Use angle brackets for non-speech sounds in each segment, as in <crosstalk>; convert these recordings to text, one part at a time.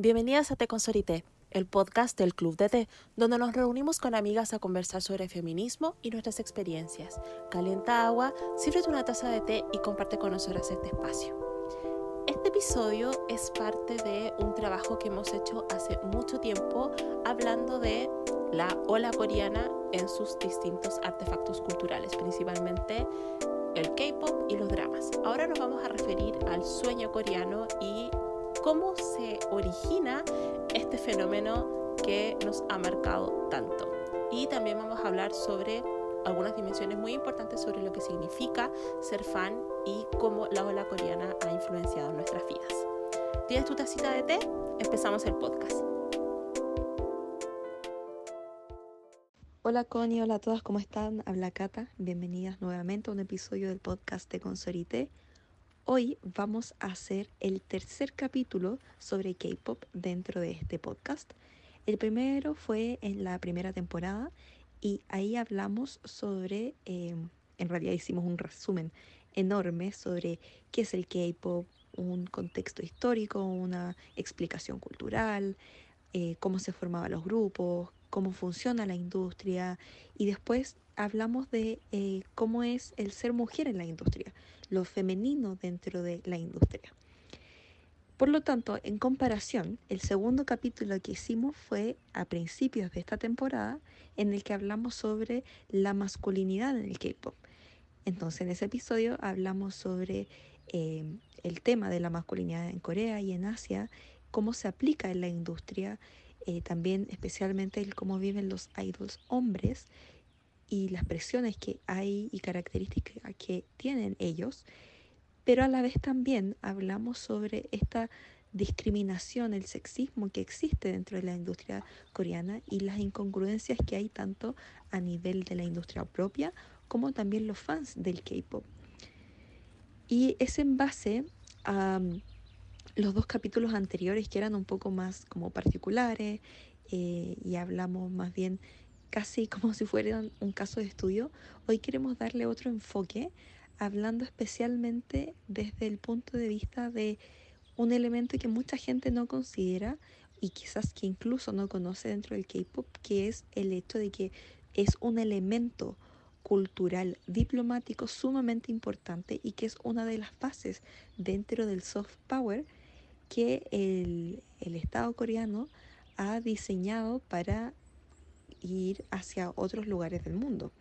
Bienvenidas a Te con el podcast del Club de Té, donde nos reunimos con amigas a conversar sobre feminismo y nuestras experiencias. Calienta agua, sírvete una taza de té y comparte con nosotras este espacio. Este episodio es parte de un trabajo que hemos hecho hace mucho tiempo hablando de la ola coreana en sus distintos artefactos culturales, principalmente el K-pop y los dramas. Ahora nos vamos a referir al sueño coreano y cómo se origina este fenómeno que nos ha marcado tanto. Y también vamos a hablar sobre algunas dimensiones muy importantes sobre lo que significa ser fan y cómo la ola coreana ha influenciado nuestras vidas. ¿Tienes tu tacita de té? Empezamos el podcast. Hola Connie, hola a todas, ¿cómo están? Habla Cata, bienvenidas nuevamente a un episodio del podcast de Consorité. Hoy vamos a hacer el tercer capítulo sobre K-Pop dentro de este podcast. El primero fue en la primera temporada y ahí hablamos sobre, eh, en realidad hicimos un resumen enorme sobre qué es el K-Pop, un contexto histórico, una explicación cultural, eh, cómo se formaban los grupos, cómo funciona la industria y después hablamos de eh, cómo es el ser mujer en la industria, lo femenino dentro de la industria. Por lo tanto, en comparación, el segundo capítulo que hicimos fue a principios de esta temporada en el que hablamos sobre la masculinidad en el K-Pop. Entonces, en ese episodio hablamos sobre eh, el tema de la masculinidad en Corea y en Asia, cómo se aplica en la industria, eh, también especialmente el cómo viven los idols hombres y las presiones que hay y características que tienen ellos, pero a la vez también hablamos sobre esta discriminación, el sexismo que existe dentro de la industria coreana y las incongruencias que hay tanto a nivel de la industria propia como también los fans del K-Pop. Y es en base a los dos capítulos anteriores que eran un poco más como particulares eh, y hablamos más bien casi como si fueran un caso de estudio, hoy queremos darle otro enfoque hablando especialmente desde el punto de vista de un elemento que mucha gente no considera y quizás que incluso no conoce dentro del K-Pop, que es el hecho de que es un elemento cultural diplomático sumamente importante y que es una de las bases dentro del soft power que el, Estado coreano ha diseñado para ir hacia otros lugares del mundo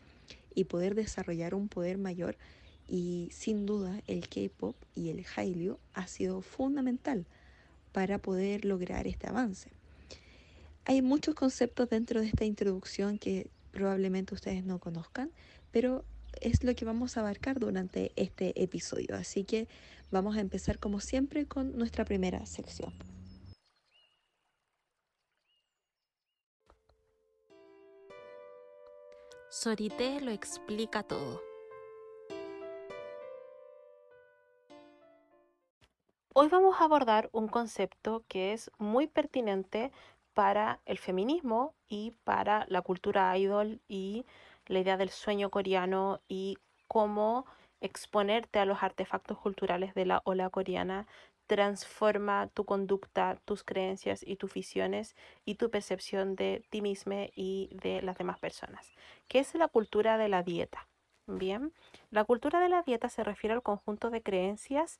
y poder desarrollar un poder mayor y sin duda el K-pop y el Hallyu ha sido fundamental para poder lograr este avance. Hay muchos conceptos dentro de esta introducción que probablemente ustedes no conozcan, pero es lo que vamos a abarcar durante este episodio. Así que vamos a empezar como siempre con nuestra primera sección. Sorité lo explica todo. Hoy vamos a abordar un concepto que es muy pertinente para el feminismo y para la cultura idol y la idea del sueño coreano y cómo exponerte a los artefactos culturales de la ola coreana transforma tu conducta, tus creencias y tus visiones y tu percepción de ti misma y de las demás personas. ¿Qué es la cultura de la dieta? Bien, la cultura de la dieta se refiere al conjunto de creencias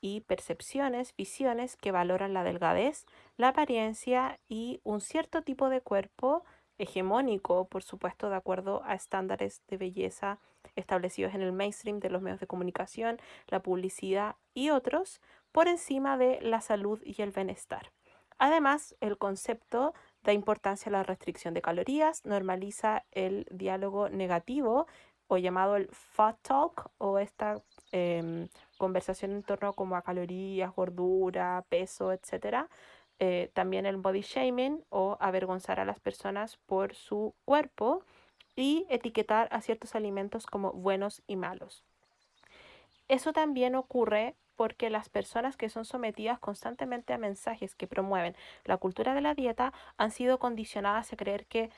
y percepciones, visiones que valoran la delgadez, la apariencia y un cierto tipo de cuerpo hegemónico, por supuesto, de acuerdo a estándares de belleza establecidos en el mainstream de los medios de comunicación, la publicidad y otros, por encima de la salud y el bienestar. Además, el concepto da importancia a la restricción de calorías, normaliza el diálogo negativo o llamado el fat talk o esta em, conversación en torno como a calorías, gordura, peso, etcétera, eh, también el body shaming o avergonzar a las personas por su cuerpo y etiquetar a ciertos alimentos como buenos y malos. Eso también ocurre porque las personas que son sometidas constantemente a mensajes que promueven la cultura de la dieta han sido condicionadas a creer que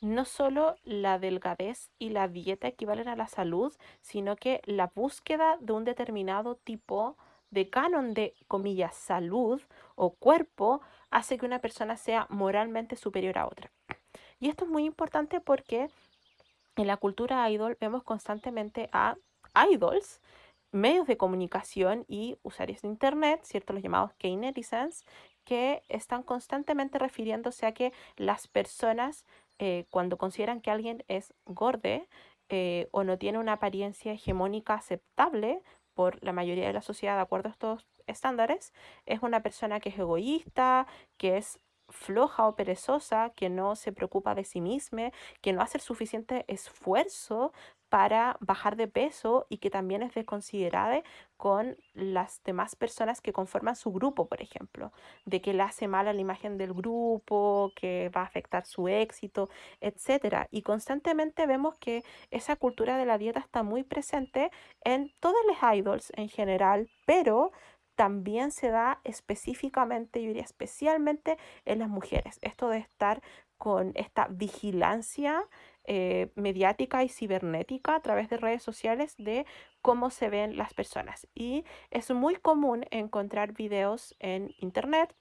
no solo la delgadez y la dieta equivalen a la salud, sino que la búsqueda de un determinado tipo de canon de, comillas, salud o cuerpo hace que una persona sea moralmente superior a otra. Y esto es muy importante porque en la cultura idol vemos constantemente a idols, medios de comunicación y usuarios de Internet, ¿cierto? Los llamados K-netizens, que están constantemente refiriéndose a que las personas, eh, cuando consideran que alguien es gorde eh, o no tiene una apariencia hegemónica aceptable por la mayoría de la sociedad de acuerdo a estos estándares, es una persona que es egoísta, que es floja o perezosa, que no se preocupa de sí misma, que no hace suficiente esfuerzo para bajar de peso y que también es desconsiderada con las demás personas que conforman su grupo, por ejemplo, de que le hace mal a la imagen del grupo, que va a afectar su éxito, etc. Y constantemente vemos que esa cultura de la dieta está muy presente en todos los idols en general, pero también se da específicamente, yo diría especialmente en las mujeres. Esto de estar con esta vigilancia eh, mediática y cibernética a través de redes sociales de cómo se ven las personas. Y es muy común encontrar videos en internet,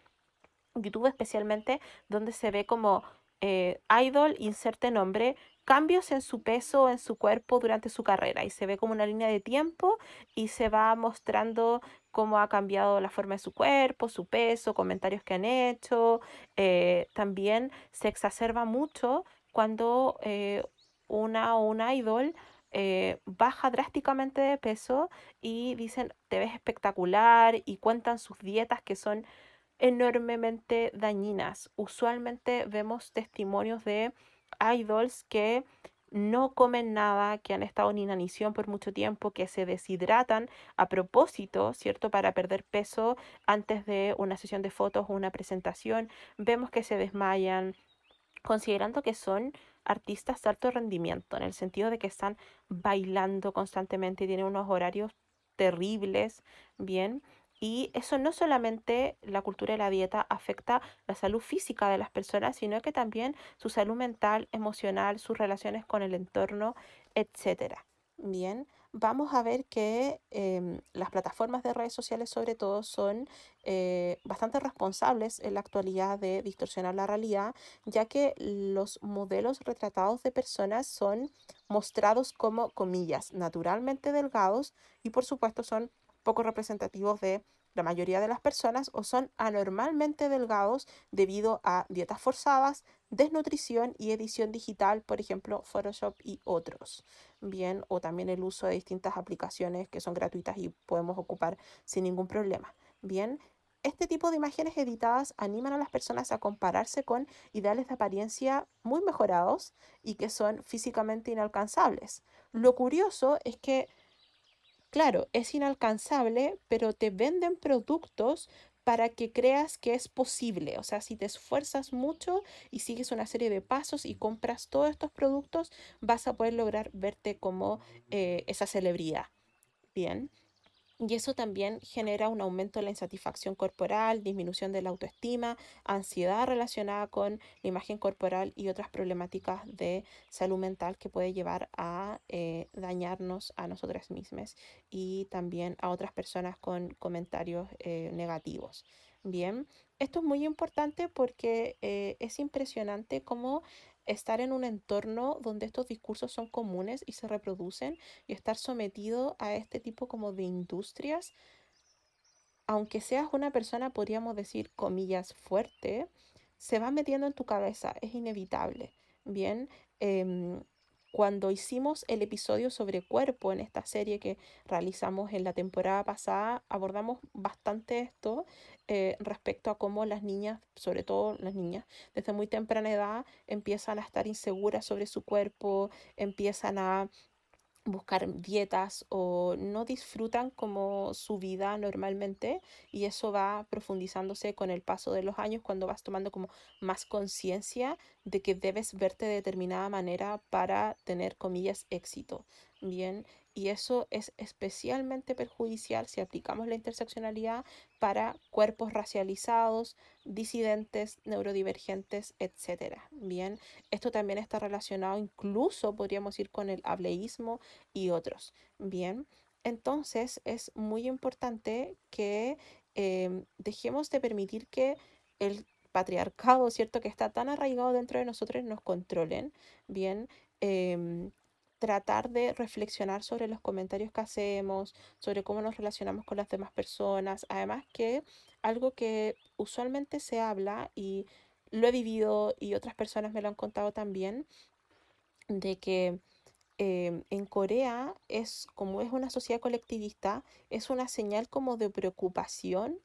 YouTube especialmente, donde se ve como eh, idol, inserte nombre, cambios en su peso, en su cuerpo durante su carrera y se ve como una línea de tiempo y se va mostrando cómo ha cambiado la forma de su cuerpo, su peso, comentarios que han hecho. Eh, también se exacerba mucho cuando eh, una o un idol eh, baja drásticamente de peso y dicen te ves espectacular y cuentan sus dietas que son enormemente dañinas. Usualmente vemos testimonios de idols que no comen nada, que han estado en inanición por mucho tiempo, que se deshidratan a propósito, ¿cierto? Para perder peso antes de una sesión de fotos o una presentación. Vemos que se desmayan, considerando que son artistas de alto rendimiento, en el sentido de que están bailando constantemente y tienen unos horarios terribles, bien, y eso no solamente la cultura de la dieta afecta la salud física de las personas, sino que también su salud mental, emocional, sus relaciones con el entorno, etc. Bien, vamos a ver que em, las plataformas de redes sociales sobre todo son eh, bastante responsables en la actualidad de distorsionar la realidad, ya que los modelos retratados de personas son mostrados como, comillas, naturalmente delgados y por supuesto son poco representativos de la mayoría de las personas o son anormalmente delgados debido a dietas forzadas, desnutrición y edición digital, por ejemplo, Photoshop y otros. Bien, o también el uso de distintas aplicaciones que son gratuitas y podemos ocupar sin ningún problema. Bien, este tipo de imágenes editadas animan a las personas a compararse con ideales de apariencia muy mejorados y que son físicamente inalcanzables. Lo curioso es que Claro, es inalcanzable, pero te venden productos para que creas que es posible. O sea, si te esfuerzas mucho y sigues una serie de pasos y compras todos estos productos, vas a poder lograr verte como eh, esa celebridad. Bien. Y eso también genera un aumento de la insatisfacción corporal, disminución de la autoestima, ansiedad relacionada con la imagen corporal y otras problemáticas de salud mental que puede llevar a eh, dañarnos a nosotras mismas y también a otras personas con comentarios eh, negativos. Bien, esto es muy importante porque eh, es impresionante cómo estar en un entorno donde estos discursos son comunes y se reproducen y estar sometido a este tipo como de industrias, aunque seas una persona, podríamos decir, comillas, fuerte, se va metiendo en tu cabeza, es inevitable. Bien, em, cuando hicimos el episodio sobre cuerpo en esta serie que realizamos en la temporada pasada, abordamos bastante esto eh, respecto a cómo las niñas, sobre todo las niñas, desde muy temprana edad empiezan a estar inseguras sobre su cuerpo, empiezan a buscar dietas o no disfrutan como su vida normalmente y eso va profundizándose con el paso de los años cuando vas tomando como más conciencia de que debes verte de determinada manera para tener comillas éxito. Bien, y eso es especialmente perjudicial si aplicamos la interseccionalidad para cuerpos racializados, disidentes, neurodivergentes, etc. Bien, esto también está relacionado incluso, podríamos ir con el hableísmo y otros. Bien, entonces es muy importante que em, dejemos de permitir que el patriarcado, ¿cierto? Que está tan arraigado dentro de nosotros nos controlen, bien. Em, tratar de reflexionar sobre los comentarios que hacemos, sobre cómo nos relacionamos con las demás personas. Además que algo que usualmente se habla y lo he vivido y otras personas me lo han contado también, de que em, en Corea es como es una sociedad colectivista, es una señal como de preocupación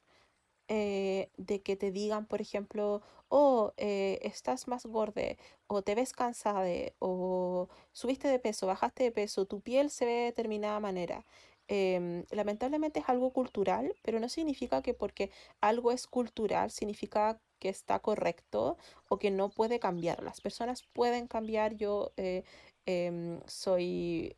eh, de que te digan, por ejemplo, oh, eh, estás más gorda, o te ves cansada, o subiste de peso, bajaste de peso, tu piel se ve de determinada manera. Em, lamentablemente es algo cultural, pero no significa que porque algo es cultural significa que está correcto o que no puede cambiar. Las personas pueden cambiar. Yo eh, em, soy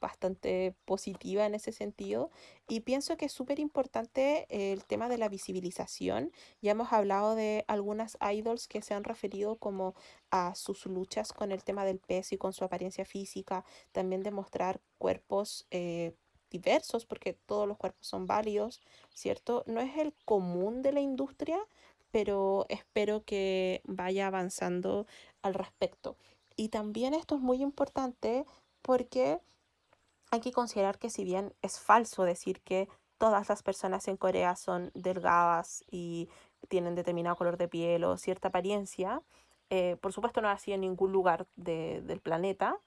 bastante positiva en ese sentido y pienso que es súper importante el tema de la visibilización. Ya hemos hablado de algunas idols que se han referido como a sus luchas con el tema del peso y con su apariencia física, también de mostrar cuerpos eh, diversos, porque todos los cuerpos son válidos, ¿cierto? No es el común de la industria, pero espero que vaya avanzando al respecto. Y también esto es muy importante porque hay que considerar que si bien es falso decir que todas las personas en Corea son delgadas y tienen determinado color de piel o cierta apariencia, eh, por supuesto no es así en ningún lugar del planeta,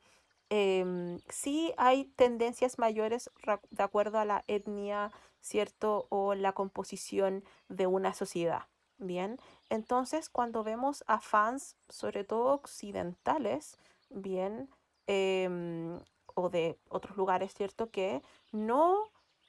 em, sí hay tendencias mayores de acuerdo a la etnia, ¿cierto? O la composición de una sociedad. Bien, entonces cuando vemos a fans, sobre todo occidentales, bien, em, o de otros lugares, ¿cierto? Que no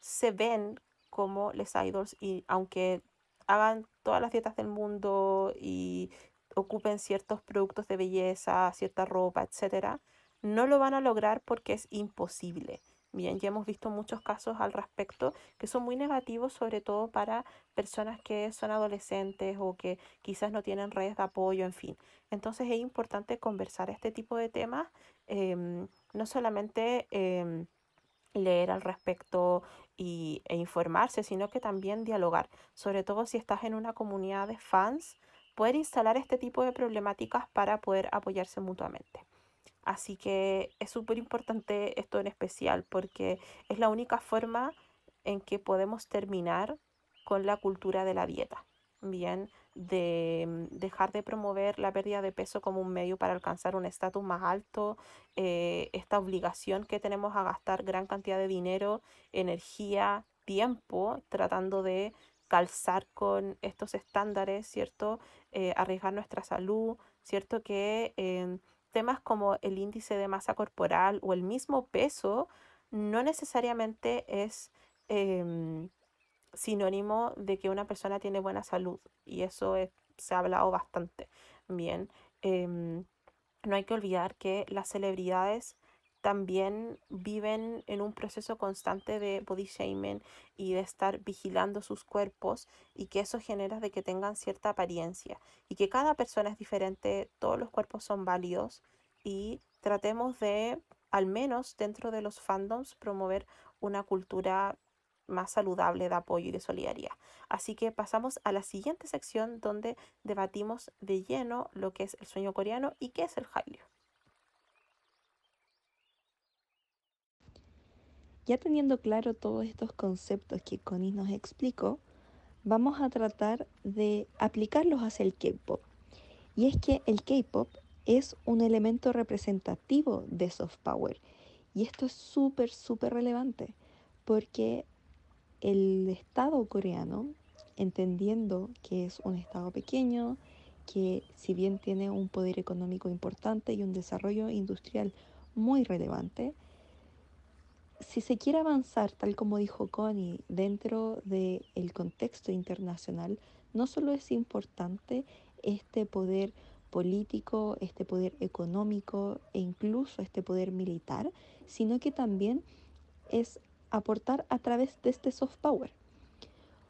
se ven como les idols y aunque hagan todas las dietas del mundo y ocupen ciertos productos de belleza, cierta ropa, etcétera, no lo van a lograr porque es imposible. Bien, ya hemos visto muchos casos al respecto que son muy negativos, sobre todo para personas que son adolescentes o que quizás no tienen redes de apoyo, en fin. Entonces es importante conversar este tipo de temas, em, no solamente em, leer al respecto y, e informarse, sino que también dialogar, sobre todo si estás en una comunidad de fans, poder instalar este tipo de problemáticas para poder apoyarse mutuamente. Así que es súper importante esto en especial porque es la única forma en que podemos terminar con la cultura de la dieta. Bien, de mm, dejar de promover la pérdida de peso como un medio para alcanzar un estatus más alto, eh, esta obligación que tenemos a gastar gran cantidad de dinero, energía, tiempo, tratando de calzar con estos estándares, ¿cierto? Eh, arriesgar nuestra salud, ¿cierto? Que em, temas como el índice de masa corporal o el mismo peso no necesariamente es em, sinónimo de que una persona tiene buena salud y eso se ha hablado bastante bien. Em, no hay que olvidar que las celebridades también viven en un proceso constante de body shaming y de estar vigilando sus cuerpos y que eso genera de que tengan cierta apariencia y que cada persona es diferente, todos los cuerpos son válidos y tratemos de, al menos dentro de los fandoms, promover una cultura más saludable de apoyo y de solidaridad. Así que pasamos a la siguiente sección donde debatimos de lleno lo que es el sueño coreano y qué es el Hallyu. Ya teniendo claro todos estos conceptos que Connie nos explicó, vamos a tratar de aplicarlos hacia el K-pop. Y es que el K-pop es un elemento representativo de soft power. Y esto es súper, súper relevante porque el Estado coreano, entendiendo que es un Estado pequeño, que si bien tiene un poder económico importante y un desarrollo industrial muy relevante, si se quiere avanzar, tal como dijo Connie, dentro del contexto internacional, no solo es importante este poder político, este poder económico e incluso este poder militar, sino que también es aportar a través de este soft power.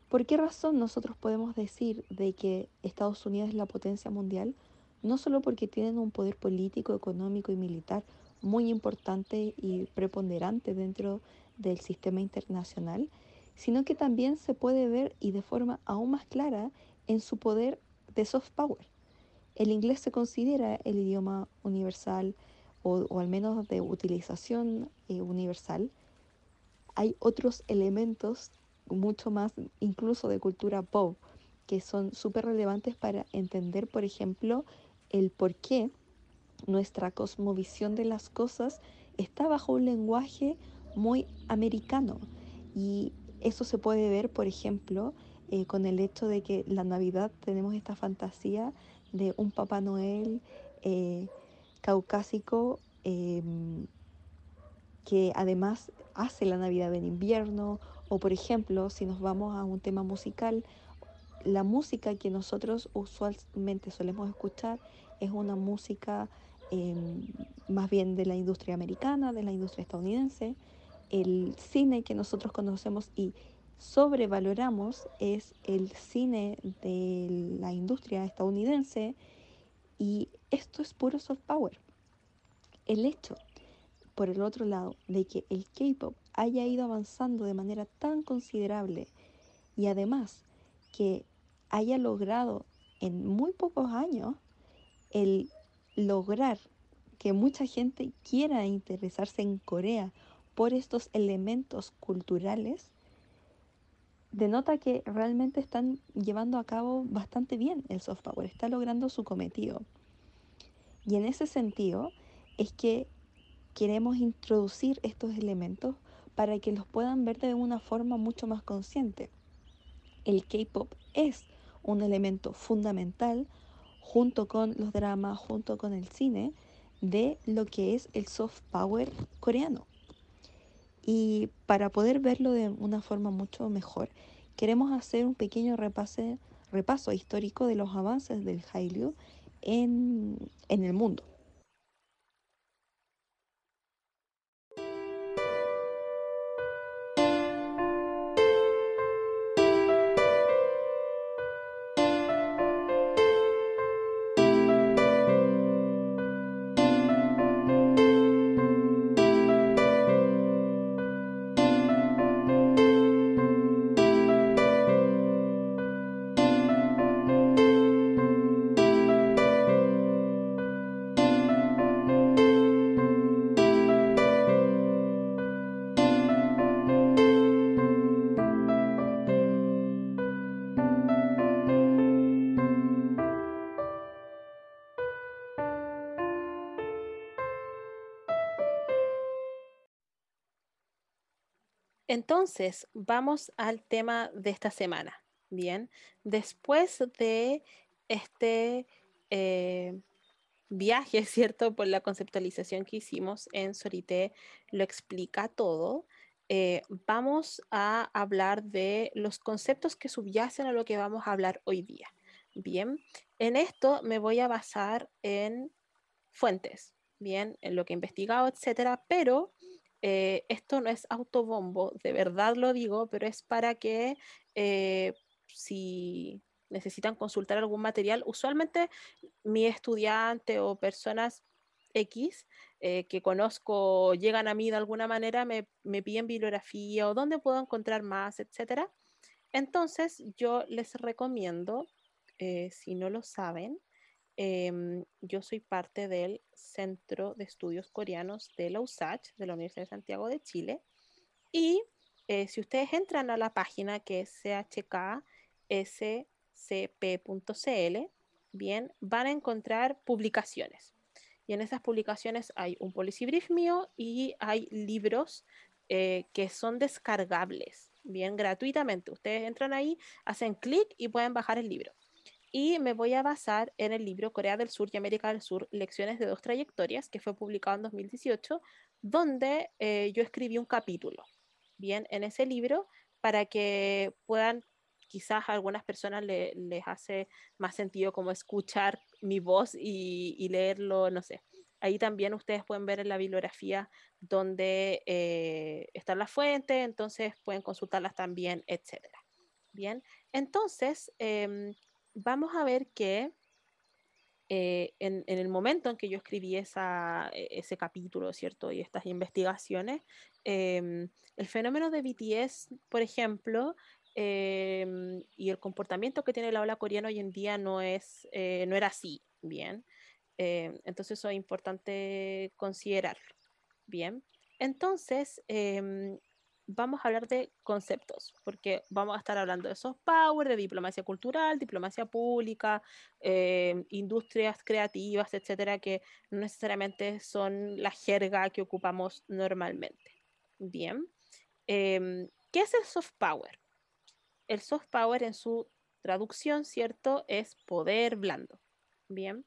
¿Por qué razón nosotros podemos decir de que Estados Unidos es la potencia mundial? No solo porque tienen un poder político, económico y militar muy importante y preponderante dentro del sistema internacional, sino que también se puede ver y de forma aún más clara en su poder de soft power. El inglés se considera el idioma universal o, al menos de utilización eh, universal. Hay otros elementos mucho más incluso de cultura pop que son súper relevantes para entender, por ejemplo, el por qué nuestra cosmovisión de las cosas está bajo un lenguaje muy americano. Y eso se puede ver, por ejemplo, eh, con el hecho de que la Navidad tenemos esta fantasía de un Papá Noel eh, caucásico em, que además hace la Navidad en invierno, o por ejemplo, si nos vamos a un tema musical, la música que nosotros usualmente solemos escuchar es una música em, más bien de la industria americana, de la industria estadounidense. El cine que nosotros conocemos y sobrevaloramos es el cine de la industria estadounidense y esto es puro soft power. El hecho, por el otro lado, de que el K-Pop haya ido avanzando de manera tan considerable y además que haya logrado en muy pocos años el lograr que mucha gente quiera interesarse en Corea por estos elementos culturales, denota que realmente están llevando a cabo bastante bien el soft power, está logrando su cometido. Y en ese sentido es que queremos introducir estos elementos para que los puedan ver de una forma mucho más consciente. El K-Pop es un elemento fundamental junto con los dramas, junto con el cine, de lo que es el soft power coreano. Y para poder verlo de una forma mucho mejor, queremos hacer un pequeño repase, repaso histórico de los avances del Hallyu en, en el mundo. Entonces, vamos al tema de esta semana. Bien, después de este eh, viaje, <laughs> ¿cierto? Por la conceptualización que hicimos en Sorité, lo explica todo. Eh, vamos a hablar de los conceptos que subyacen a lo que vamos a hablar hoy día. Bien, en esto me voy a basar en fuentes, bien, en lo que he investigado, etcétera, pero eh, esto no es autobombo, de verdad lo digo, pero es para que eh, si necesitan consultar algún material, usualmente mi estudiante o personas X eh, que conozco llegan a mí de alguna manera, me, piden bibliografía o dónde puedo encontrar más, etcétera. Entonces yo les recomiendo, si no lo saben, Em, yo soy parte del Centro de Estudios Coreanos de la USACH, de la Universidad de Santiago de Chile. Y eh, si ustedes entran a la página que es chkscp.cl, bien, van a encontrar publicaciones. Y en esas publicaciones hay un policy brief mío y hay libros eh, que son descargables, bien, gratuitamente. Ustedes entran ahí, hacen clic y pueden bajar el libro y me voy a basar en el libro Corea del Sur y América del Sur, Lecciones de dos trayectorias, que fue publicado en 2018, donde eh, yo escribí un capítulo, bien, en ese libro, para que puedan, quizás a algunas personas les hace más sentido como escuchar mi voz y, leerlo, no sé. Ahí también ustedes pueden ver en la bibliografía donde eh, están las fuentes, entonces pueden consultarlas también, etcétera. Bien, entonces, em, vamos a ver que eh, en, el momento en que yo escribí esa, e, ese capítulo, ¿cierto? Y estas investigaciones, em, el fenómeno de BTS, por ejemplo, em, y el comportamiento que tiene la ola coreana hoy en día no, es, eh, no era así, ¿bien? Em, entonces eso es importante considerarlo, ¿bien? Entonces, vamos a hablar de conceptos, porque vamos a estar hablando de soft power, de diplomacia cultural, diplomacia pública, eh, industrias creativas, etcétera, que no necesariamente son la jerga que ocupamos normalmente. Bien, em, ¿qué es el soft power? El soft power en su traducción, ¿cierto? Es poder blando. Bien,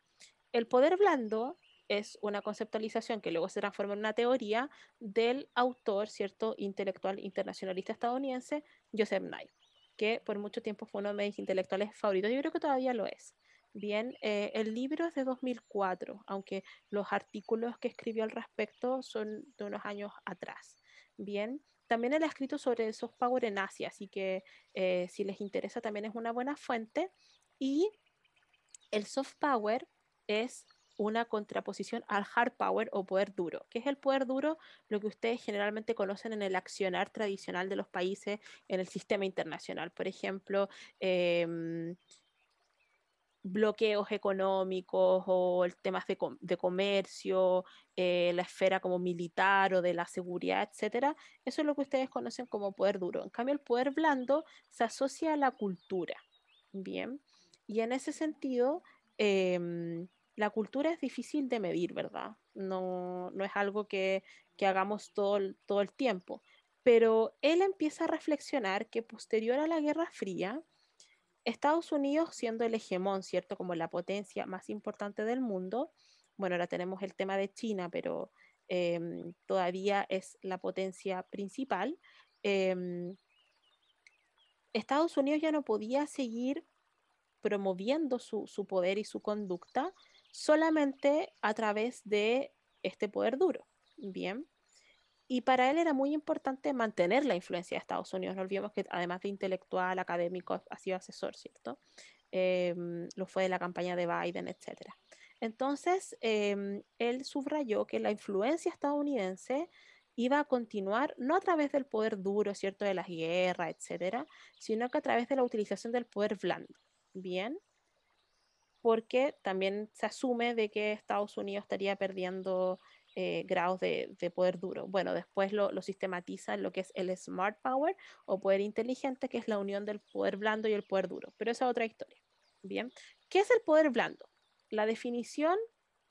el poder blando es una conceptualización que luego se transforma en una teoría del autor, ¿cierto?, intelectual internacionalista estadounidense, Joseph Nye, que por mucho tiempo fue uno de mis intelectuales favoritos. Yo creo que todavía lo es. Bien, eh, el libro es de 2004, aunque los artículos que escribió al respecto son de unos años atrás. Bien, también él ha escrito sobre el soft power en Asia, así que eh, si les interesa también es una buena fuente. Y el soft power es una contraposición al hard power o poder duro. ¿Qué es el poder duro? Lo que ustedes generalmente conocen en el accionar tradicional de los países en el sistema internacional. Por ejemplo, em, bloqueos económicos o el temas de, de comercio, eh, la esfera como militar o de la seguridad, etcétera. Eso es lo que ustedes conocen como poder duro. En cambio, el poder blando se asocia a la cultura. Bien. Y en ese sentido, em, la cultura es difícil de medir, ¿verdad? No, no es algo que, hagamos todo el, todo el tiempo. Pero él empieza a reflexionar que posterior a la Guerra Fría, Estados Unidos siendo el hegemón, ¿cierto? Como la potencia más importante del mundo. Bueno, ahora tenemos el tema de China, pero em, todavía es la potencia principal. Em, Estados Unidos ya no podía seguir promoviendo su, su, poder y su conducta solamente a través de este poder duro. Bien. Y para él era muy importante mantener la influencia de Estados Unidos. No olvidemos que además de intelectual, académico, ha sido asesor, ¿cierto? Em, lo fue de la campaña de Biden, etc. Entonces, em, él subrayó que la influencia estadounidense iba a continuar no a través del poder duro, ¿cierto? De las guerras, etcétera, sino que a través de la utilización del poder blando. Bien porque también se asume de que Estados Unidos estaría perdiendo eh, grados de, poder duro. Bueno, después lo, lo sistematizan lo que es el smart power o poder inteligente, que es la unión del poder blando y el poder duro. Pero esa es otra historia. Bien, ¿qué es el poder blando? La definición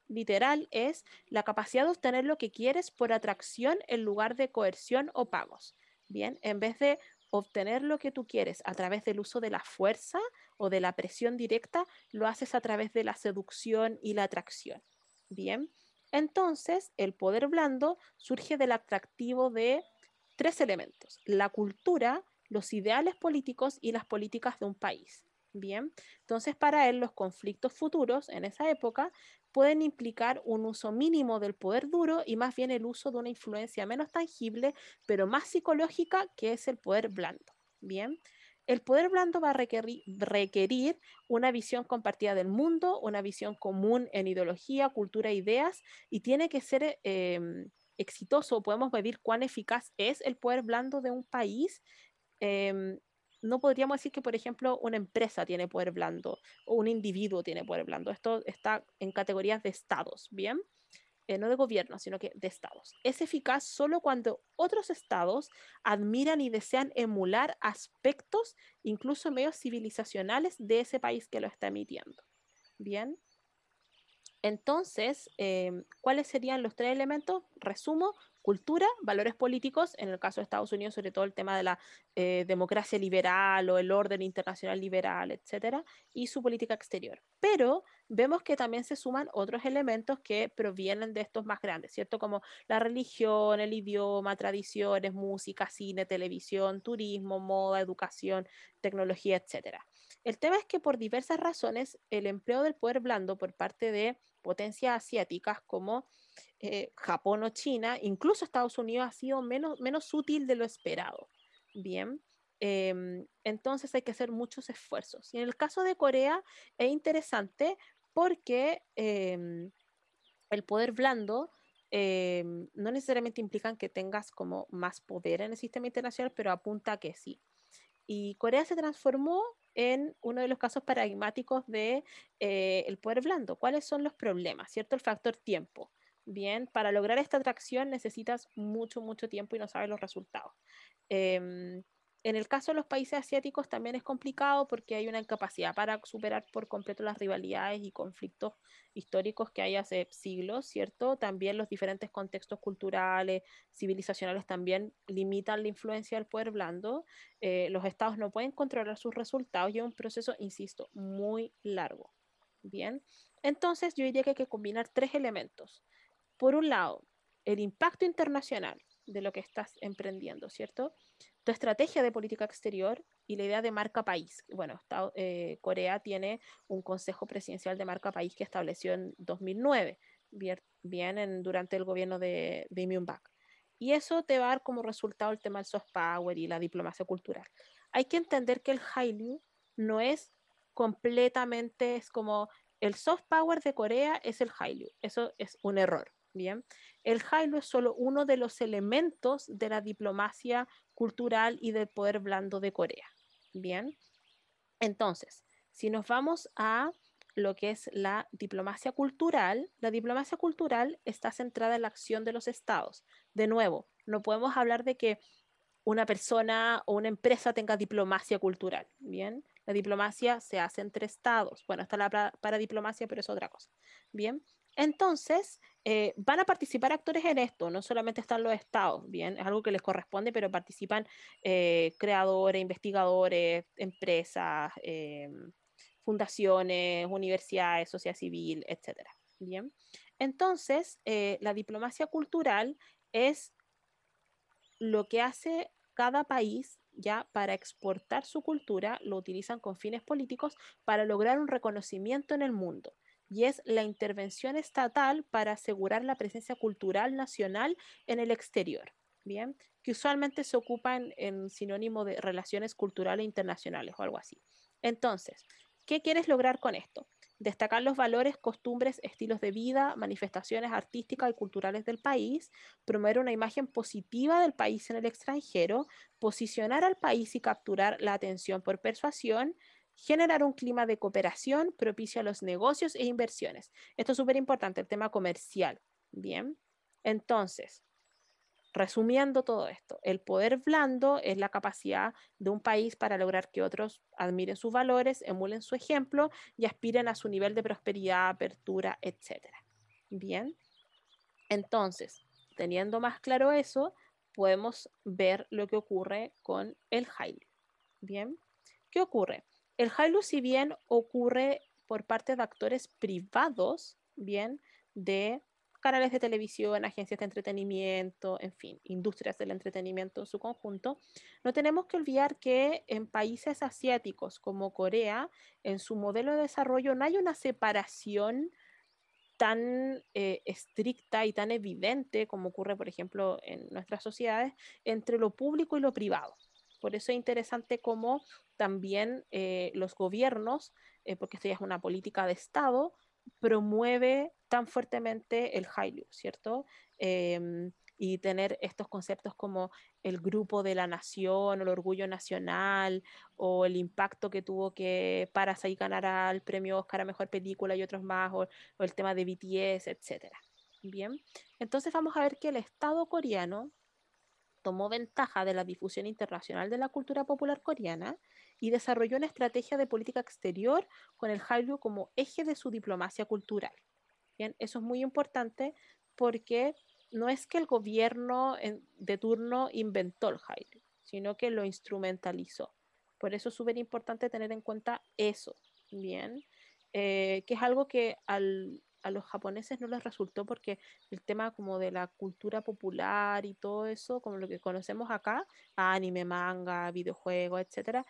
literal es la capacidad de obtener lo que quieres por atracción en lugar de coerción o pagos. Bien, en vez de obtener lo que tú quieres a través del uso de la fuerza o de la presión directa, lo haces a través de la seducción y la atracción. Bien, entonces el poder blando surge del atractivo de tres elementos, la cultura, los ideales políticos y las políticas de un país. Bien, entonces para él los conflictos futuros en esa época pueden implicar un uso mínimo del poder duro y más bien el uso de una influencia menos tangible, pero más psicológica, que es el poder blando. Bien, el poder blando va a requerir, una visión compartida del mundo, una visión común en ideología, cultura ideas, y tiene que ser em, exitoso. Podemos medir cuán eficaz es el poder blando de un país em, no podríamos decir que, por ejemplo, una empresa tiene poder blando o un individuo tiene poder blando. Esto está en categorías de estados, ¿bien? Eh, no de gobierno, sino que de estados. Es eficaz solo cuando otros estados admiran y desean emular aspectos, incluso medios civilizacionales, de ese país que lo está emitiendo. Bien. Entonces, em, ¿cuáles serían los tres elementos? Resumo, cultura, valores políticos, en el caso de Estados Unidos, sobre todo el tema de la eh, democracia liberal o el orden internacional liberal, etcétera, y su política exterior. Pero vemos que también se suman otros elementos que provienen de estos más grandes, ¿cierto? Como la religión, el idioma, tradiciones, música, cine, televisión, turismo, moda, educación, tecnología, etcétera. El tema es que por diversas razones el empleo del poder blando por parte de potencias asiáticas como eh, Japón o China, incluso Estados Unidos, ha sido menos, menos útil de lo esperado. Bien, em, entonces hay que hacer muchos esfuerzos. Y en el caso de Corea es interesante porque em, el poder blando em, no necesariamente implica que tengas como más poder en el sistema internacional, pero apunta que sí. Y Corea se transformó en uno de los casos paradigmáticos de eh, el poder blando. ¿Cuáles son los problemas? ¿Cierto? El factor tiempo. Bien, para lograr esta atracción necesitas mucho, mucho tiempo y no sabes los resultados. Em, en el caso de los países asiáticos también es complicado porque hay una incapacidad para superar por completo las rivalidades y conflictos históricos que hay hace siglos, ¿cierto? También los diferentes contextos culturales, civilizacionales también limitan la influencia del poder blando. Eh, los estados no pueden controlar sus resultados y es un proceso, insisto, muy largo. Bien, entonces yo diría que hay que combinar tres elementos. Por un lado, el impacto internacional de lo que estás emprendiendo, ¿cierto? tu estrategia de política exterior y la idea de marca país. Bueno, eh, Corea tiene un consejo presidencial de marca país que estableció en 2009, bien, durante el gobierno de, de Myung Bak. Y eso te va a dar como resultado el tema del soft power y la diplomacia cultural. Hay que entender que el Hallyu no es completamente, es como el soft power de Corea es el Hallyu. Eso es un error. Bien, el Hailu es solo uno de los elementos de la diplomacia cultural y del poder blando de Corea. Bien, entonces, si nos vamos a lo que es la diplomacia cultural, la diplomacia cultural está centrada en la acción de los estados. De nuevo, no podemos hablar de que una persona o una empresa tenga diplomacia cultural. Bien, la diplomacia se hace entre estados. Bueno, está la para diplomacia, pero es otra cosa. Bien, entonces, eh, van a participar actores en esto, no solamente están los estados, bien, es algo que les corresponde, pero participan eh, creadores, investigadores, empresas, eh, fundaciones, universidades, sociedad civil, etc. Bien, entonces, la diplomacia cultural es lo que hace cada país ya para exportar su cultura, lo utilizan con fines políticos para lograr un reconocimiento en el mundo y es la intervención estatal para asegurar la presencia cultural nacional en el exterior, ¿bien? Que usualmente se ocupan en sinónimo de relaciones culturales internacionales o algo así. Entonces, ¿qué quieres lograr con esto? Destacar los valores, costumbres, estilos de vida, manifestaciones artísticas y culturales del país, promover una imagen positiva del país en el extranjero, posicionar al país y capturar la atención por persuasión, generar un clima de cooperación propicio a los negocios e inversiones. Esto es súper importante, el tema comercial. Bien, entonces, resumiendo todo esto, el poder blando es la capacidad de un país para lograr que otros admiren sus valores, emulen su ejemplo y aspiren a su nivel de prosperidad, apertura, etc. Bien, entonces, teniendo más claro eso, podemos ver lo que ocurre con el Hailu. Bien, ¿qué ocurre? El Hailu, si bien ocurre por parte de actores privados, bien, de canales de televisión, agencias de entretenimiento, en fin, industrias del entretenimiento en su conjunto, no tenemos que olvidar que en países asiáticos como Corea, en su modelo de desarrollo no hay una separación tan eh, estricta y tan evidente como ocurre, por ejemplo, en nuestras sociedades, entre lo público y lo privado. Por eso es interesante cómo también eh, los gobiernos, eh, porque esto ya es una política de Estado, promueve tan fuertemente el Hailu, ¿cierto? Em, y tener estos conceptos como el grupo de la nación, el orgullo nacional, o el impacto que tuvo que Parasite ganara el premio Oscar a Mejor Película y otros más, o, o el tema de BTS, etc. Bien, entonces vamos a ver que el Estado coreano tomó ventaja de la difusión internacional de la cultura popular coreana y desarrolló una estrategia de política exterior con el Hallyu como eje de su diplomacia cultural. Bien, eso es muy importante porque no es que el gobierno de turno inventó el Hallyu, sino que lo instrumentalizó. Por eso es súper importante tener en cuenta eso, bien, eh, que es algo que al, a los japoneses no les resultó porque el tema como de la cultura popular y todo eso, como lo que conocemos acá, anime, manga, videojuegos, etcétera,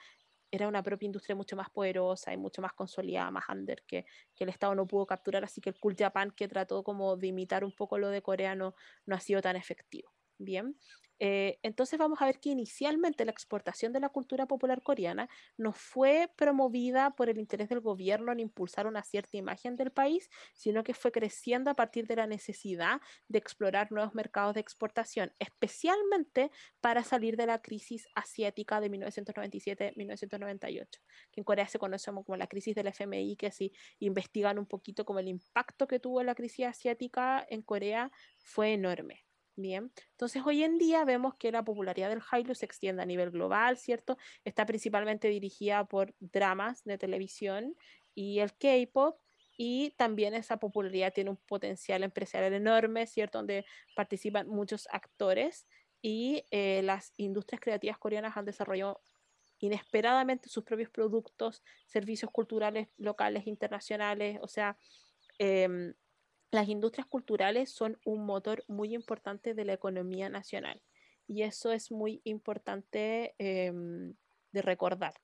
era una propia industria mucho más poderosa y mucho más consolidada, más under, que, que el Estado no pudo capturar, así que el Cool Japan, que trató como de imitar un poco lo de Corea, no, ha sido tan efectivo. Bien, Eh, entonces vamos a ver que inicialmente la exportación de la cultura popular coreana no fue promovida por el interés del gobierno en impulsar una cierta imagen del país, sino que fue creciendo a partir de la necesidad de explorar nuevos mercados de exportación, especialmente para salir de la crisis asiática de 1997-1998, que en Corea se conoce como la crisis del FMI, que si investigan un poquito como el impacto que tuvo la crisis asiática en Corea fue enorme. Bien, entonces hoy en día vemos que la popularidad del Hallyu se extiende a nivel global, ¿cierto? Está principalmente dirigida por dramas de televisión y el K-pop, y también esa popularidad tiene un potencial empresarial enorme, ¿cierto? Donde participan muchos actores y eh, las industrias creativas coreanas han desarrollado inesperadamente sus propios productos, servicios culturales locales, internacionales, o sea, eh, las industrias culturales son un motor muy importante de la economía nacional y eso es muy importante eh, de recordar,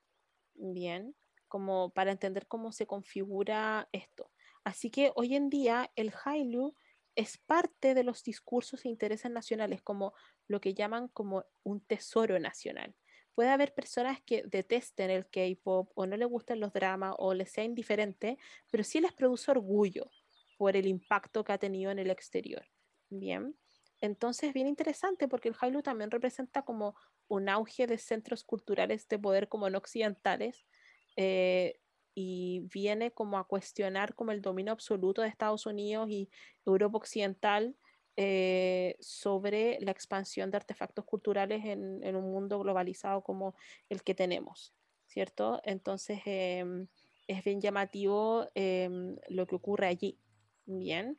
bien, como para entender cómo se configura esto. Así que hoy en día el Hailu es parte de los discursos e intereses nacionales, como lo que llaman como un tesoro nacional. Puede haber personas que detesten el K-pop o no les gusten los dramas o les sea indiferente, pero sí les produce orgullo por el impacto que ha tenido en el exterior. Bien, entonces bien interesante porque el Hailu también representa como un auge de centros culturales de poder como no occidentales eh, y viene como a cuestionar como el dominio absoluto de Estados Unidos y Europa Occidental eh, sobre la expansión de artefactos culturales en, en, un mundo globalizado como el que tenemos, ¿cierto? Entonces eh, es bien llamativo eh, lo que ocurre allí. Bien.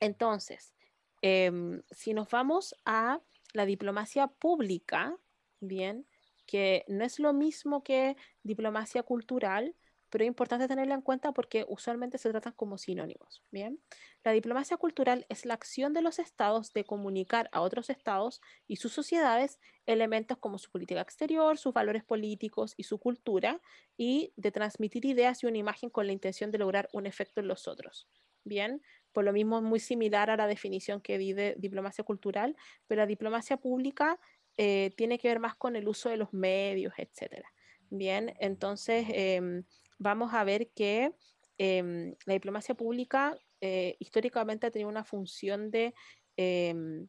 Entonces, eh, si nos vamos a la diplomacia pública, bien, que no es lo mismo que diplomacia cultural, pero es importante tenerla en cuenta porque usualmente se tratan como sinónimos. Bien, la diplomacia cultural es la acción de los estados de comunicar a otros estados y sus sociedades elementos como su política exterior, sus valores políticos y su cultura, y de transmitir ideas y una imagen con la intención de lograr un efecto en los otros. Bien, por lo mismo muy similar a la definición que di de diplomacia cultural, pero la diplomacia pública eh, tiene que ver más con el uso de los medios, etcétera. Bien, entonces eh, vamos a ver que eh, la diplomacia pública eh, históricamente ha tenido una función de em,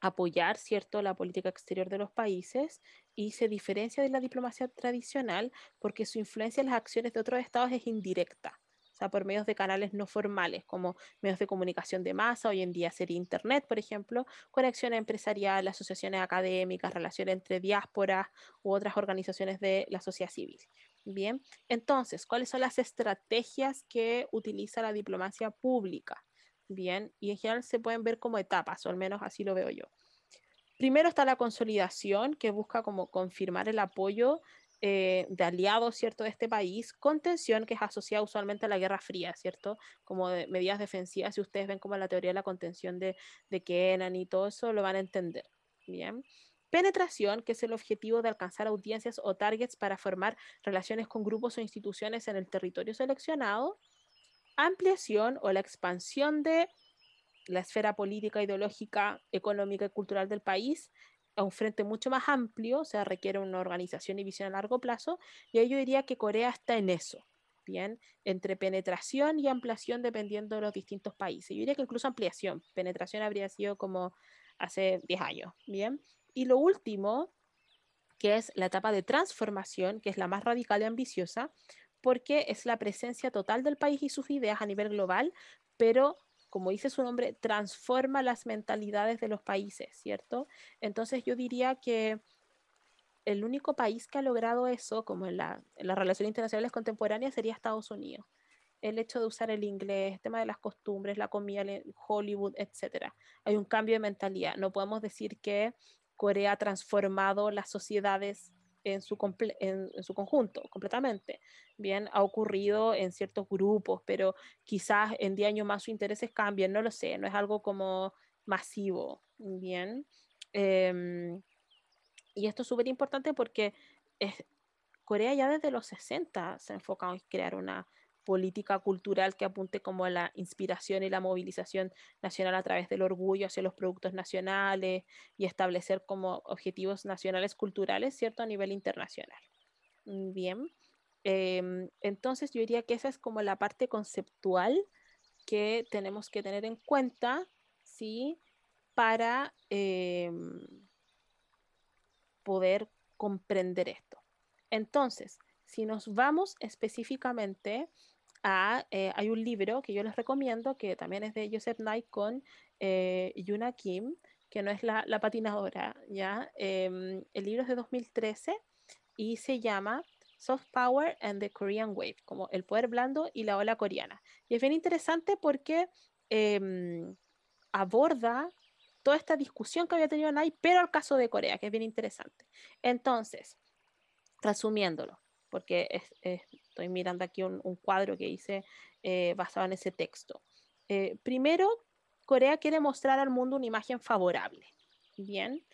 apoyar, ¿cierto?, la política exterior de los países y se diferencia de la diplomacia tradicional porque su influencia en las acciones de otros estados es indirecta o sea, por medios de canales no formales, como medios de comunicación de masa, hoy en día sería Internet, por ejemplo, conexión empresarial, asociaciones académicas, relaciones entre diásporas u otras organizaciones de la sociedad civil. Bien, entonces, ¿cuáles son las estrategias que utiliza la diplomacia pública? Bien, y en general se pueden ver como etapas, o al menos así lo veo yo. Primero está la consolidación, que busca como confirmar el apoyo eh, de aliados, ¿cierto?, de este país, con tensión que es asociada usualmente a la Guerra Fría, ¿cierto? Como de medidas defensivas, si ustedes ven como la teoría de la contención de, de Kennan y todo eso, lo van a entender, ¿bien? Penetración, que es el objetivo de alcanzar audiencias o targets para formar relaciones con grupos o instituciones en el territorio seleccionado. Ampliación o la expansión de la esfera política, ideológica, económica y cultural del país a un frente mucho más amplio, o sea, requiere una organización y visión a largo plazo, y ahí yo diría que Corea está en eso, ¿bien? Entre penetración y ampliación dependiendo de los distintos países. Yo diría que incluso ampliación, penetración habría sido como hace 10 años, ¿bien? Y lo último, que es la etapa de transformación, que es la más radical y ambiciosa, porque es la presencia total del país y sus ideas a nivel global, pero como dice su nombre, transforma las mentalidades de los países, ¿cierto? Entonces yo diría que el único país que ha logrado eso, como en, la, en las relaciones internacionales contemporáneas, sería Estados Unidos. El hecho de usar el inglés, el tema de las costumbres, la comida, Hollywood, etc. Hay un cambio de mentalidad. No podemos decir que Corea ha transformado las sociedades en su, en, su conjunto, completamente. Bien, ha ocurrido en ciertos grupos, pero quizás en 10 años más sus intereses cambien, no lo sé, no es algo como masivo. Bien. Eh, y esto es súper importante porque es, Corea ya desde los 60 se ha enfocado en crear una política cultural que apunte como a la inspiración y la movilización nacional a través del orgullo hacia los productos nacionales y establecer como objetivos nacionales culturales, ¿cierto? A nivel internacional. Mm, bien. Em, entonces yo diría que esa es como la parte conceptual que tenemos que tener en cuenta, ¿sí? Para em, poder comprender esto. Entonces, si nos vamos específicamente eh, hay un libro que yo les recomiendo, que también es de Joseph Knight con eh, Yuna Kim, que no es la, patinadora, ¿ya? Em, el libro es de 2013 y se llama Soft Power and the Korean Wave, como el poder blando y la ola coreana. Y es bien interesante porque em, aborda toda esta discusión que había tenido Knight, pero el caso de Corea, que es bien interesante. Entonces, resumiéndolo, porque estoy mirando aquí un, cuadro que hice eh, basado en ese texto. Eh, primero, Corea quiere mostrar al mundo una imagen favorable. Bien.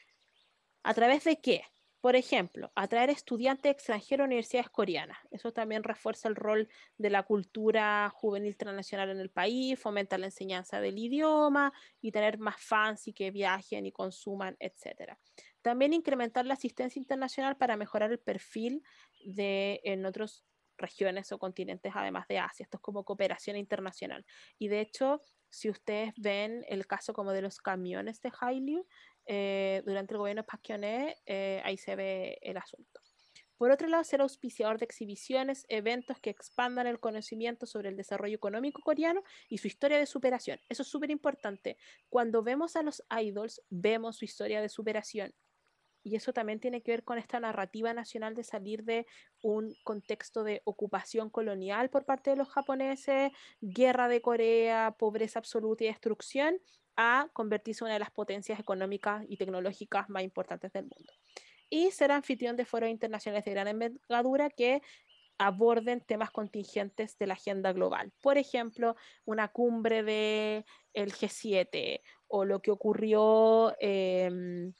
¿A través de qué? Por ejemplo, atraer estudiantes extranjeros a universidades coreanas. Eso también refuerza el rol de la cultura juvenil transnacional en el país, fomenta la enseñanza del idioma y tener más fans y que viajen y consuman, etc. También incrementar la asistencia internacional para mejorar el perfil de en otras regiones o continentes además de Asia. Esto es como cooperación internacional. Y de hecho, si ustedes ven el caso como de los camiones de Hallyu, eh, durante el gobierno de eh, ahí se ve el asunto. Por otro lado, ser auspiciador de exhibiciones, eventos que expandan el conocimiento sobre el desarrollo económico coreano y su historia de superación. Eso es súper importante. Cuando vemos a los idols, vemos su historia de superación. Y eso también tiene que ver con esta narrativa nacional de salir de un contexto de ocupación colonial por parte de los japoneses, guerra de Corea, pobreza absoluta y destrucción, a convertirse en una de las potencias económicas y tecnológicas más importantes del mundo. Y ser anfitrión de foros internacionales de gran envergadura que aborden temas contingentes de la agenda global. Por ejemplo, una cumbre del el G7 o lo que ocurrió en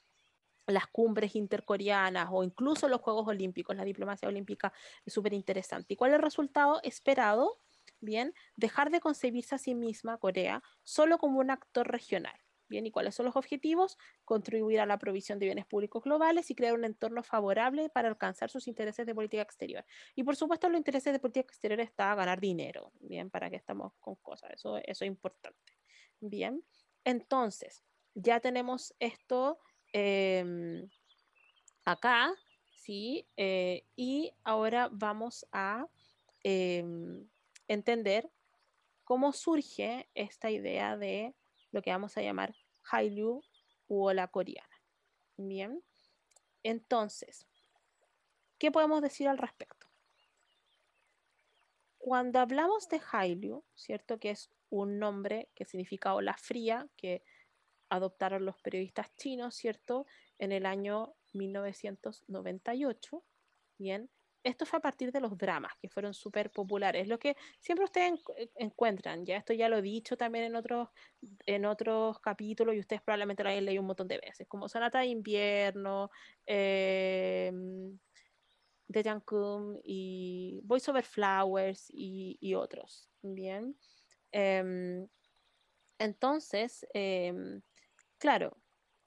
las cumbres intercoreanas o incluso los Juegos Olímpicos. La diplomacia olímpica es súper interesante. ¿Y cuál es el resultado esperado? Bien, dejar de concebirse a sí misma, Corea, solo como un actor regional. Bien, ¿y cuáles son los objetivos? Contribuir a la provisión de bienes públicos globales y crear un entorno favorable para alcanzar sus intereses de política exterior. Y por supuesto, los intereses de política exterior está ganar dinero, bien, para que estamos con cosas, eso, eso es importante. Bien, entonces, ya tenemos esto em, acá, ¿sí? Eh, y ahora vamos a em, entender cómo surge esta idea de lo que vamos a llamar Hallyu u ola coreana. Bien, entonces, ¿qué podemos decir al respecto? Cuando hablamos de Hallyu, ¿cierto? Que es un nombre que significa ola fría, que adoptaron los periodistas chinos, ¿cierto? En el año 1998, bien, esto fue a partir de los dramas que fueron súper populares, lo que siempre ustedes eh, encuentran, ya esto ya lo he dicho también en otros, en otros capítulos y ustedes probablemente lo hayan leído un montón de veces, como Sonata de Invierno, eh, de Jungkook y Voice Over Flowers y, otros, ¿bien? Em, entonces, em, claro,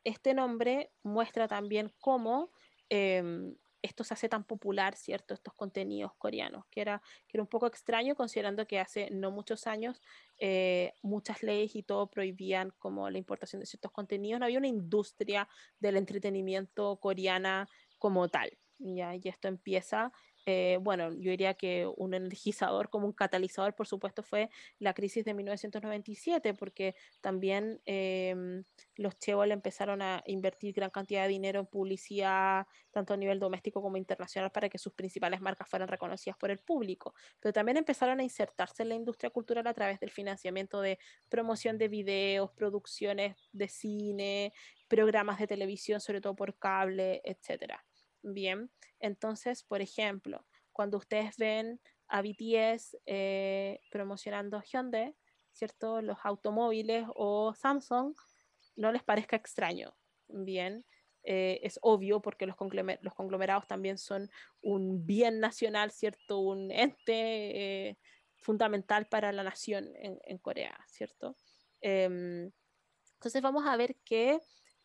este nombre muestra también cómo em, esto se hace tan popular, ¿cierto? Estos contenidos coreanos, que era, que era un poco extraño considerando que hace no muchos años eh, muchas leyes y todo prohibían como la importación de ciertos contenidos, no había una industria del entretenimiento coreana como tal. ¿ya? Y esto empieza eh, bueno, yo diría que un energizador como un catalizador, por supuesto, fue la crisis de 1997, porque también em, los Chevol empezaron a invertir gran cantidad de dinero en publicidad, tanto a nivel doméstico como internacional, para que sus principales marcas fueran reconocidas por el público. Pero también empezaron a insertarse en la industria cultural a través del financiamiento de promoción de videos, producciones de cine, programas de televisión, sobre todo por cable, etcétera. Bien, entonces, por ejemplo, cuando ustedes ven a BTS eh, promocionando Hyundai, ¿cierto? Los automóviles o Samsung, no les parezca extraño. Bien, eh, es obvio porque los, conglomerados también son un bien nacional, ¿cierto? Un ente, eh, fundamental para la nación en, Corea, ¿cierto? Em, entonces vamos a ver que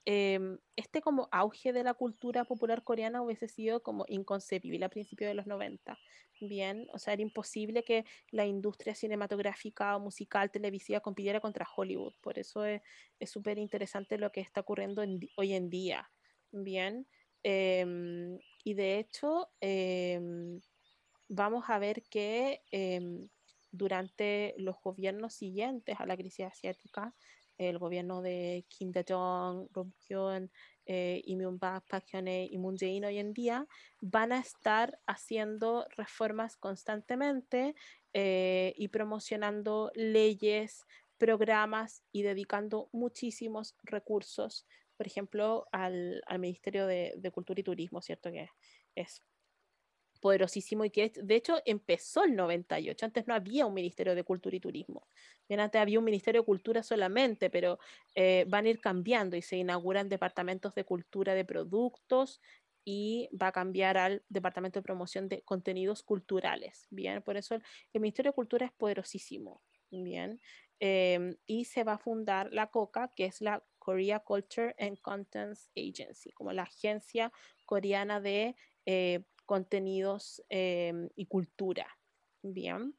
em, este como auge de la cultura popular coreana hubiese sido como inconcebible a principios de los 90. Bien, o sea, era imposible que la industria cinematográfica, musical, televisiva compitiera contra Hollywood. Por eso es súper interesante lo que está ocurriendo hoy en día. Bien, em, y de hecho, vamos a ver que durante los gobiernos siguientes a la crisis asiática, el gobierno de Kim Dae-jong, Roh Hyun, eh, Myung-bak, Park Hyun-hye y Moon Jae-in hoy en día van a estar haciendo reformas constantemente eh, y promocionando leyes, programas y dedicando muchísimos recursos, por ejemplo, al, al Ministerio de, de, Cultura y Turismo, ¿cierto? Que es poderosísimo y que de hecho empezó el 98. Antes no había un Ministerio de Cultura y Turismo. Bien, antes había un Ministerio de Cultura solamente, pero eh, van a ir cambiando y se inauguran departamentos de cultura de productos y va a cambiar al Departamento de Promoción de Contenidos Culturales. Bien, por eso el, Ministerio de Cultura es poderosísimo. Bien, em, y se va a fundar la COCA, que es la Korea Culture and Contents Agency, como la agencia coreana de eh, contenidos em, y cultura. Bien.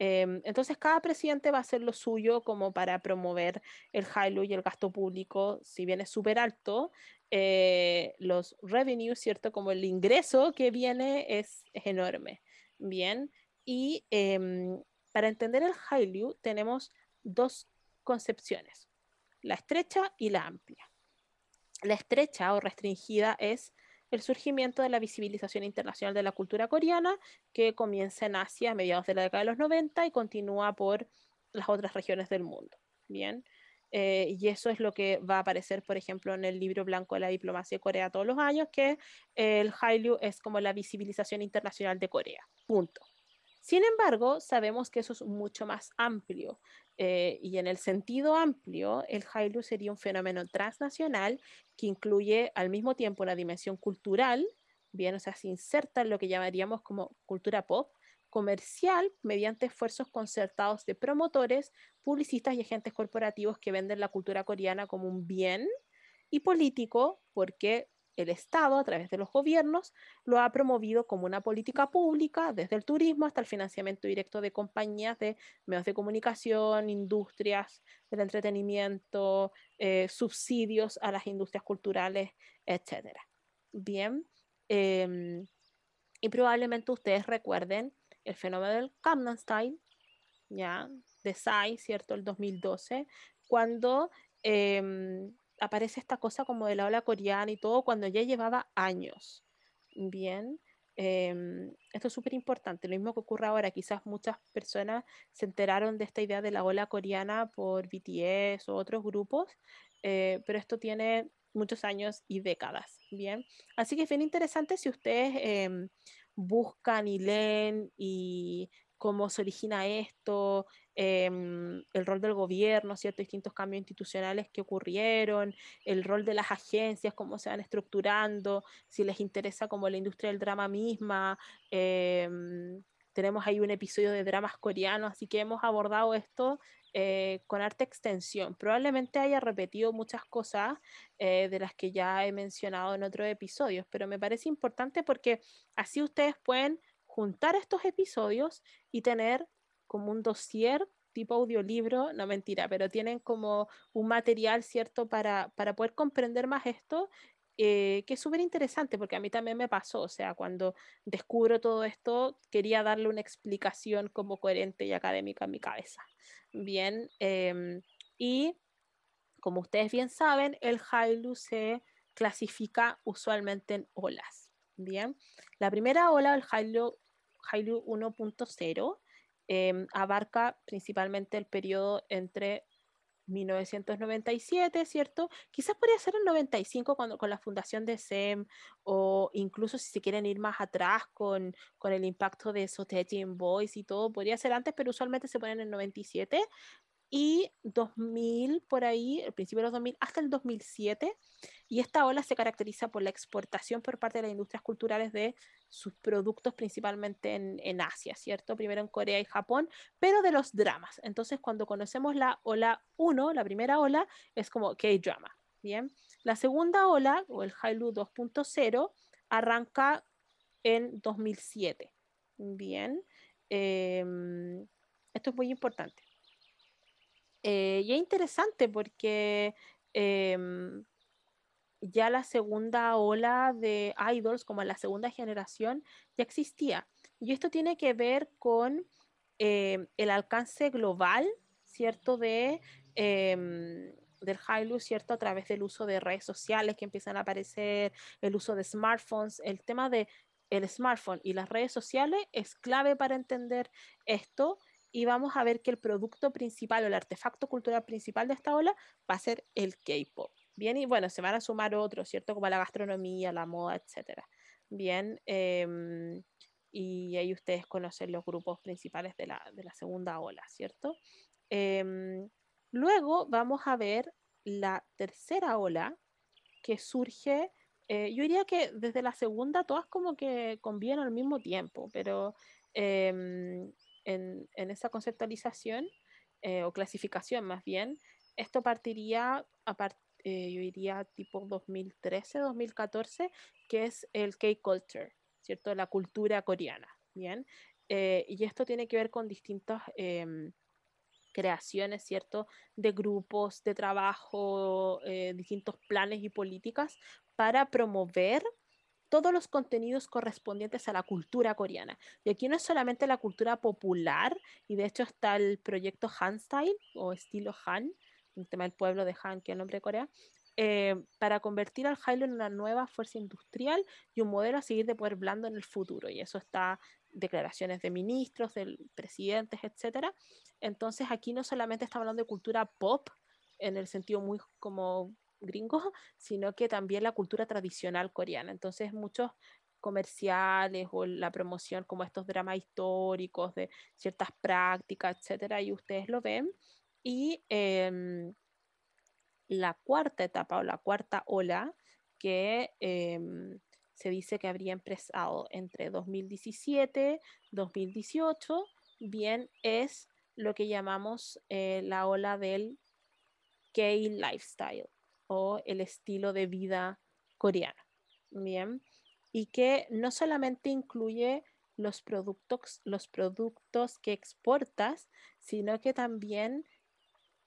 Em, entonces, cada presidente va a hacer lo suyo como para promover el Hailu y el gasto público, si bien es súper alto, eh, los revenues, ¿cierto? Como el ingreso que viene es, enorme. Bien. Y em, para entender el Hailu tenemos dos concepciones, la estrecha y la amplia. La estrecha o restringida es el surgimiento de la visibilización internacional de la cultura coreana, que comienza en Asia a mediados de la década de los 90 y continúa por las otras regiones del mundo. Bien. Eh, y eso es lo que va a aparecer, por ejemplo, en el libro blanco de la diplomacia de Corea todos los años, que el Hallyu es como la visibilización internacional de Corea. Punto. Sin embargo, sabemos que eso es mucho más amplio. Eh, y en el sentido amplio, el Hailu sería un fenómeno transnacional que incluye al mismo tiempo una dimensión cultural, bien, o sea, se inserta en lo que llamaríamos como cultura pop, comercial mediante esfuerzos concertados de promotores, publicistas y agentes corporativos que venden la cultura coreana como un bien, y político, porque el Estado, a través de los gobiernos, lo ha promovido como una política pública, desde el turismo hasta el financiamiento directo de compañías de medios de comunicación, industrias del entretenimiento, eh, subsidios a las industrias culturales, etc. Bien, em, y probablemente ustedes recuerden el fenómeno del Gangnam ya, de Psy, ¿cierto? El 2012, cuando em, aparece esta cosa como de la ola coreana y todo cuando ya llevaba años. Bien, em, esto es súper importante. Lo mismo que ocurre ahora, quizás muchas personas se enteraron de esta idea de la ola coreana por BTS o otros grupos, eh, pero esto tiene muchos años y décadas. Bien, así que es bien interesante si ustedes em, buscan y leen y cómo se origina esto, em, el rol del gobierno, ¿cierto? distintos cambios institucionales que ocurrieron, el rol de las agencias, cómo se van estructurando, si les interesa como la industria del drama misma. Em, tenemos ahí un episodio de dramas coreanos, así que hemos abordado esto eh, con harta extensión. Probablemente haya repetido muchas cosas eh, de las que ya he mencionado en otros episodios, pero me parece importante porque así ustedes pueden juntar estos episodios y tener como un dossier tipo audiolibro, no mentira, pero tienen como un material, ¿cierto?, para, para poder comprender más esto, eh, que es súper interesante, porque a mí también me pasó, o sea, cuando descubro todo esto, quería darle una explicación como coherente y académica en mi cabeza. Bien, em, y como ustedes bien saben, el Hailu se clasifica usualmente en olas. Bien, la primera ola, el Hailu Hailu 1.0 em, abarca principalmente el periodo entre 1997, ¿cierto? Quizás podría ser el 95 cuando, con la fundación de SEM o incluso si se quieren ir más atrás con, con el impacto de Sotetin Boys y todo, podría ser antes, pero usualmente se ponen en el 97 y 2000 por ahí, el principio de los 2000 hasta el 2007. Y esta ola se caracteriza por la exportación por parte de las industrias culturales de sus productos, principalmente en, en Asia, ¿cierto? Primero en Corea y Japón, pero de los dramas. Entonces, cuando conocemos la ola 1, la primera ola, es como K-drama, ¿bien? La segunda ola, o el Hallyu 2.0, arranca en 2007, ¿bien? Eh, esto es muy importante. Eh, y es interesante porque eh, ya la segunda ola de idols, como la segunda generación, ya existía. Y esto tiene que ver con eh, el alcance global, ¿cierto? De, eh, del Hailu, ¿cierto? A través del uso de redes sociales que empiezan a aparecer, el uso de smartphones, el tema de el smartphone y las redes sociales es clave para entender esto y vamos a ver que el producto principal o el artefacto cultural principal de esta ola va a ser el K-pop. Bien, y bueno, se van a sumar otros, ¿cierto? Como la gastronomía, la moda, etcétera. Bien, eh, y ahí ustedes conocen los grupos principales de la, de la segunda ola, ¿cierto? Eh, luego vamos a ver la tercera ola que surge, eh, yo diría que desde la segunda todas como que convienen al mismo tiempo, pero eh, en, en esa conceptualización eh, o clasificación más bien, esto partiría a part eh, yo diría tipo 2013, 2014, que es el K-Culture, ¿cierto? La cultura coreana, ¿bien? Eh, y esto tiene que ver con distintas em, creaciones, ¿cierto? De grupos de trabajo, eh, distintos planes y políticas para promover todos los contenidos correspondientes a la cultura coreana. Y aquí no es solamente la cultura popular, y de hecho está el proyecto Han Style o estilo Han, el tema del pueblo de Han, que es el nombre de Corea, eh, para convertir al Halo en una nueva fuerza industrial y un modelo a seguir de poder blando en el futuro. Y eso está declaraciones de ministros, de presidentes, etc. Entonces aquí no solamente estamos hablando de cultura pop, en el sentido muy como gringo, sino que también la cultura tradicional coreana. Entonces muchos comerciales o la promoción como estos dramas históricos de ciertas prácticas, etcétera, y ustedes lo ven. Y eh, la cuarta etapa o la cuarta ola que eh, se dice que habría empezado entre 2017 2018, bien es lo que llamamos eh, la ola del K-lifestyle o el estilo de vida coreano. Bien, y que no solamente incluye los productos, los productos que exportas, sino que también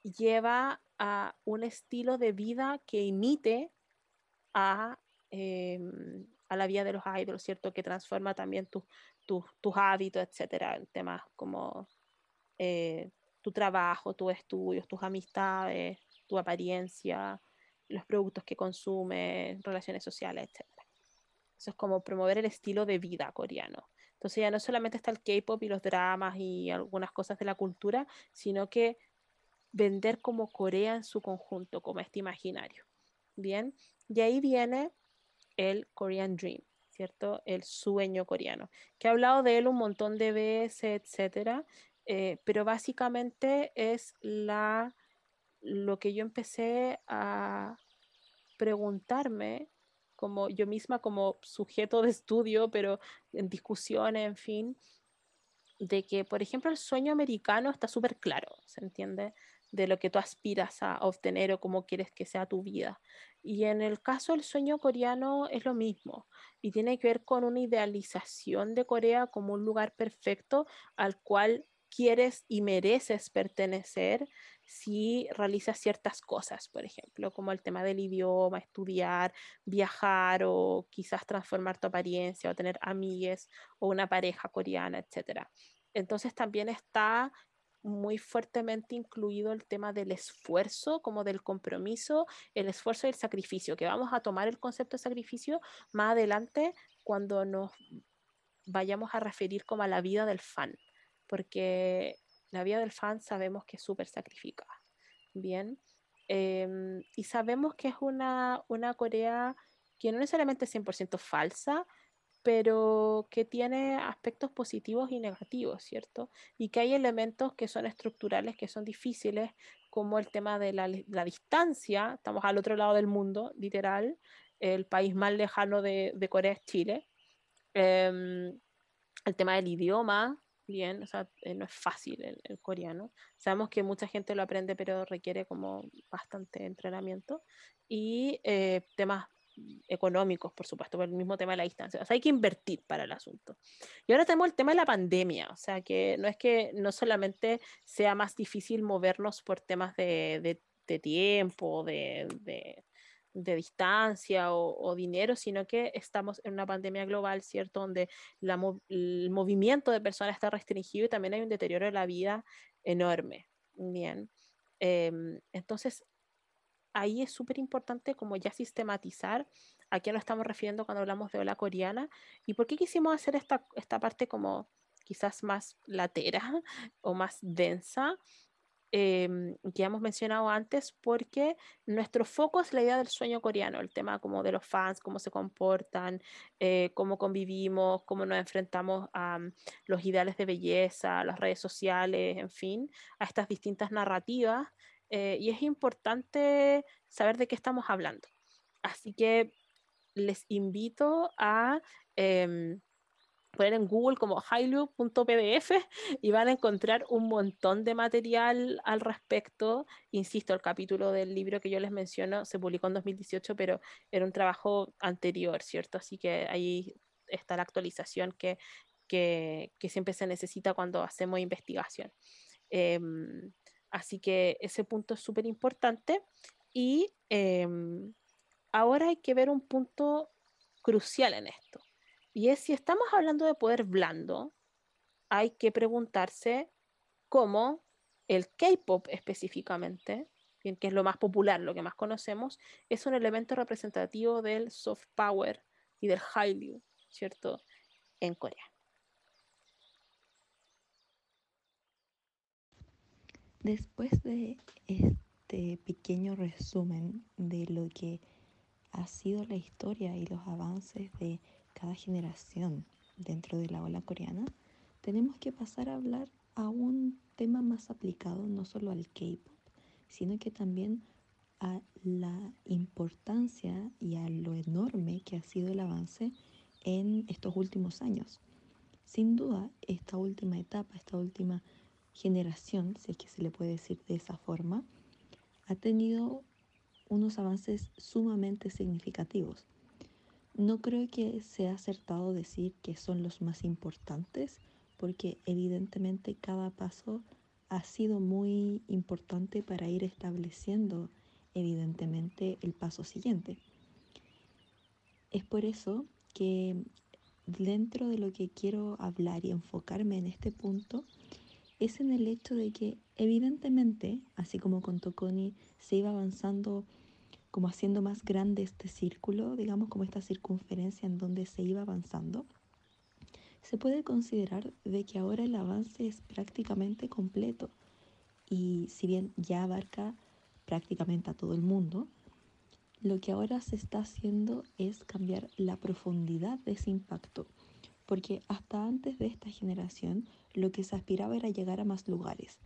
lleva a un estilo de vida que imite a, eh, a la vida de los idols, ¿cierto? Que transforma también tus tu, tu hábitos, etcétera, en temas como eh, tu trabajo, tus estudios, tus amistades, tu apariencia, los productos que consumes, relaciones sociales, etcétera. Eso es como promover el estilo de vida coreano. Entonces ya no solamente está el K-pop y los dramas y algunas cosas de la cultura, sino que vender como Corea en su conjunto, como este imaginario. Bien, y ahí viene el Korean Dream, ¿cierto? El sueño coreano, que he hablado de él un montón de veces, etcétera, eh, pero básicamente es la, lo que yo empecé a preguntarme como yo misma como sujeto de estudio, pero en discusiones, en fin, de que, por ejemplo, el sueño americano está súper claro, ¿se entiende? de lo que tú aspiras a obtener o cómo quieres que sea tu vida. Y en el caso del sueño coreano es lo mismo y tiene que ver con una idealización de Corea como un lugar perfecto al cual quieres y mereces pertenecer si realizas ciertas cosas, por ejemplo, como el tema del idioma, estudiar, viajar o quizás transformar tu apariencia o tener amigues o una pareja coreana, etc. Entonces también está muy fuertemente incluido el tema del esfuerzo, como del compromiso, el esfuerzo y el sacrificio, que vamos a tomar el concepto de sacrificio más adelante cuando nos vayamos a referir como a la vida del fan, porque la vida del fan sabemos que es súper sacrificada. Bien, eh, y sabemos que es una, una Corea que no necesariamente es 100% falsa, pero que tiene aspectos positivos y negativos, ¿cierto? Y que hay elementos que son estructurales, que son difíciles, como el tema de la, la distancia, estamos al otro lado del mundo, literal, el país más lejano de, de Corea es Chile. Um, el tema del idioma, bien, o sea, eh, no es fácil el, coreano. Sabemos que mucha gente lo aprende, pero requiere como bastante entrenamiento. Y eh, temas económicos, por supuesto, por el mismo tema de la distancia. O sea, hay que invertir para el asunto. Y ahora tenemos el tema de la pandemia, o sea, que no es que no solamente sea más difícil movernos por temas de, de, tiempo, de de distancia o, dinero, sino que estamos en una pandemia global, ¿cierto? Donde la, el movimiento de personas está restringido y también hay un deterioro de la vida enorme. Bien. Eh, entonces, ahí es súper importante como ya sistematizar a qué nos estamos refiriendo cuando hablamos de ola coreana y por qué quisimos hacer esta, esta parte como quizás más latera <laughs> o más densa eh, que hemos mencionado antes, porque nuestro foco es la idea del sueño coreano, el tema como de los fans, cómo se comportan, eh, cómo convivimos, cómo nos enfrentamos a um, los ideales de belleza, las redes sociales, en fin, a estas distintas narrativas. Eh, y es importante saber de qué estamos hablando. Así que les invito a... Eh, poner en Google como hailu.pdf <laughs> y van a encontrar un montón de material al respecto. Insisto, el capítulo del libro que yo les menciono se publicó en 2018, pero era un trabajo anterior, ¿cierto? Así que ahí está la actualización que, que, siempre se necesita cuando hacemos investigación. Eh, así que ese punto es súper importante. Y eh, ahora hay que ver un punto crucial en esto y es si estamos hablando de poder blando, hay que preguntarse cómo el K-pop específicamente, que es lo más popular, lo que más conocemos, es un elemento representativo del soft power y del Hallyu, ¿cierto? En Corea. Después de este pequeño resumen de lo que ha sido la historia y los avances de cada generación dentro de la ola coreana, tenemos que pasar a hablar a un tema más aplicado no solo al K-pop, sino que también a la importancia y a lo enorme que ha sido el avance en estos últimos años. Sin duda, esta última etapa, esta última generación, si es que se le puede decir de esa forma, ha tenido unos avances sumamente significativos. No creo que sea acertado decir que son los más importantes, porque evidentemente cada paso ha sido muy importante para ir estableciendo evidentemente el paso siguiente. Es por eso que dentro de lo que quiero hablar y enfocarme en este punto es en el hecho de que evidentemente, así como con Toconi se iba avanzando como haciendo más grande este círculo, digamos como esta circunferencia en donde se iba avanzando, se puede considerar de que ahora el avance es prácticamente completo. Y si bien ya abarca prácticamente a todo el mundo, lo que ahora se está haciendo es cambiar la profundidad de ese impacto, porque hasta antes de esta generación lo que se aspiraba era llegar a más lugares,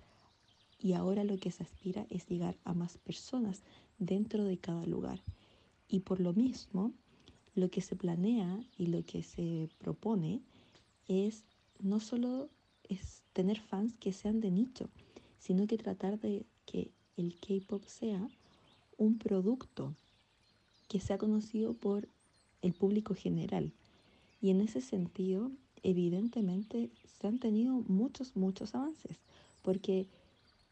y ahora lo que se aspira es llegar a más personas dentro de cada lugar. Y por lo mismo, lo que se planea y lo que se propone es no solo es tener fans que sean de nicho, sino que tratar de que el K-pop sea un producto que sea conocido por el público general. Y en ese sentido, evidentemente, se han tenido muchos, muchos avances, porque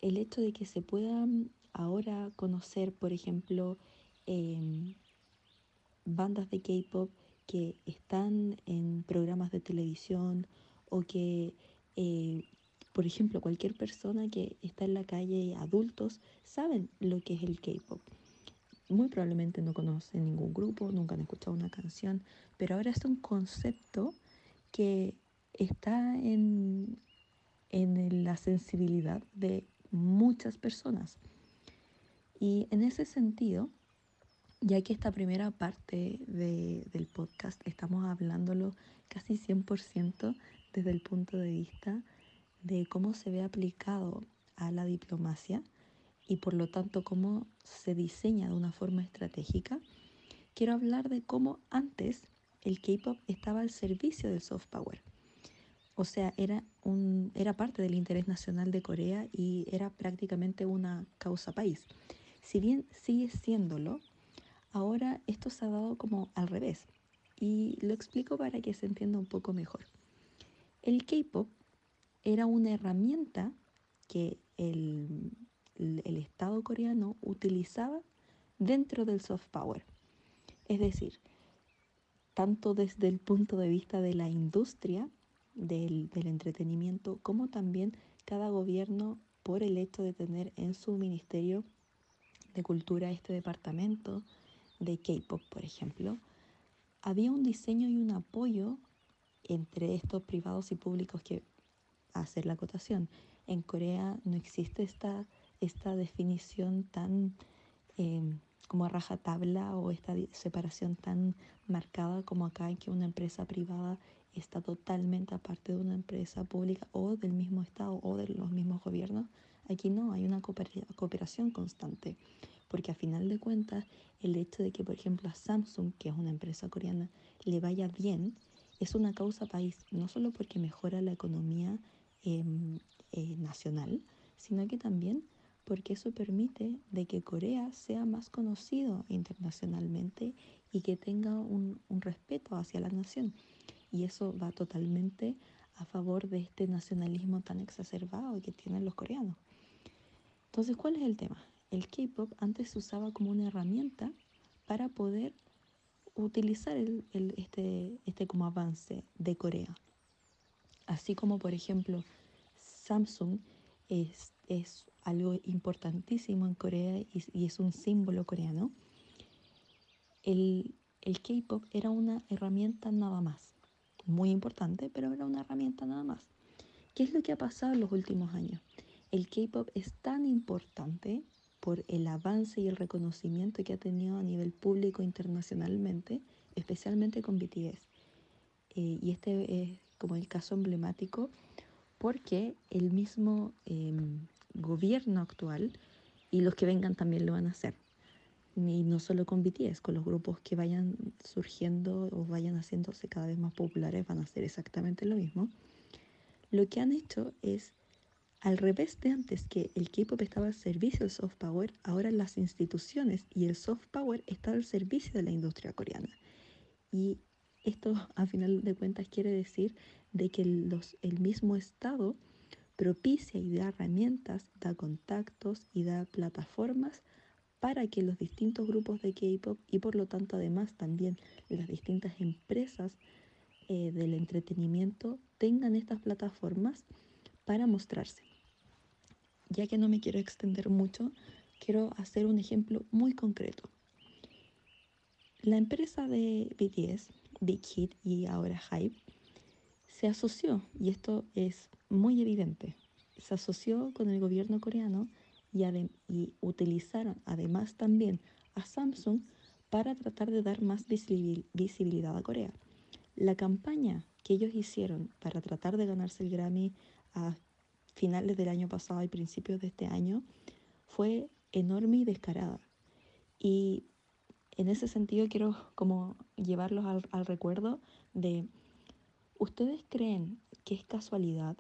el hecho de que se puedan ahora conocer, por ejemplo, eh, bandas de K-Pop que están en programas de televisión o que, eh, por ejemplo, cualquier persona que está en la calle, adultos, saben lo que es el K-Pop. Muy probablemente no conocen ningún grupo, nunca han escuchado una canción, pero ahora es un concepto que está en, en la sensibilidad de muchas personas. Y en ese sentido, ya que esta primera parte de, del podcast estamos hablándolo casi 100% desde el punto de vista de cómo se ve aplicado a la diplomacia y por lo tanto cómo se diseña de una forma estratégica, quiero hablar de cómo antes el K-Pop estaba al servicio del soft power. O sea, era, un, era parte del interés nacional de Corea y era prácticamente una causa país. Si bien sigue siéndolo, ahora esto se ha dado como al revés. Y lo explico para que se entienda un poco mejor. El K-Pop era una herramienta que el, el Estado coreano utilizaba dentro del soft power. Es decir, tanto desde el punto de vista de la industria del, entretenimiento, como también cada gobierno por el hecho de tener en su Ministerio de Cultura este departamento de K-Pop, por ejemplo, había un diseño y un apoyo entre estos privados y públicos que hacer la acotación. En Corea no existe esta, esta definición tan eh, como a rajatabla o esta separación tan marcada como acá en que una empresa privada está totalmente aparte de una empresa pública o del mismo Estado o de los mismos gobiernos. Aquí no, hay una cooperación constante, porque a final de cuentas el hecho de que, por ejemplo, a Samsung, que es una empresa coreana, le vaya bien, es una causa país, no solo porque mejora la economía em, eh, nacional, sino que también porque eso permite de que Corea sea más conocido internacionalmente y que tenga un, un respeto hacia la nación y eso va totalmente a favor de este nacionalismo tan exacerbado que tienen los coreanos. Entonces, ¿cuál es el tema? El K-Pop antes se usaba como una herramienta para poder utilizar el, este, este como avance de Corea. Así como, por ejemplo, Samsung es, es algo importantísimo en Corea y, y es un símbolo coreano. El, el K-Pop era una herramienta nada más muy importante, pero era una herramienta nada más. ¿Qué es lo que ha pasado en los últimos años? El K-Pop es tan importante por el avance y el reconocimiento que ha tenido a nivel público internacionalmente, especialmente con BTS. Eh, y este es como el caso emblemático porque el mismo em, gobierno actual y los que vengan también lo van a hacer y no solo con BTS, con los grupos que vayan surgiendo o vayan haciéndose cada vez más populares van a hacer exactamente lo mismo. Lo que han hecho es, al revés de antes que el K-pop estaba al servicio del soft power, ahora las instituciones y el soft power está al servicio de la industria coreana. Y esto, <laughs> a final de cuentas, quiere decir de que el mismo Estado propicia y da herramientas, da contactos y da plataformas para que los distintos grupos de K-Pop y por lo tanto además también las distintas empresas eh, del entretenimiento tengan estas plataformas para mostrarse. Ya que no me quiero extender mucho, quiero hacer un ejemplo muy concreto. La empresa de BTS, Big Hit y ahora Hype, se asoció, y esto es muy evidente, se asoció con el gobierno coreano y, utilizaron además también a Samsung para tratar de dar más visibilidad a Corea. La campaña que ellos hicieron para tratar de ganarse el Grammy a finales del año pasado y principios de este año fue enorme y descarada. Y en ese sentido quiero como llevarlos al, al recuerdo de, ¿ustedes creen que es casualidad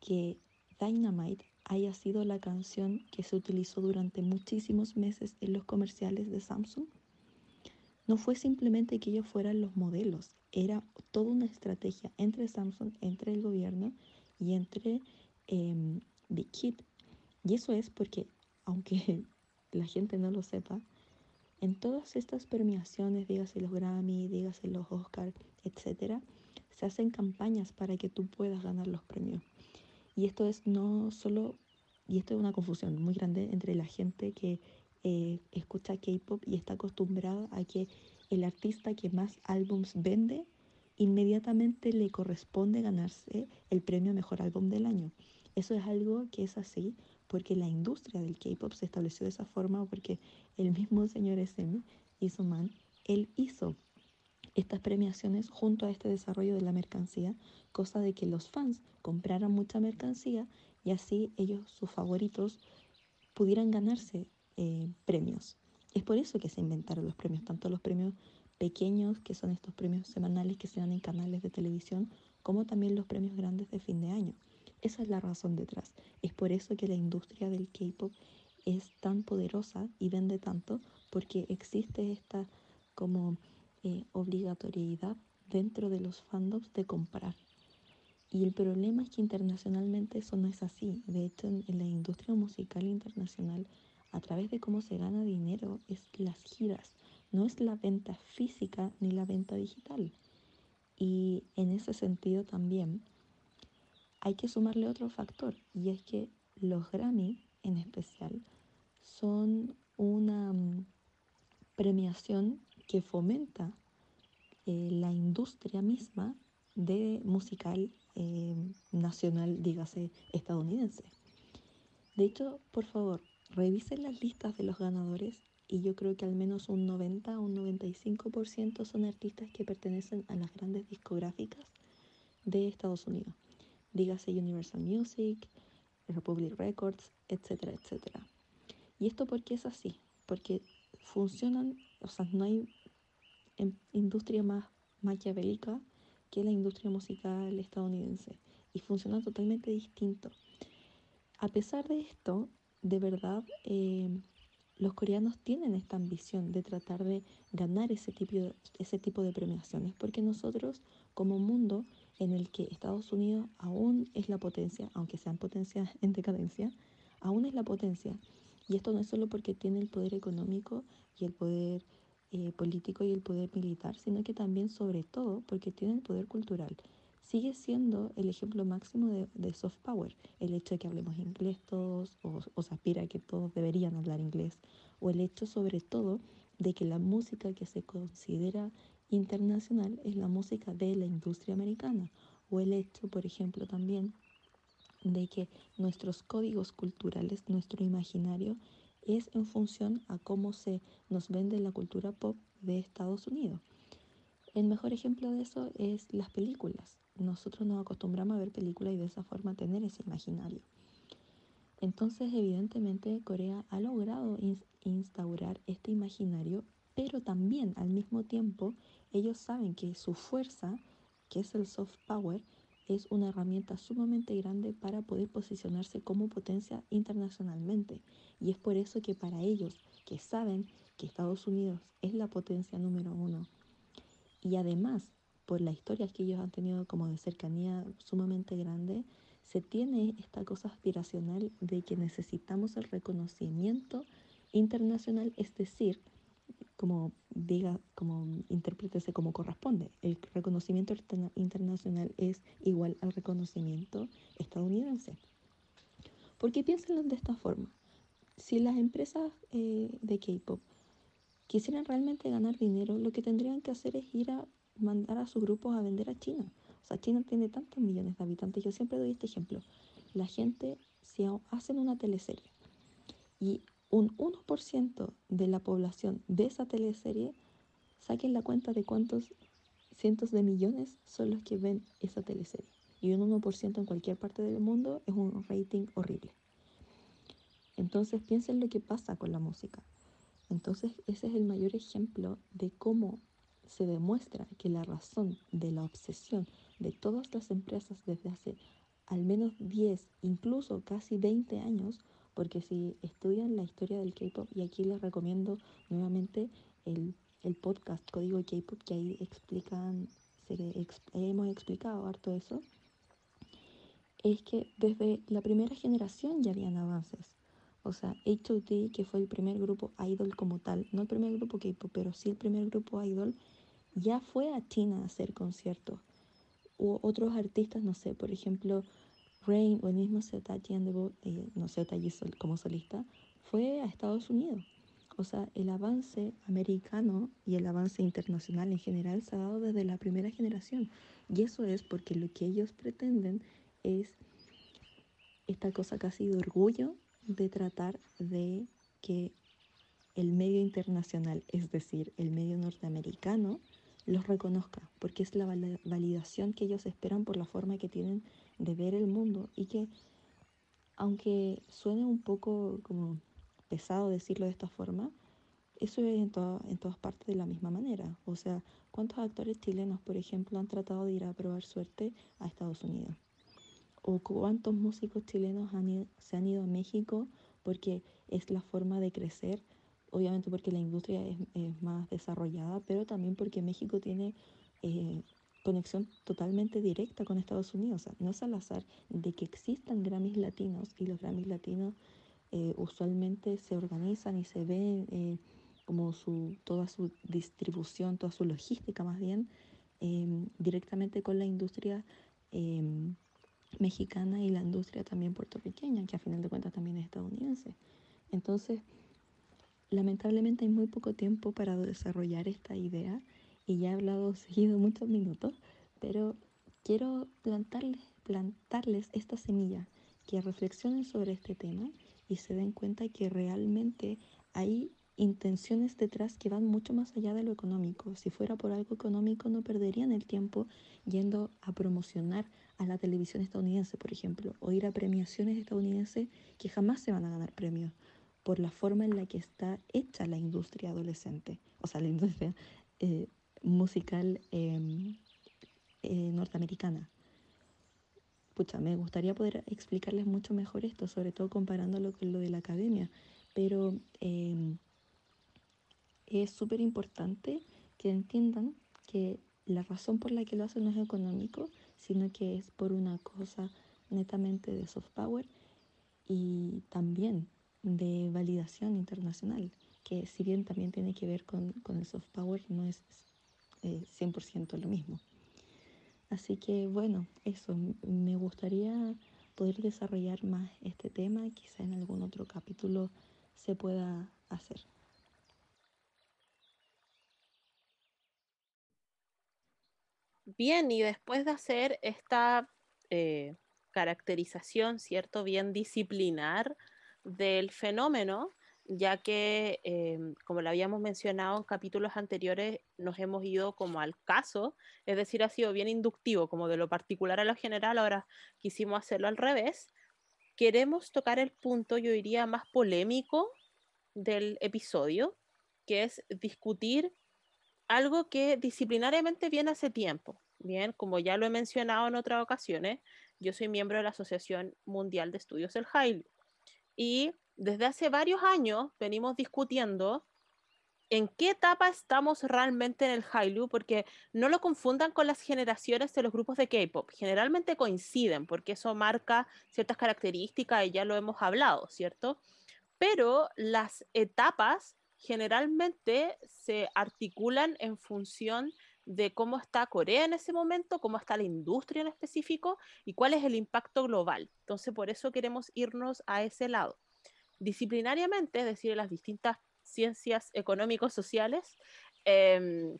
que Dynamite haya sido la canción que se utilizó durante muchísimos meses en los comerciales de Samsung? No fue simplemente que ellos fueran los modelos, era toda una estrategia entre Samsung, entre el gobierno y entre eh, Big Kid. Y eso es porque, aunque <laughs> la gente no lo sepa, en todas estas premiaciones, dígase los Grammy, dígase los Oscar, etc., se hacen campañas para que tú puedas ganar los premios. Y esto es no solo, y esto es una confusión muy grande entre la gente que eh, escucha K-pop y está acostumbrada a que el artista que más álbums vende inmediatamente le corresponde ganarse el premio Mejor Álbum del Año. Eso es algo que es así porque la industria del K-pop se estableció de esa forma porque el mismo señor SM, Man, él hizo estas premiaciones junto a este desarrollo de la mercancía, cosa de que los fans compraran mucha mercancía y así ellos, sus favoritos, pudieran ganarse eh, premios. Es por eso que se inventaron los premios, tanto los premios pequeños, que son estos premios semanales que se dan en canales de televisión, como también los premios grandes de fin de año. Esa es la razón detrás. Es por eso que la industria del K-pop es tan poderosa y vende tanto, porque existe esta como eh, obligatoriedad dentro de los fandoms de comprar. Y el problema es que internacionalmente eso no es así. De hecho, en la industria musical internacional, a través de cómo se gana dinero, es las giras, no es la venta física ni la venta digital. Y en ese sentido también hay que sumarle otro factor, y es que los Grammy en especial son una mm, premiación que fomenta eh, la industria misma de musical eh, nacional, dígase, estadounidense. De hecho, por favor, revisen las listas de los ganadores y yo creo que al menos un 90 o un 95% son artistas que pertenecen a las grandes discográficas de Estados Unidos. Dígase Universal Music, Republic Records, etcétera, etcétera. ¿Y esto por qué es así? Porque funcionan, o sea, no hay industria más maquiavélica que la industria musical estadounidense y funcionan totalmente distinto. A pesar de esto, de verdad, eh, los coreanos tienen esta ambición de tratar de ganar ese tipo de, ese tipo de premiaciones, porque nosotros como mundo en el que Estados Unidos aún es la potencia, aunque sean potencias en decadencia, aún es la potencia. Y esto no es solo porque tiene el poder económico y el poder eh, político y el poder militar, sino que también sobre todo porque tiene el poder cultural sigue siendo el ejemplo máximo de, soft power. El hecho de que hablemos inglés todos, o, o se aspira a que todos deberían hablar inglés, o el hecho sobre todo de que la música que se considera internacional es la música de la industria americana, o el hecho, por ejemplo, también de que nuestros códigos culturales, nuestro imaginario, es en función a cómo se nos vende la cultura pop de Estados Unidos. El mejor ejemplo de eso es las películas nosotros nos acostumbramos a ver películas y de esa forma tener ese imaginario. Entonces, evidentemente, Corea ha logrado instaurar este imaginario, pero también al mismo tiempo ellos saben que su fuerza, que es el soft power, es una herramienta sumamente grande para poder posicionarse como potencia internacionalmente. Y es por eso que para ellos, que saben que Estados Unidos es la potencia número uno, y además por la historia que ellos han tenido como de cercanía sumamente grande, se tiene esta cosa aspiracional de que necesitamos el reconocimiento internacional, es decir, como diga, como interprétese como corresponde. El reconocimiento internacional es igual al reconocimiento estadounidense. Porque piénsenlo de esta forma. Si las empresas eh, de K-pop quisieran realmente ganar dinero, lo que tendrían que hacer es ir a mandar a sus grupos a vender a China. O sea, China tiene tantos millones de habitantes. Yo siempre doy este ejemplo. La gente, si hacen una teleserie y un 1% de la población de esa teleserie, saquen la cuenta de cuántos cientos de millones son los que ven esa teleserie. Y un 1% en cualquier parte del mundo es un rating horrible. Entonces piensen lo que pasa con la música. Entonces ese es el mayor ejemplo de cómo se demuestra que la razón de la obsesión de todas las empresas desde hace al menos 10, incluso casi 20 años, porque si estudian la historia del K-Pop, y aquí les recomiendo nuevamente el, podcast Código K-Pop, que ahí explican, hemos explicado harto eso, es que desde la primera generación ya habían avances. O sea, H.O.T., que fue el primer grupo idol como tal, no el primer grupo K-pop, pero sí el primer grupo idol, ya fue a China a hacer conciertos. O otros artistas, no sé, por ejemplo, Rain o el mismo Setaji eh, no Setaji sol, como solista, fue a Estados Unidos. O sea, el avance americano y el avance internacional en general se ha dado desde la primera generación. Y eso es porque lo que ellos pretenden es esta cosa casi de orgullo de tratar de que el medio internacional, es decir, el medio norteamericano, los reconozca, porque es la validación que ellos esperan por la forma que tienen de ver el mundo y que, aunque suene un poco como pesado decirlo de esta forma, eso es en, en todas partes de la misma manera. O sea, ¿cuántos actores chilenos, por ejemplo, han tratado de ir a probar suerte a Estados Unidos? ¿O cuántos músicos chilenos se han ido a México porque es la forma de crecer? Obviamente porque la industria es, más desarrollada, pero también porque México tiene eh, conexión totalmente directa con Estados Unidos. No es al azar de que existan Grammys latinos y los Grammys latinos eh, usualmente se organizan y se ven eh, como su, toda su distribución, toda su logística más bien, em, directamente con la industria em, mexicana y la industria también puertorriqueña, que a final de cuentas también es estadounidense. Entonces, lamentablemente hay muy poco tiempo para desarrollar esta idea y ya he hablado <laughs> seguido muchos minutos, pero quiero plantarles, plantarles esta semilla, que reflexionen sobre este tema y se den cuenta que realmente hay intenciones detrás que van mucho más allá de lo económico. Si fuera por algo económico no perderían el tiempo yendo a promocionar a la televisión estadounidense, por ejemplo, o ir a premiaciones estadounidenses que jamás se van a ganar premios por la forma en la que está hecha la industria adolescente, o sea, la industria eh, musical em, eh, norteamericana. Pucha, me gustaría poder explicarles mucho mejor esto, sobre todo comparándolo con lo de la academia, pero em, es súper importante que entiendan que la razón por la que lo hacen no es económico, sino que es por una cosa netamente de soft power y también de validación internacional, que si bien también tiene que ver con, el soft power, no es 100% eh, lo mismo. Así que bueno, eso, me gustaría poder desarrollar más este tema, quizá en algún otro capítulo se pueda hacer. Bien, y después de hacer esta eh, caracterización, ¿cierto? Bien disciplinar del fenómeno, ya que, eh, como lo habíamos mencionado en capítulos anteriores, nos hemos ido como al caso, es decir, ha sido bien inductivo, como de lo particular a lo general, ahora quisimos hacerlo al revés. Queremos tocar el punto, yo diría, más polémico del episodio, que es discutir algo que disciplinariamente viene hace tiempo. Bien, como ya lo he mencionado en otras ocasiones, yo soy miembro de la Asociación Mundial de Estudios del Hailu. Y desde hace varios años venimos discutiendo en qué etapa estamos realmente en el Hailu, porque no lo confundan con las generaciones de los grupos de K-pop. Generalmente coinciden, porque eso marca ciertas características y ya lo hemos hablado, ¿cierto? Pero las etapas generalmente se articulan en función de cómo está Corea en ese momento, cómo está la industria en específico y cuál es el impacto global. Entonces, por eso queremos irnos a ese lado. Disciplinariamente, es decir, las distintas ciencias económicos sociales em,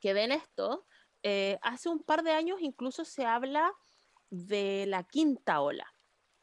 que ven esto, eh, hace un par de años incluso se habla de la quinta ola.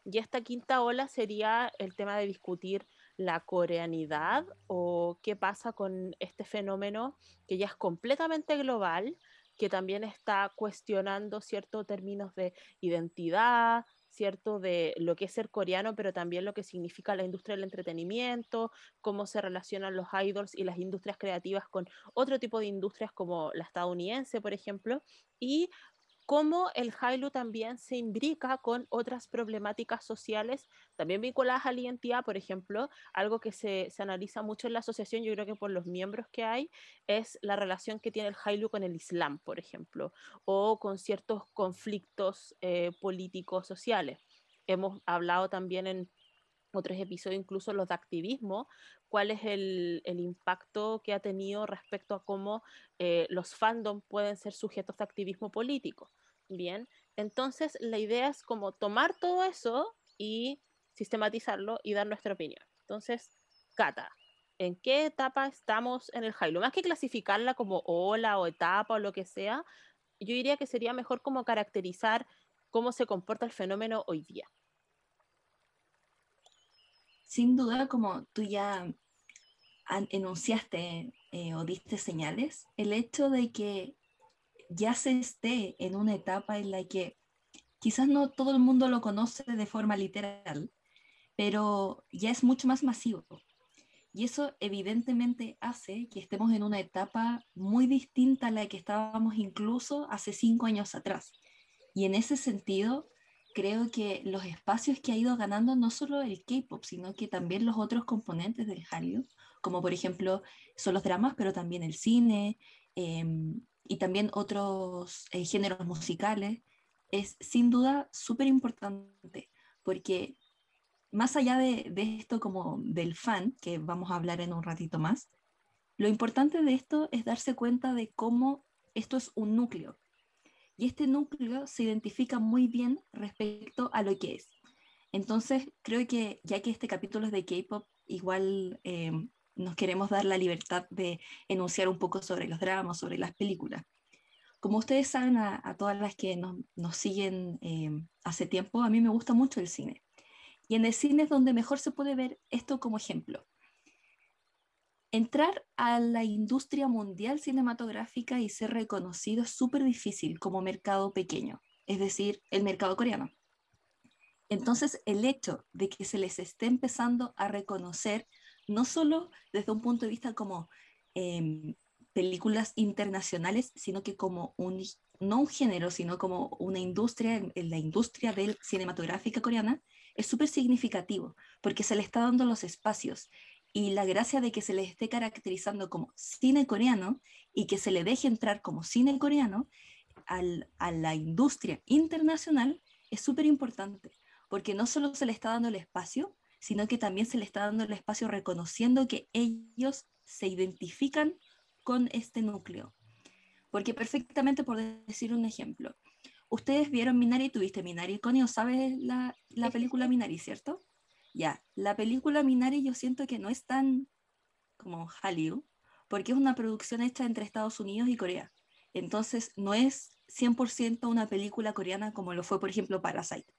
Y esta quinta ola sería el tema de discutir la coreanidad o qué pasa con este fenómeno que ya es completamente global, que también está cuestionando ciertos términos de identidad, cierto de lo que es ser coreano, pero también lo que significa la industria del entretenimiento, cómo se relacionan los idols y las industrias creativas con otro tipo de industrias como la estadounidense, por ejemplo, y cómo el Hailu también se imbrica con otras problemáticas sociales, también vinculadas a la identidad, por ejemplo, algo que se, analiza mucho en la asociación, yo creo que por los miembros que hay, es la relación que tiene el Hailu con el Islam, por ejemplo, o con ciertos conflictos eh, políticos sociales. Hemos hablado también en otros episodios, incluso los de activismo, cuál es el, impacto que ha tenido respecto a cómo eh, los fandom pueden ser sujetos de activismo político. Bien, entonces la idea es como tomar todo eso y sistematizarlo y dar nuestra opinión. Entonces, Cata, ¿en qué etapa estamos en el Hailu? Más que clasificarla como ola o etapa o lo que sea, yo diría que sería mejor como caracterizar cómo se comporta el fenómeno hoy día. Sin duda, como tú ya enunciaste eh, o diste señales, el hecho de que ya se esté en una etapa en la que quizás no todo el mundo lo conoce de forma literal, pero ya es mucho más masivo. Y eso evidentemente hace que estemos en una etapa muy distinta a la que estábamos incluso hace cinco años atrás. Y en ese sentido, creo que los espacios que ha ido ganando no solo el K-pop, sino que también los otros componentes del Hallyu, como por ejemplo son los dramas, pero también el cine em, y también otros eh, géneros musicales, es sin duda súper importante, porque más allá de, de, esto como del fan, que vamos a hablar en un ratito más, lo importante de esto es darse cuenta de cómo esto es un núcleo. Y este núcleo se identifica muy bien respecto a lo que es. Entonces, creo que ya que este capítulo es de K-Pop, igual eh, nos queremos dar la libertad de enunciar un poco sobre los dramas, sobre las películas. Como ustedes saben, a, todas las que nos, nos siguen eh, hace tiempo, a mí me gusta mucho el cine. Y en el cine es donde mejor se puede ver esto como ejemplo. Entrar a la industria mundial cinematográfica y ser reconocido es súper difícil como mercado pequeño, es decir, el mercado coreano. Entonces, el hecho de que se les esté empezando a reconocer no solo desde un punto de vista como em, películas internacionales, sino que como un, no un género, sino como una industria, en, la industria del cinematográfica coreana, es súper significativo, porque se le está dando los espacios y la gracia de que se le esté caracterizando como cine coreano y que se le deje entrar como cine coreano a la industria internacional es súper importante, porque no solo se le está dando el espacio, sino que también se le está dando el espacio reconociendo que ellos se identifican con este núcleo. Porque perfectamente, por decir un ejemplo, ustedes vieron Minari, tuviste Minari, Conio, ¿sabes la, la película Minari, cierto? Ya, la película Minari yo siento que no es tan como Hallyu, porque es una producción hecha entre Estados Unidos y Corea. Entonces, no es 100% una película coreana como lo fue, por ejemplo, Parasite.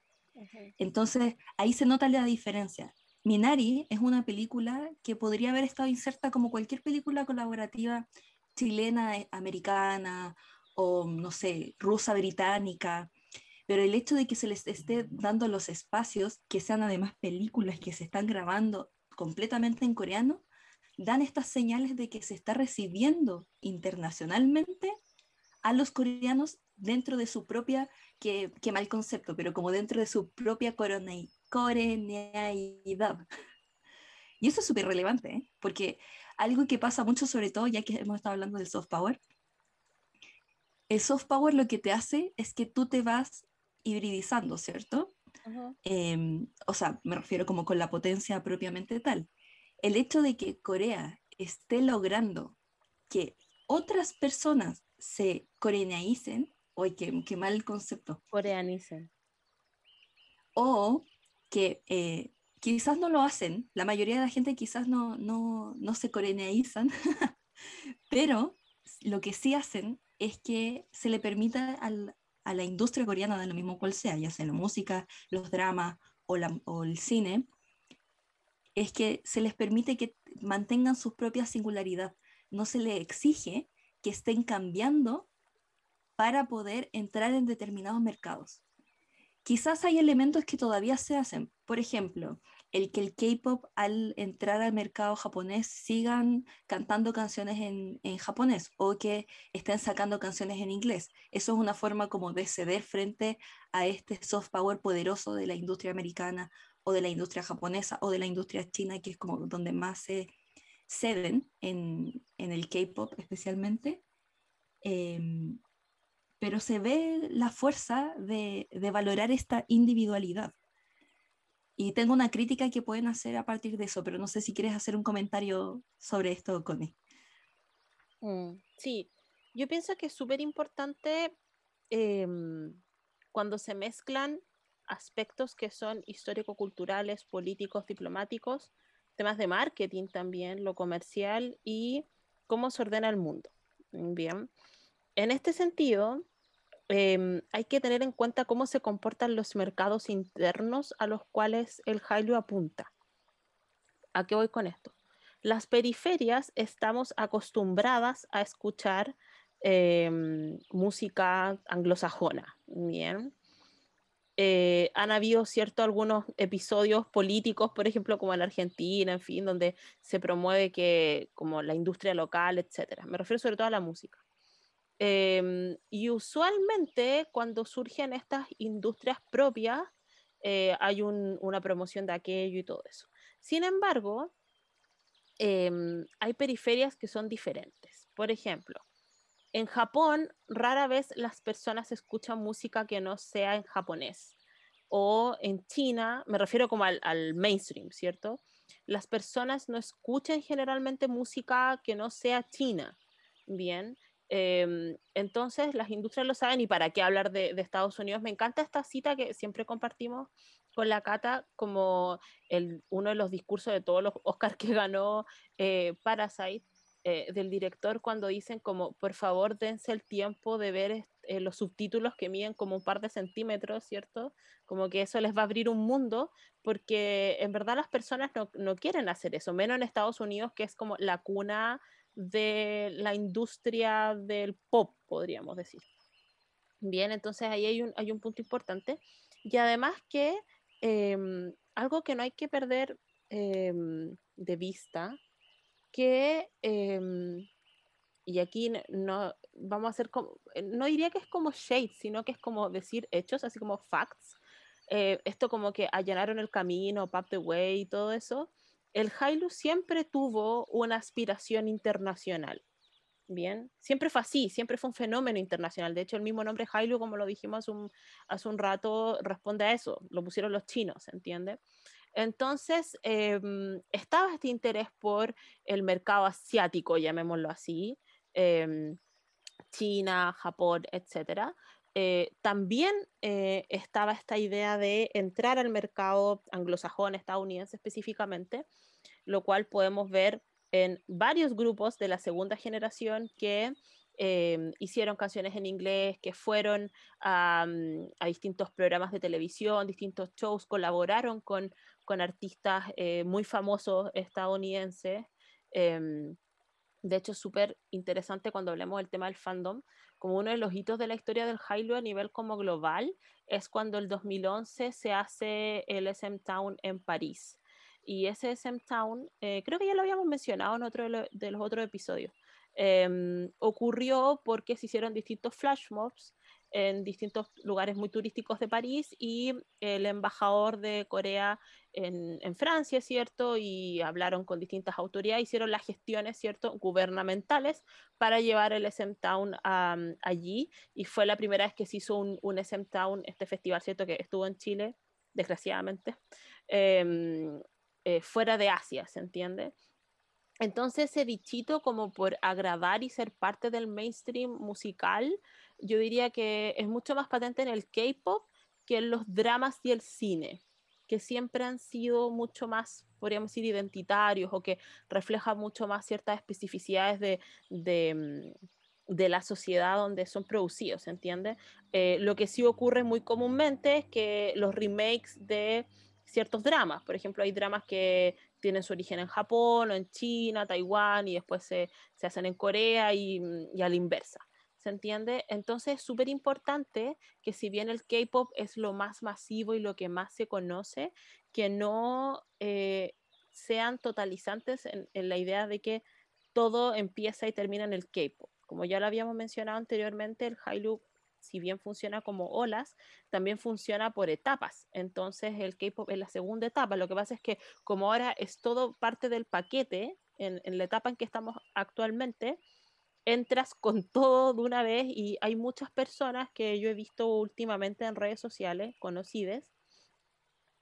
Entonces, ahí se nota la diferencia. Minari es una película que podría haber estado inserta como cualquier película colaborativa chilena, eh, americana o, no sé, rusa, británica, pero el hecho de que se les esté dando los espacios, que sean además películas que se están grabando completamente en coreano, dan estas señales de que se está recibiendo internacionalmente a los coreanos dentro de su propia, que, mal concepto, pero como dentro de su propia coreneidad. Y eso es súper relevante, ¿eh? porque algo que pasa mucho, sobre todo ya que hemos estado hablando del soft power, el soft power lo que te hace es que tú te vas hibridizando, ¿cierto? Em, o sea, me refiero como con la potencia propiamente tal. El hecho de que Corea esté logrando que otras personas se coreanicen, oye, qué, qué mal concepto. Coreanicen. O que eh, quizás no lo hacen, la mayoría de la gente quizás no, no, no se coreanizan, <laughs> pero lo que sí hacen es que se le permita al, a la industria coreana, de lo mismo cual sea, ya sea la música, los dramas o, o el cine, es que se les permite que mantengan su propia singularidad. No se les exige que estén cambiando para poder entrar en determinados mercados. Quizás hay elementos que todavía se hacen. Por ejemplo, el que el K-pop al entrar al mercado japonés sigan cantando canciones en, japonés o que estén sacando canciones en inglés. Eso es una forma como de ceder frente a este soft power poderoso de la industria americana o de la industria japonesa o de la industria china, que es como donde más se ceden en, el K-pop especialmente. Em, pero se ve la fuerza de valorar esta individualidad. Y tengo una crítica que pueden hacer a partir de eso, pero no sé si quieres hacer un comentario sobre esto, Connie. Mm, sí, yo pienso que es súper importante em, cuando se mezclan aspectos que son histórico-culturales, políticos, diplomáticos, temas de marketing también, lo comercial y cómo se ordena el mundo. Bien, en este sentido, em, hay que tener en cuenta cómo se comportan los mercados internos a los cuales el Hallyu apunta. ¿A qué voy con esto? Las periferias estamos acostumbradas a escuchar em, música anglosajona, ¿bien? Eh, han habido cierto algunos episodios políticos, por ejemplo, como en Argentina, en fin, donde se promueve que como la industria local, etcétera. Me refiero sobre todo a la música. Em, y usualmente cuando surgen estas industrias propias, eh, hay una promoción de aquello y todo eso. Sin embargo, em, hay periferias que son diferentes. Por ejemplo, en Japón rara vez las personas escuchan música que no sea en japonés. O en China, me refiero como al, mainstream, ¿cierto? Las personas no escuchan generalmente música que no sea china. Bien, em, entonces las industrias lo saben y para qué hablar de, Estados Unidos. Me encanta esta cita que siempre compartimos con la Cata como el, uno de los discursos de todos los Oscars que ganó eh, Parasite, eh, del director cuando dicen como, por favor, dense el tiempo de ver eh, los subtítulos que miden como un par de centímetros, ¿cierto? Como que eso les va a abrir un mundo, porque en verdad las personas no, no quieren hacer eso, menos en Estados Unidos, que es como la cuna de la industria del pop, podríamos decir. Bien, entonces ahí hay un, hay un punto importante. Y además que em, algo que no hay que perder em, de vista que, em, y aquí no vamos a hacer como, eh, no diría que es como shade, sino que es como decir hechos, así como facts. Eh, esto como que allanaron el camino, pap the way y todo eso. El Hailu siempre tuvo una aspiración internacional. Bien, siempre fue así, siempre fue un fenómeno internacional. De hecho, el mismo nombre Hailu, como lo dijimos hace un, rato, responde a eso. Lo pusieron los chinos, ¿entiende? Entonces, em, estaba este interés por el mercado asiático, llamémoslo así, em, China, Japón, etc. Eh, también eh, estaba esta idea de entrar al mercado anglosajón, estadounidense específicamente, lo cual podemos ver en varios grupos de la segunda generación que Em, hicieron canciones en inglés, que fueron a, distintos programas de televisión, distintos shows, colaboraron con, con artistas eh, muy famosos estadounidenses. Em, de hecho, es súper interesante cuando hablemos del tema del fandom, como uno de los hitos de la historia del Halo a nivel como global, es cuando el 2011 se hace el SM Town en París. Y ese SM Town, eh, creo que ya lo habíamos mencionado en otro de los otros episodios, Em, ocurrió porque se hicieron distintos flash mobs en distintos lugares muy turísticos de París y el embajador de Corea en, en, Francia, ¿cierto? Y hablaron con distintas autoridades, hicieron las gestiones, ¿cierto? Gubernamentales para llevar el SM Town allí y fue la primera vez que se hizo un, un SM Town, este festival, ¿cierto? Que estuvo en Chile, desgraciadamente, em, eh, fuera de Asia, ¿se entiende? Entonces ese bichito como por agradar y ser parte del mainstream musical, yo diría que es mucho más patente en el K-Pop que en los dramas y el cine, que siempre han sido mucho más, podríamos decir, identitarios o que reflejan mucho más ciertas especificidades de, de, mm, la sociedad donde son producidos, ¿entiendes? Eh, lo que sí ocurre muy comúnmente es que los remakes de ciertos dramas, por ejemplo, hay dramas que tienen su origen en Japón o en China, Taiwán y después se, se hacen en Corea y, mm, y, a la inversa. ¿Se entiende? Entonces es súper importante que si bien el K-Pop es lo más masivo y lo que más se conoce, que no eh, sean totalizantes en, la idea de que todo empieza y termina en el K-Pop. Como ya lo habíamos mencionado anteriormente, el Hallyu si bien funciona como olas, también funciona por etapas. Entonces el K-Pop es la segunda etapa. Lo que pasa es que como ahora es todo parte del paquete, en, la etapa en que estamos actualmente, entras con todo de una vez y hay muchas personas que yo he visto últimamente en redes sociales, conocidas,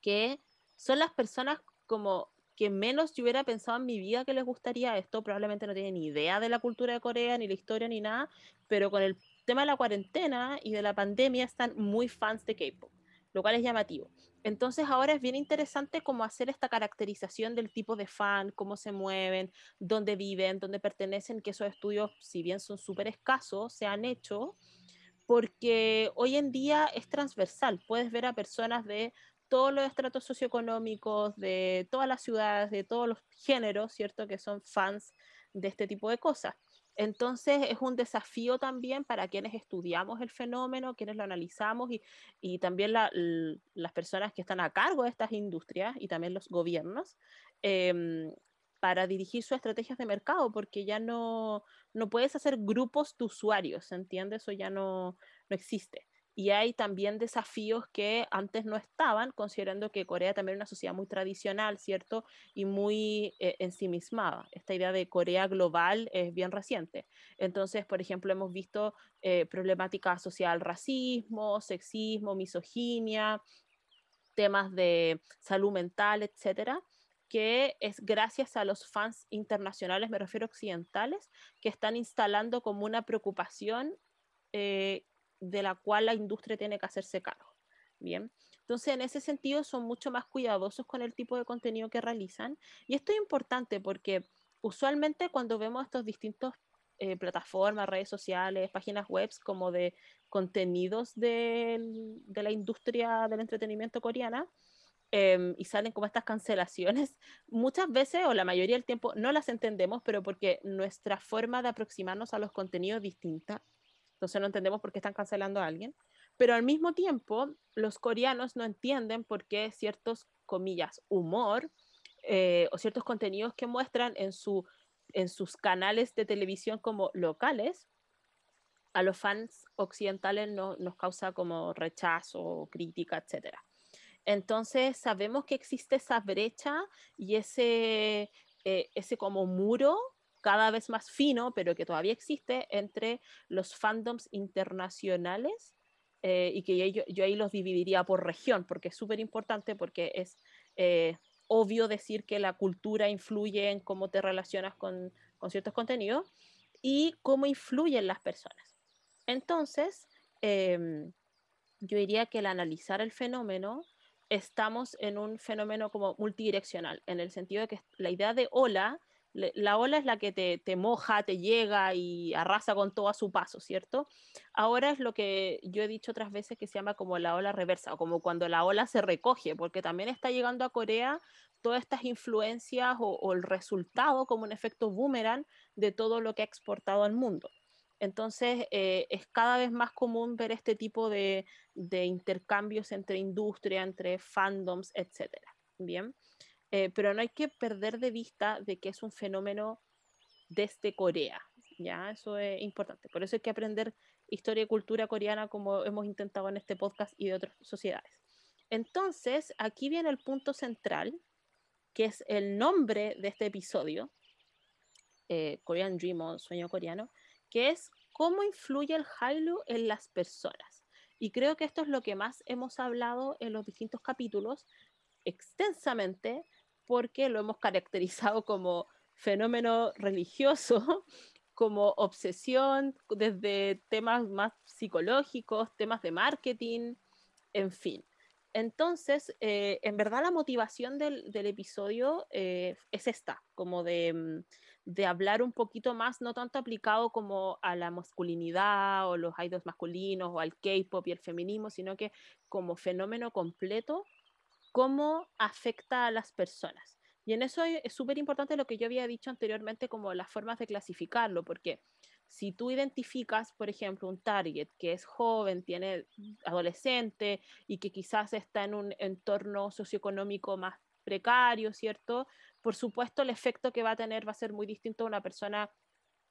que son las personas como que menos yo hubiera pensado en mi vida que les gustaría esto, probablemente no tienen ni idea de la cultura de Corea, ni la historia, ni nada, pero con el tema de la cuarentena y de la pandemia están muy fans de K-pop, lo cual es llamativo. Entonces ahora es bien interesante cómo hacer esta caracterización del tipo de fan, cómo se mueven, dónde viven, dónde pertenecen, que esos estudios, si bien son súper escasos, se han hecho, porque hoy en día es transversal. Puedes ver a personas de todos los estratos socioeconómicos, de todas las ciudades, de todos los géneros, ¿cierto? Que son fans de este tipo de cosas. Entonces es un desafío también para quienes estudiamos el fenómeno, quienes lo analizamos y, también las personas que están a cargo de estas industrias y también los gobiernos, em, para dirigir sus estrategias de mercado, porque ya no, no puedes hacer grupos de usuarios, ¿entiendes? Eso ya no, no existe. Y hay también desafíos que antes no estaban, considerando que Corea también es una sociedad muy tradicional, ¿cierto? Y muy eh, ensimismada. Esta idea de Corea global es bien reciente. Entonces, por ejemplo, hemos visto eh, problemáticas asociadas al racismo, sexismo, misoginia, temas de salud mental, etcétera que es gracias a los fans internacionales, me refiero occidentales, que están instalando como una preocupación eh, de la cual la industria tiene que hacerse cargo. Bien, entonces en ese sentido son mucho más cuidadosos con el tipo de contenido que realizan y esto es importante porque usualmente cuando vemos estos distintos eh, plataformas, redes sociales, páginas web como de contenidos de, la industria del entretenimiento coreana, em, y salen como estas cancelaciones, <laughs> muchas veces o la mayoría del tiempo no las entendemos, pero porque nuestra forma de aproximarnos a los contenidos es distinta entonces no entendemos por qué están cancelando a alguien, pero al mismo tiempo los coreanos no entienden por qué ciertos, comillas, humor eh, o ciertos contenidos que muestran en, su, en sus canales de televisión como locales, a los fans occidentales no, nos causa como rechazo, crítica, etc. Entonces sabemos que existe esa brecha y ese, eh, ese como muro cada vez más fino, pero que todavía existe entre los fandoms internacionales eh, y que yo, yo, ahí los dividiría por región, porque es súper importante, porque es eh, obvio decir que la cultura influye en cómo te relacionas con, ciertos contenidos y cómo influyen las personas. Entonces, em, yo diría que al analizar el fenómeno, estamos en un fenómeno como multidireccional, en el sentido de que la idea de ola la ola es la que te, moja, te llega y arrasa con todo a su paso, ¿cierto? Ahora es lo que yo he dicho otras veces que se llama como la ola reversa, o como cuando la ola se recoge, porque también está llegando a Corea todas estas influencias o, el resultado como un efecto boomerang de todo lo que ha exportado al mundo. Entonces, eh, es cada vez más común ver este tipo de, de intercambios entre industria, entre fandoms, etcétera. Bien. Eh, pero no hay que perder de vista de que es un fenómeno desde Corea, ¿ya? Eso es importante. Por eso hay que aprender historia y cultura coreana como hemos intentado en este podcast y de otras sociedades. Entonces, aquí viene el punto central, que es el nombre de este episodio, eh, Korean Dream o Sueño Coreano, que es cómo influye el Hallyu en las personas. Y creo que esto es lo que más hemos hablado en los distintos capítulos extensamente, porque lo hemos caracterizado como fenómeno religioso, <laughs> como obsesión, desde temas más psicológicos, temas de marketing, en fin. Entonces, eh, en verdad la motivación del, episodio eh, es esta, como de, mm, de, hablar un poquito más, no tanto aplicado como a la masculinidad o los idols masculinos o al K-pop y el feminismo, sino que como fenómeno completo cómo afecta a las personas. Y en eso es súper importante lo que yo había dicho anteriormente como las formas de clasificarlo, porque si tú identificas, por ejemplo, un target que es joven, tiene adolescente y que quizás está en un entorno socioeconómico más precario, ¿cierto? Por supuesto, el efecto que va a tener va a ser muy distinto a una persona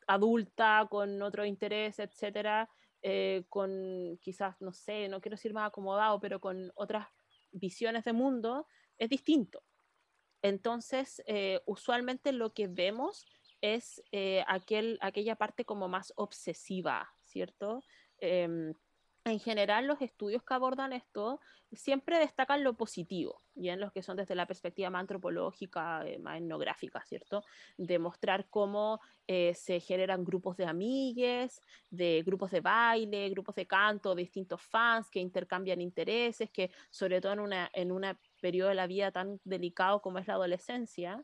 adulta con otro interés, etcétera, eh, con quizás, no sé, no quiero decir más acomodado, pero con otras visiones de mundo, es distinto. Entonces, eh, usualmente lo que vemos es eh, aquel, aquella parte como más obsesiva, ¿cierto? Em, en general, los estudios que abordan esto siempre destacan lo positivo, y en los que son desde la perspectiva más antropológica, eh, más etnográfica, ¿cierto? De mostrar cómo se generan grupos de amigues, de grupos de baile, grupos de canto, distintos fans que intercambian intereses, que sobre todo en una, en una periodo de la vida tan delicado como es la adolescencia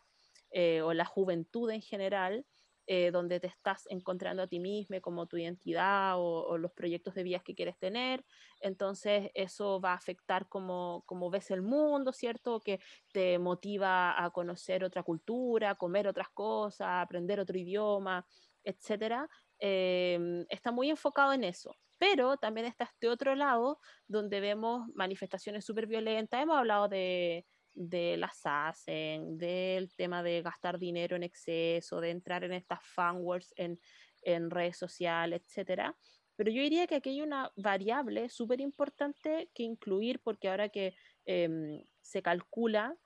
eh, o la juventud en general, eh, donde te estás encontrando a ti mismo como tu identidad o, los proyectos de vías que quieres tener. Entonces eso va a afectar cómo, cómo ves el mundo, ¿cierto? Que te motiva a conocer otra cultura, comer otras cosas, aprender otro idioma, etcétera. Em, está muy enfocado en eso. Pero también está este otro lado donde vemos manifestaciones súper violentas. Hemos hablado de, de las hacen, del tema de gastar dinero en exceso, de entrar en estas fanwars en, en redes sociales, etcétera. Pero yo diría que aquí hay una variable súper importante que incluir porque ahora que em, se calcula,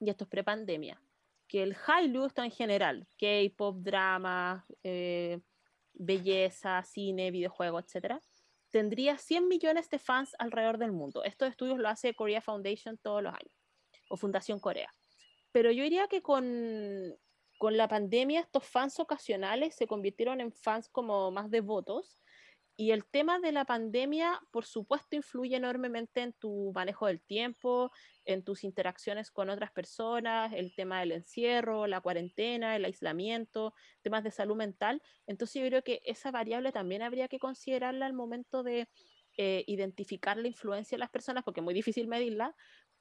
y esto es prepandemia, que el Hallyu está en general, K-pop, drama, eh, belleza, cine, videojuegos, etcétera, tendría 100 millones de fans alrededor del mundo. Estos estudios lo hace Korea Foundation todos los años o Fundación Corea. Pero yo diría que con, con la pandemia estos fans ocasionales se convirtieron en fans como más devotos y el tema de la pandemia, por supuesto, influye enormemente en tu manejo del tiempo, en tus interacciones con otras personas, el tema del encierro, la cuarentena, el aislamiento, temas de salud mental. Entonces yo creo que esa variable también habría que considerarla al momento de eh, identificar la influencia de las personas, porque es muy difícil medirla,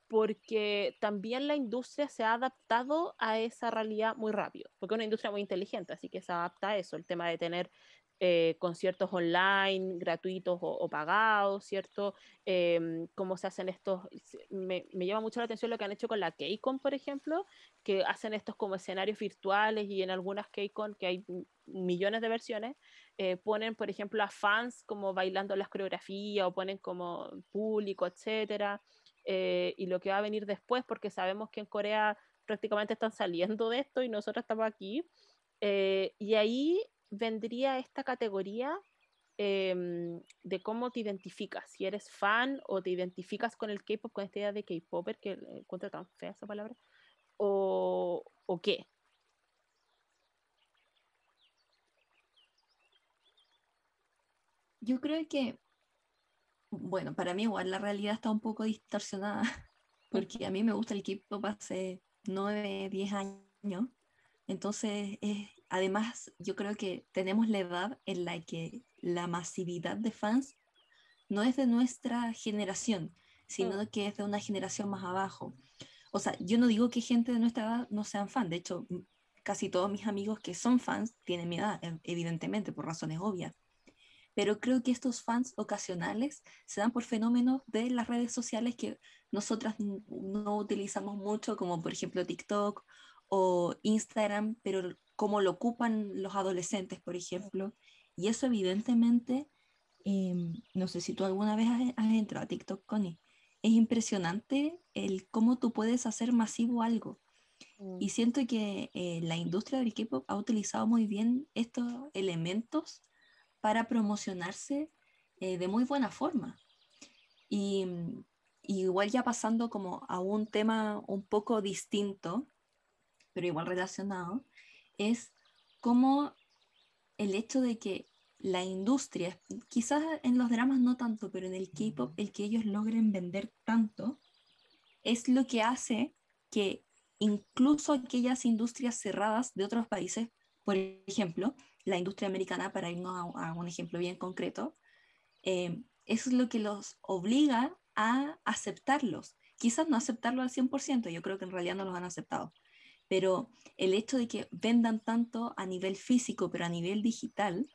porque también la industria se ha adaptado a esa realidad muy rápido, porque es una industria muy inteligente, así que se adapta a eso, el tema de tener eh, conciertos online, gratuitos o, pagados, ¿cierto? Em, cómo se hacen estos, me, me, llama mucho la atención lo que han hecho con la KCON, por ejemplo, que hacen estos como escenarios virtuales y en algunas KCON, que hay millones de versiones, eh, ponen, por ejemplo, a fans como bailando las coreografías o ponen como público, etcétera. Eh, y lo que va a venir después, porque sabemos que en Corea prácticamente están saliendo de esto y nosotros estamos aquí. y ahí vendría esta categoría em, de cómo te identificas, si eres fan o te identificas con el K-pop, con esta idea de K-popper, que encuentro tan fea esa palabra, o, o qué. Yo creo que, bueno, para mí igual la realidad está un poco distorsionada, <laughs> porque a mí me gusta el K-pop hace 9, 10 años, entonces es además, yo creo que tenemos la edad en la que la masividad de fans no es de nuestra generación, sino mm. que es de una generación más abajo. O sea, yo no digo que gente de nuestra edad no sean fan, de hecho, casi todos mis amigos que son fans tienen mi edad, evidentemente, por razones obvias. Pero creo que estos fans ocasionales se dan por fenómenos de las redes sociales que nosotras no utilizamos mucho, como por ejemplo TikTok o Instagram, pero como lo ocupan los adolescentes, por ejemplo. Y eso evidentemente, em, no sé si tú alguna vez has, entrado a TikTok, Connie, es impresionante el cómo tú puedes hacer masivo algo. Mm. Y siento que eh, la industria del K-pop ha utilizado muy bien estos elementos para promocionarse eh, de muy buena forma. Y, y, igual ya pasando como a un tema un poco distinto, pero igual relacionado, es como el hecho de que la industria, quizás en los dramas no tanto, pero en el K-pop, el que ellos logren vender tanto, es lo que hace que incluso aquellas industrias cerradas de otros países, por ejemplo, la industria americana, para irnos a, un ejemplo bien concreto, eh, es lo que los obliga a aceptarlos. Quizás no aceptarlo al 100%, yo creo que en realidad no los han aceptado, pero el hecho de que vendan tanto a nivel físico, pero a nivel digital,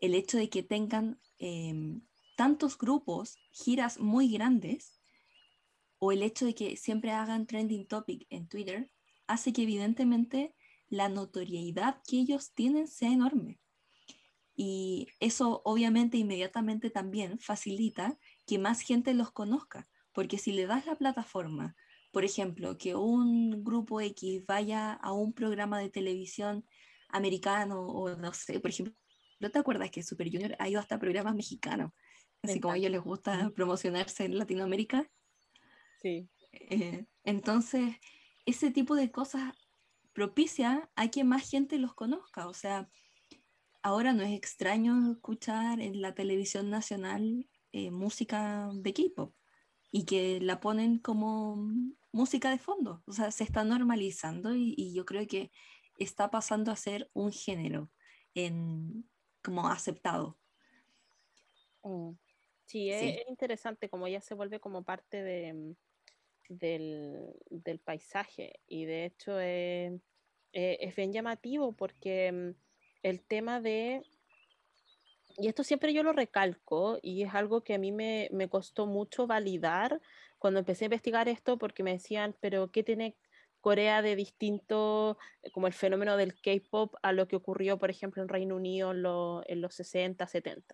el hecho de que tengan em, tantos grupos, giras muy grandes, o el hecho de que siempre hagan trending topic en Twitter, hace que evidentemente la notoriedad que ellos tienen sea enorme. Y eso obviamente inmediatamente también facilita que más gente los conozca, porque si le das la plataforma por ejemplo, que un grupo X vaya a un programa de televisión americano o no sé, por ejemplo, ¿no te acuerdas que Super Junior ha ido hasta programas mexicanos? Así como a ellos les gusta promocionarse en Latinoamérica. Sí. Eh, entonces, ese tipo de cosas propicia a que más gente los conozca. O sea, ahora no es extraño escuchar en la televisión nacional eh, música de K-pop y que la ponen como música de fondo, o sea, se está normalizando y, yo creo que está pasando a ser un género en, como aceptado. Mm. Sí, es, interesante como ya se vuelve como parte de, del, paisaje y de hecho es, bien llamativo porque mm, el tema de y esto siempre yo lo recalco y es algo que a mí me, me, costó mucho validar cuando empecé a investigar esto porque me decían, pero ¿qué tiene Corea de distinto, eh, como el fenómeno del K-Pop, a lo que ocurrió, por ejemplo, en Reino Unido en, los 60, 70?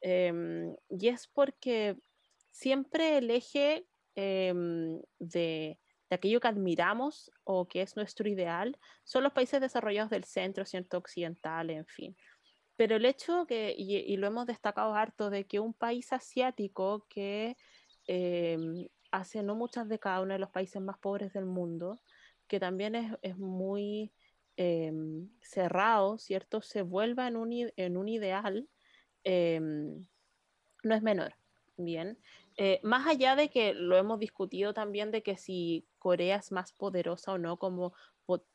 Em, y es porque siempre el eje em, de, aquello que admiramos o que es nuestro ideal son los países desarrollados del centro, ¿cierto? Occidental, en fin. Pero el hecho que, y, lo hemos destacado harto, de que un país asiático que em, hace no muchas décadas uno de los países más pobres del mundo, que también es, es muy em, cerrado, ¿cierto? Se vuelva en un, en un ideal, no es menor. Bien, eh, más allá de que lo hemos discutido también de que si Corea es más poderosa o no como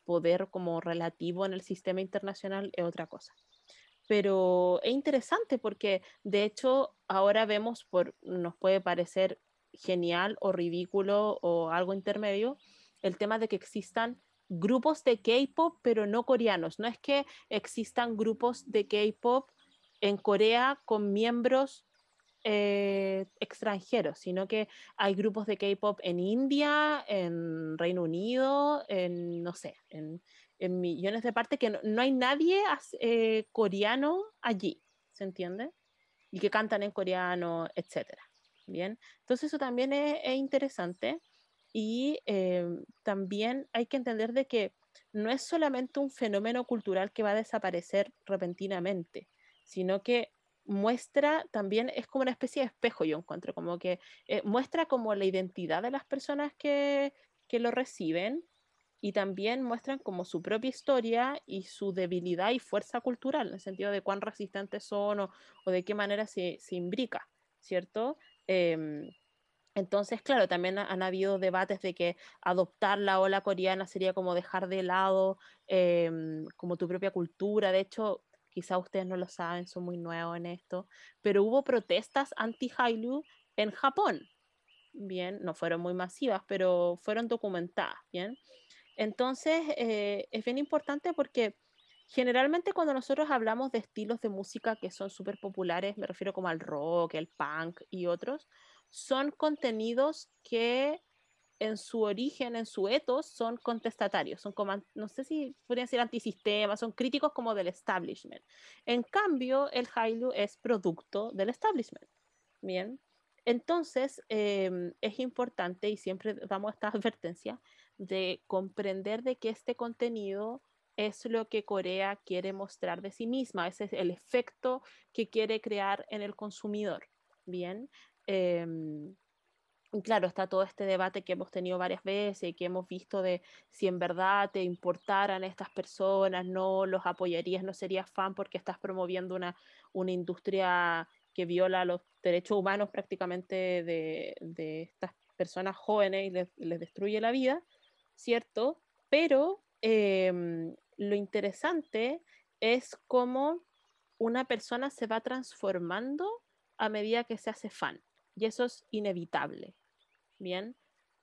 poder como relativo en el sistema internacional es otra cosa pero es interesante porque de hecho ahora vemos, por, nos puede parecer genial o ridículo o algo intermedio, el tema de que existan grupos de K-pop, pero no coreanos. No es que existan grupos de K-pop en Corea con miembros eh, extranjeros, sino que hay grupos de K-pop en India, en Reino Unido, en, no sé, en, en millones de partes que no, hay nadie eh, coreano allí, ¿se entiende? Y que cantan en coreano, etcétera. Bien, entonces eso también es, interesante y eh, también hay que entender de que no es solamente un fenómeno cultural que va a desaparecer repentinamente, sino que muestra también, es como una especie de espejo, yo encuentro, como que eh, muestra como la identidad de las personas que, que lo reciben y también muestran como su propia historia y su debilidad y fuerza cultural, en el sentido de cuán resistentes son o, de qué manera se, se imbrica, ¿cierto? Em, entonces, claro, también han habido debates de que adoptar la ola coreana sería como dejar de lado em, como tu propia cultura. De hecho, quizá ustedes no lo saben, son muy nuevos en esto, pero hubo protestas anti-Hailu en Japón. Bien, no fueron muy masivas, pero fueron documentadas, ¿bien? Entonces, eh, es bien importante porque generalmente cuando nosotros hablamos de estilos de música que son súper populares, me refiero como al rock, el punk y otros, son contenidos que en su origen, en su ethos, son contestatarios, son como, no sé si podrían ser antisistemas, son críticos como del establishment. En cambio, el Hailu es producto del establishment. Bien, entonces em, es importante y siempre damos esta <laughs> advertencia de comprender de que este contenido es lo que Corea quiere mostrar de sí misma, ese es el efecto que quiere crear en el consumidor. Bien, claro, está todo este debate que hemos tenido varias veces y que hemos visto de si en verdad te importaran estas personas, no los apoyarías, no serías fan porque estás promoviendo una, una industria que viola los derechos humanos prácticamente de, de estas personas jóvenes y les, les destruye la vida. ¿cierto? Pero em, lo interesante es cómo una persona se va transformando a medida que se hace fan. Y eso es inevitable. Bien,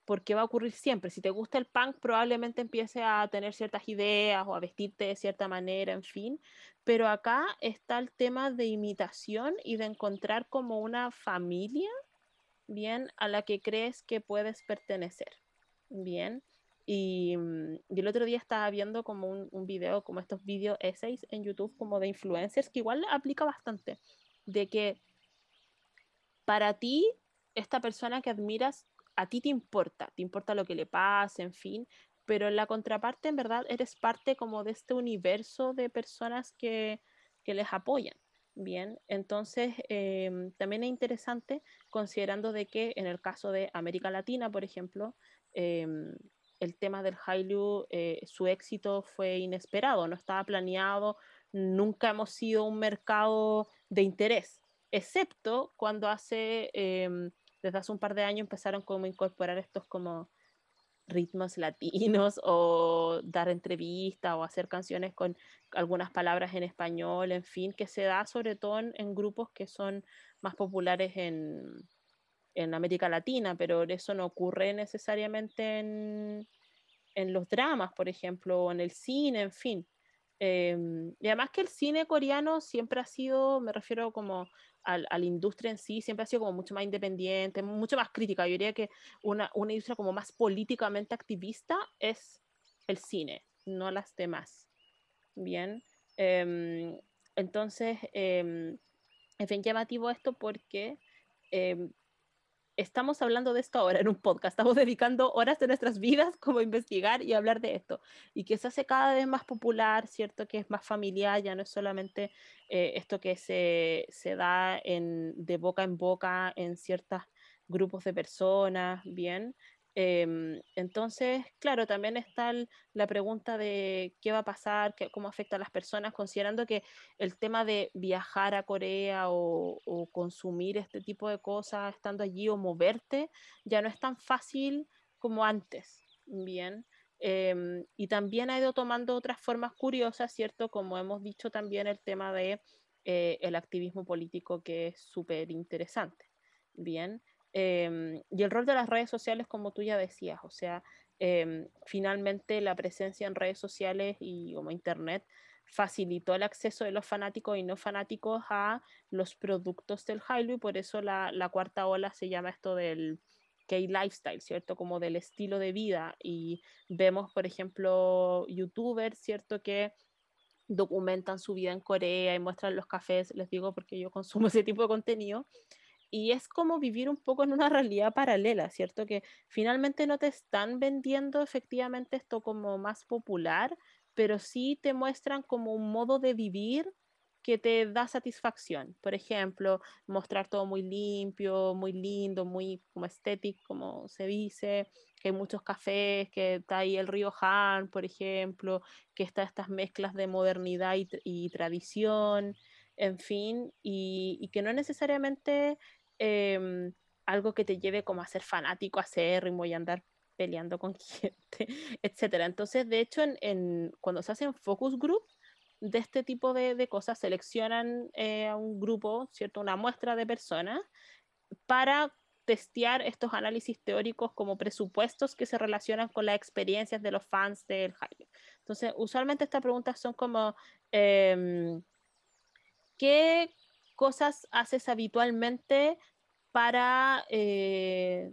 porque va a ocurrir siempre. Si te gusta el punk, probablemente empiece a tener ciertas ideas o a vestirte de cierta manera, en fin. Pero acá está el tema de imitación y de encontrar como una familia, bien, a la que crees que puedes pertenecer. Bien. Mm, y, el otro día estaba viendo como un, un video, como estos video essays en YouTube como de influencers, que igual aplica bastante, de que para ti, esta persona que admiras, a ti te importa, te importa lo que le pase, en fin, pero en la contraparte, en verdad, eres parte como de este universo de personas que, que les apoyan. Bien, entonces em, también es interesante considerando de que en el caso de América Latina, por ejemplo, eh, el tema del Hailu, eh, su éxito fue inesperado, no estaba planeado, nunca hemos sido un mercado de interés, excepto cuando hace, em, desde hace un par de años empezaron como a incorporar estos como ritmos latinos o dar entrevistas o hacer canciones con algunas palabras en español, en fin, que se da sobre todo en, grupos que son más populares en, en, América Latina, pero eso no ocurre necesariamente en, en los dramas, por ejemplo, o en el cine, en fin. Em, y además que el cine coreano siempre ha sido, me refiero como a, la industria en sí, siempre ha sido como mucho más independiente, mucho más crítica. Yo diría que una, una industria como más políticamente activista es el cine, no las demás. Bien. Em, entonces, em, es bien llamativo esto porque estamos hablando de esto ahora en un podcast, estamos dedicando horas de nuestras vidas como investigar y hablar de esto, y que se hace cada vez más popular, ¿cierto? Que es más familiar, ya no es solamente eh, esto que se, se da de boca en boca en ciertos grupos de personas, ¿bien? Em, entonces, claro, también está la pregunta de qué va a pasar, qué, cómo afecta a las personas, considerando que el tema de viajar a Corea o, consumir este tipo de cosas estando allí o moverte ya no es tan fácil como antes, ¿bien? Em, y también ha ido tomando otras formas curiosas, ¿cierto? Como hemos dicho también el tema de eh, el activismo político que es súper interesante, ¿bien? Em, y el rol de las redes sociales, como tú ya decías, o sea, em, finalmente la presencia en redes sociales y como Internet facilitó el acceso de los fanáticos y no fanáticos a los productos del Hallyu y por eso la, la cuarta ola se llama esto del K-lifestyle, ¿cierto? Como del estilo de vida y vemos, por ejemplo, youtubers, ¿cierto? Que documentan su vida en Corea y muestran los cafés, les digo porque yo consumo <laughs> ese tipo de contenido y es como vivir un poco en una realidad paralela, ¿cierto? Que finalmente no te están vendiendo efectivamente esto como más popular, pero sí te muestran como un modo de vivir que te da satisfacción. Por ejemplo, mostrar todo muy limpio, muy lindo, muy como estético, como se dice, que hay muchos cafés, que está ahí el río Han, por ejemplo, que está estas mezclas de modernidad y, tradición, en fin, y, que no necesariamente Em, algo que te lleve como a ser fanático, a ser ritmo y andar peleando con <laughs> gente, etcétera. Entonces, de hecho, cuando se hacen focus group de este tipo de, cosas, seleccionan eh, a un grupo, ¿cierto? Una muestra de personas para testear estos análisis teóricos como presupuestos que se relacionan con las experiencias de los fans del Hallyu. Entonces, usualmente estas preguntas son como, em, ¿qué cosas haces habitualmente para eh,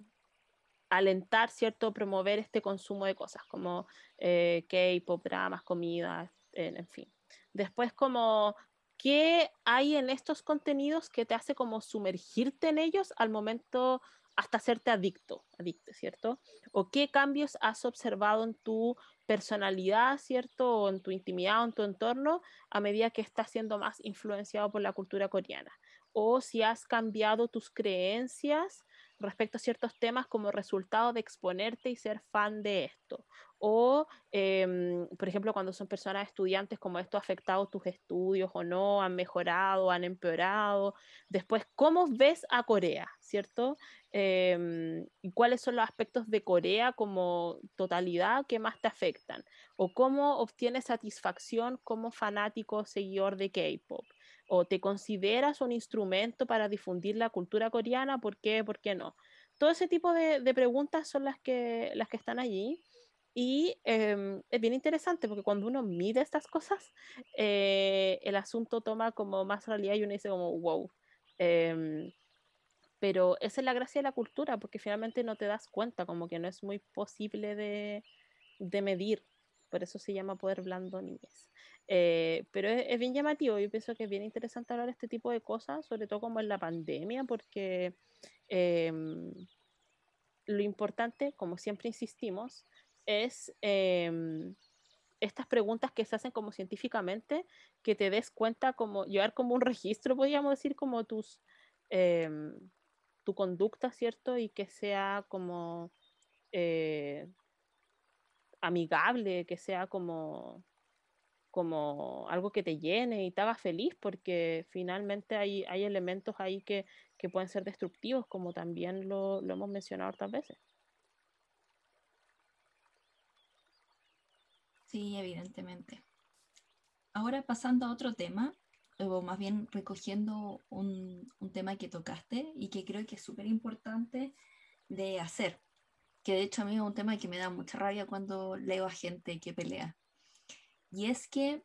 alentar, ¿cierto? Promover este consumo de cosas como eh, K-pop, dramas, comidas, en fin. Después, como, ¿qué hay en estos contenidos que te hace como sumergirte en ellos al momento hasta hacerte adicto, adicto, ¿cierto? ¿O qué cambios has observado en tu personalidad, ¿cierto? O en tu intimidad o en tu entorno a medida que estás siendo más influenciado por la cultura coreana. O si has cambiado tus creencias respecto a ciertos temas como resultado de exponerte y ser fan de esto. O, em, por ejemplo, cuando son personas estudiantes, como esto ha afectado tus estudios o no, han mejorado, han empeorado. Después, ¿cómo ves a Corea? ¿Cierto? Em, ¿Y cuáles son los aspectos de Corea como totalidad que más te afectan? ¿O cómo obtienes satisfacción como fanático seguidor de K-pop? O te consideras un instrumento para difundir la cultura coreana, ¿por qué? ¿Por qué no? Todo ese tipo de, preguntas son las que, las que están allí. Y em, es bien interesante porque cuando uno mide estas cosas, eh, el asunto toma como más realidad y uno dice como, wow. Em, pero esa es la gracia de la cultura, porque finalmente no te das cuenta, como que no es muy posible de, de medir. Por eso se llama poder blando niñez. Eh, pero es, bien llamativo, yo pienso que es bien interesante hablar de este tipo de cosas, sobre todo como en la pandemia, porque em, lo importante, como siempre insistimos, es em, estas preguntas que se hacen como científicamente, que te des cuenta, como llevar como un registro, podríamos decir, como tus, em, tu conducta, ¿cierto? Y que sea como eh, amigable, que sea como como algo que te llene y te haga feliz, porque finalmente hay, hay elementos ahí que, que pueden ser destructivos, como también lo, lo hemos mencionado otras veces. Sí, evidentemente. Ahora pasando a otro tema, o más bien recogiendo un, un tema que tocaste y que creo que es súper importante de hacer, que de hecho a mí es un tema que me da mucha rabia cuando leo a gente que pelea. Y es que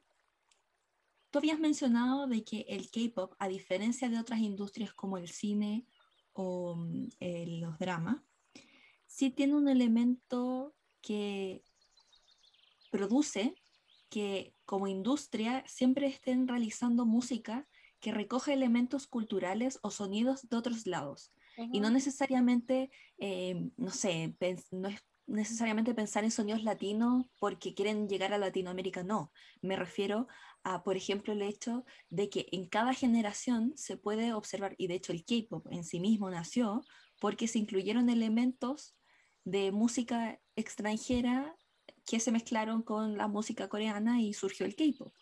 tú habías mencionado de que el K-pop, a diferencia de otras industrias como el cine o mm, los dramas, sí tiene un elemento que produce que como industria siempre estén realizando música que recoge elementos culturales o sonidos de otros lados. Y no necesariamente, eh, no sé, no es necesariamente pensar en sonidos latinos porque quieren llegar a Latinoamérica, no. Me refiero a, por ejemplo, el hecho de que en cada generación se puede observar, y de hecho el K-Pop en sí mismo nació porque se incluyeron elementos de música extranjera que se mezclaron con la música coreana y surgió el K-pop.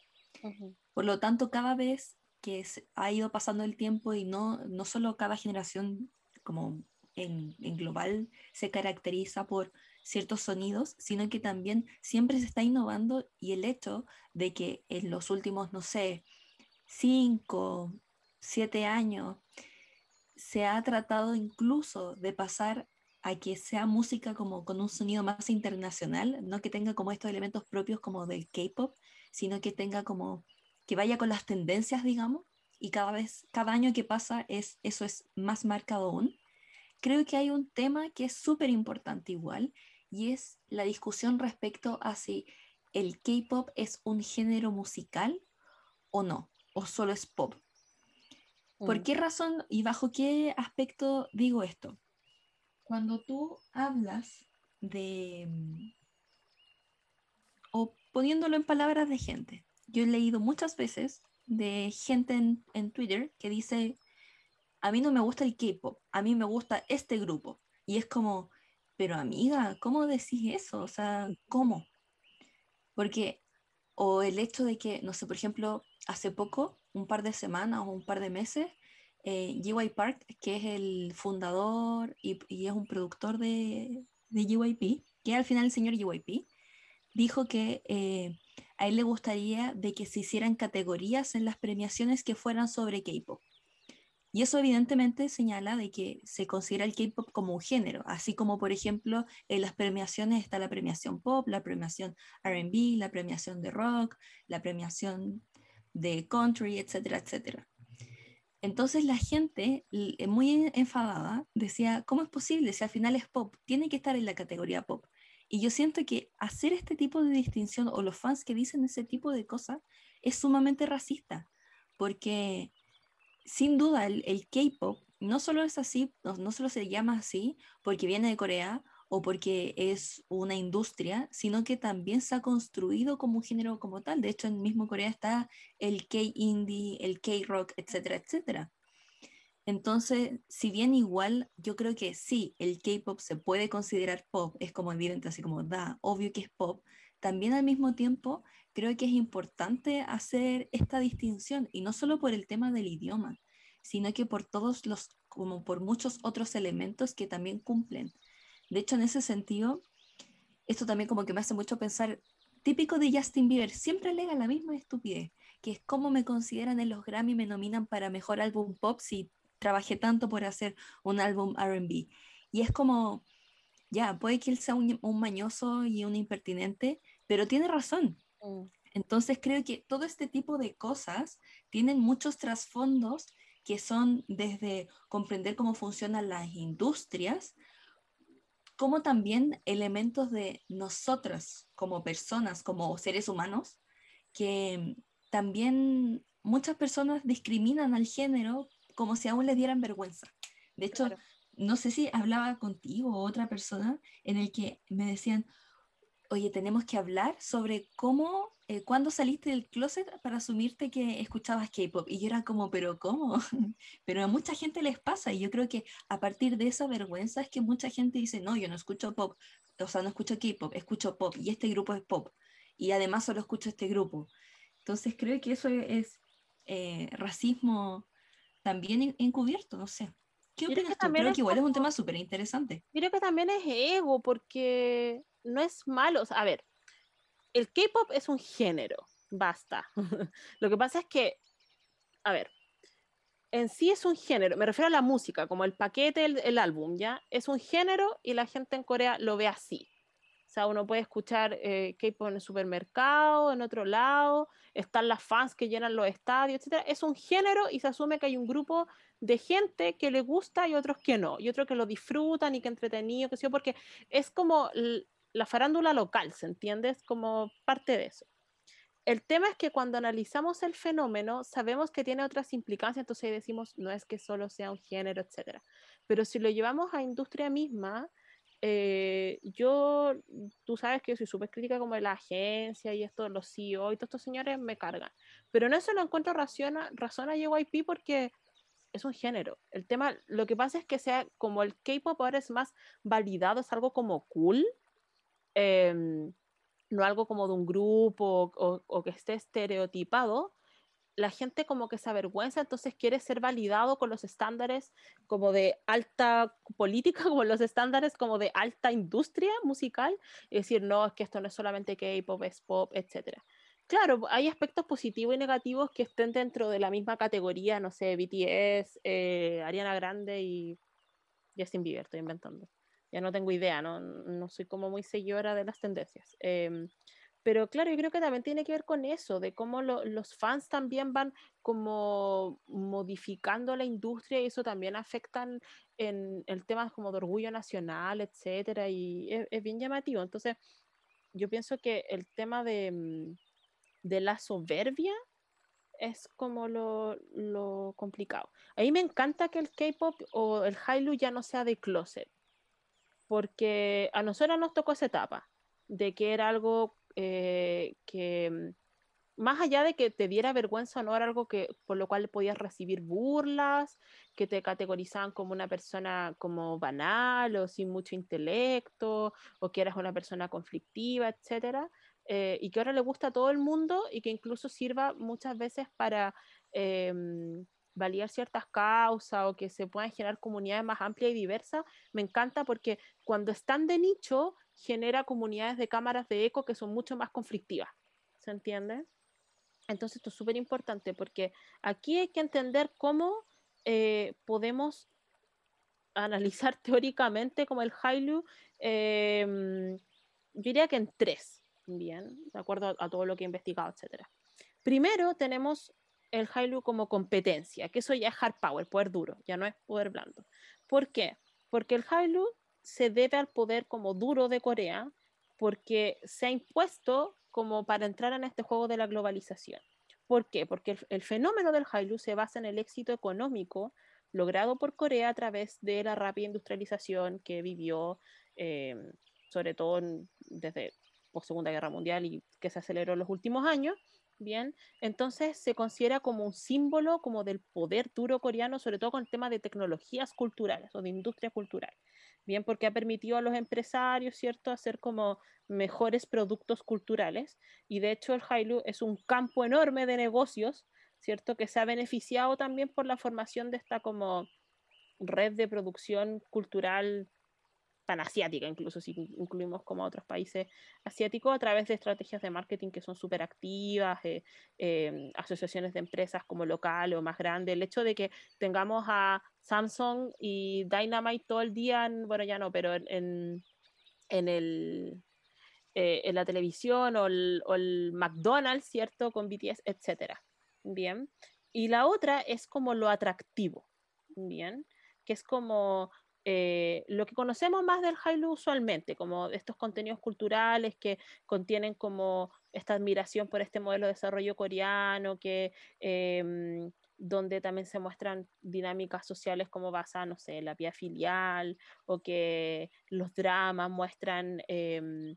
Por lo tanto, cada vez que ha ido pasando el tiempo y no, no solo cada generación como en, en, global se caracteriza por ciertos sonidos, sino que también siempre se está innovando y el hecho de que en los últimos, no sé, cinco, siete años, se ha tratado incluso de pasar a que sea música como con un sonido más internacional, no que tenga como estos elementos propios como del K-pop, sino que tenga como que vaya con las tendencias, digamos, y cada vez, cada año que pasa es eso es más marcado aún. Creo que hay un tema que es súper importante igual y es la discusión respecto a si el K-pop es un género musical o no, o solo es pop. ¿Por mm. qué razón y bajo qué aspecto digo esto? cuando tú hablas de, mm, o poniéndolo en palabras de gente, yo he leído muchas veces de gente en, en Twitter que dice, a mí no me gusta el K-Pop, a mí me gusta este grupo. Y es como, pero amiga, ¿cómo decís eso? O sea, ¿cómo? Porque, o el hecho de que, no sé, por ejemplo, hace poco, un par de semanas o un par de meses, eh, GY Park, que es el fundador y, es un productor de, de GYP, que al final el señor GYP, dijo que eh, a él le gustaría de que se hicieran categorías en las premiaciones que fueran sobre K-pop. Y eso evidentemente señala de que se considera el K-pop como un género, así como por ejemplo en las premiaciones está la premiación pop, la premiación RB, la premiación de rock, la premiación de country, etcétera, etcétera. Entonces la gente, eh, muy enfadada, decía, ¿cómo es posible si al final es pop? Tiene que estar en la categoría pop. Y yo siento que hacer este tipo de distinción o los fans que dicen ese tipo de cosas es sumamente racista, porque sin duda el, K-pop no solo es así, no, no solo se llama así porque viene de Corea o porque es una industria, sino que también se ha construido como un género como tal. De hecho, en mismo Corea está el K-indie, el K-rock, etcétera, etcétera. Entonces, si bien igual, yo creo que sí, el K-pop se puede considerar pop, es como evidente, así como da, obvio que es pop, también al mismo tiempo creo que es importante hacer esta distinción, y no solo por el tema del idioma, sino que por todos los, como por muchos otros elementos que también cumplen. De hecho, en ese sentido, esto también como que me hace mucho pensar, típico de Justin Bieber, siempre alega la misma estupidez, que es cómo me consideran en los Grammy, me nominan para mejor álbum pop si trabajé tanto por hacer un álbum RB. Y es como, ya, puede que él sea un, mañoso y un impertinente, pero tiene razón. Mm. Entonces creo que todo este tipo de cosas tienen muchos trasfondos que son desde comprender cómo funcionan las industrias como también elementos de nosotras como personas, como seres humanos, que también muchas personas discriminan al género como si aún le dieran vergüenza. De hecho, no sé si hablaba contigo o otra persona en el que me decían, oye, tenemos que hablar sobre cómo, eh, cuándo saliste del closet para asumirte que escuchabas K-pop. Y yo era como, pero ¿cómo? <laughs> <laughs> pero a mucha gente les pasa y yo creo que a partir de esa vergüenza es que mucha gente dice, no, yo no escucho pop, o sea, no escucho K-pop, escucho pop y este grupo es pop. Y además solo escucho este grupo. Entonces creo que eso es, eh, racismo también encubierto, no sé. ¿Qué opinas tú? Creo que igual es un tema súper interesante. Creo que también es ego, porque no es malo. a ver, el K-pop es un género, basta. <laughs> Lo que pasa es que, a ver, en sí es un género, me refiero a la música, como el paquete, el, álbum, ¿ya? Es un género y la gente en Corea lo ve así. Sea, uno puede escuchar eh, K-pop en el supermercado, en otro lado, están las fans que llenan los estadios, etc. Es un género y se asume que hay un grupo de gente que le gusta y otros que no, y otros que lo disfrutan y que entretenido, que sé porque es como la farándula local, ¿se entiende? Es como parte de eso. El tema es que cuando analizamos el fenómeno, sabemos que tiene otras implicancias, entonces decimos, no es que solo sea un género, etc. Pero si lo llevamos a industria misma, eh, yo, tú sabes que yo soy súper crítica como de la agencia y esto, los CEO y todos estos señores me cargan. Pero en eso no encuentro razón a, razón a porque es un género. El tema, lo que pasa es que sea como el K-pop ahora es más validado, es algo como cool. Em, no algo como de un grupo o, que esté estereotipado, la gente como que se avergüenza, entonces quiere ser validado con los estándares como de alta política, <laughs> como los estándares como de alta industria musical, y decir, no, es que esto no es solamente K-pop, es pop, etc. Claro, hay aspectos positivos y negativos que estén dentro de la misma categoría, no sé, BTS, eh, Ariana Grande y Justin Bieber, estoy inventando ya no tengo idea, no, no soy como muy seguidora de las tendencias. Em, pero claro, yo creo que también tiene que ver con eso, de cómo los fans también van como modificando la industria y eso también afecta en el tema como de orgullo nacional, etcétera, y es, bien llamativo. Entonces, yo pienso que el tema de, mm, de la soberbia es como lo, lo, complicado. A mí me encanta que el K-pop o el Hallyu ya no sea de closet porque a nosotros nos tocó esa etapa de que era algo eh, que mm, más allá de que te diera vergüenza o no, era algo que por lo cual podías recibir burlas, que te categorizaban como una persona como banal o sin mucho intelecto, o que eras una persona conflictiva, etcétera, eh, y que ahora le gusta a todo el mundo y que incluso sirva muchas veces para em, validar ciertas causas o que se puedan generar comunidades más amplias y diversas, me encanta porque cuando están de nicho genera comunidades de cámaras de eco que son mucho más conflictivas. ¿Se entiende? Entonces esto es súper importante porque aquí hay que entender cómo eh, podemos analizar <laughs> teóricamente como el Hailu, em, yo diría que en tres, bien, de acuerdo a, a todo lo que he investigado, etc. Primero tenemos el Hailu como competencia, que eso ya es hard power, poder duro, ya no es poder blando. ¿Por qué? Porque el Hailu se debe al poder como duro de Corea, porque se ha impuesto como para entrar en este juego de la globalización. ¿Por qué? Porque el, fenómeno del Hailu se basa en el éxito económico logrado por Corea a través de la rápida industrialización que vivió, eh, sobre todo desde post Segunda Guerra Mundial y que se aceleró en los últimos años, Bien, entonces se considera como un símbolo como del poder duro coreano, sobre todo con el tema de tecnologías culturales o de industria cultural. Bien, porque ha permitido a los empresarios, ¿cierto?, hacer como mejores productos culturales. Y de hecho el Hailu es un campo enorme de negocios, ¿cierto?, que se ha beneficiado también por la formación de esta como red de producción cultural panasiática, incluso si incluimos como otros países asiáticos, a través de estrategias de marketing que son súper activas, eh, em, asociaciones de empresas como locales o más grandes. El hecho de que tengamos a Samsung y Dynamite todo el día, bueno, ya no, pero en, en el, eh, en la televisión o el, o el, McDonald's, ¿cierto? Con BTS, etcétera. Bien. Y la otra es como lo atractivo, bien, que es como eh, lo que conocemos más del Hailu usualmente, como estos contenidos culturales que contienen como esta admiración por este modelo de desarrollo coreano, que, em, donde también se muestran dinámicas sociales como basadas, no sé, en la vía filial, o que los dramas muestran em,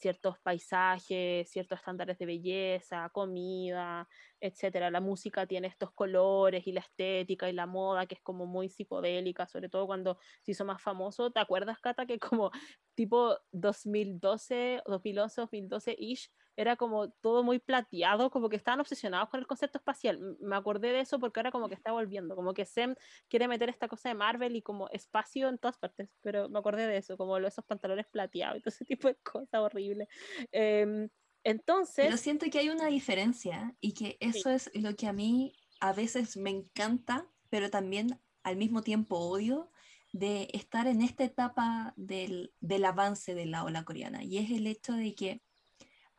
ciertos paisajes, ciertos estándares de belleza, comida, etcétera. La música tiene estos colores y la estética y la moda que es como muy psicodélica, sobre todo cuando se hizo más famoso. ¿Te acuerdas, Cata, que como tipo 2012, 2011, 2012-ish, era como todo muy plateado, como que estaban obsesionados con el concepto espacial. Me acordé de eso porque ahora como que está volviendo, como que Sem quiere meter esta cosa de Marvel y como espacio en todas partes, pero me acordé de eso, como esos pantalones plateados y todo ese tipo de cosas horribles. Em, Entonces... Pero siento que hay una diferencia y que eso es lo que a mí a veces me encanta, pero también al mismo tiempo odio de estar en esta etapa del, del avance de la ola coreana. Y es el hecho de que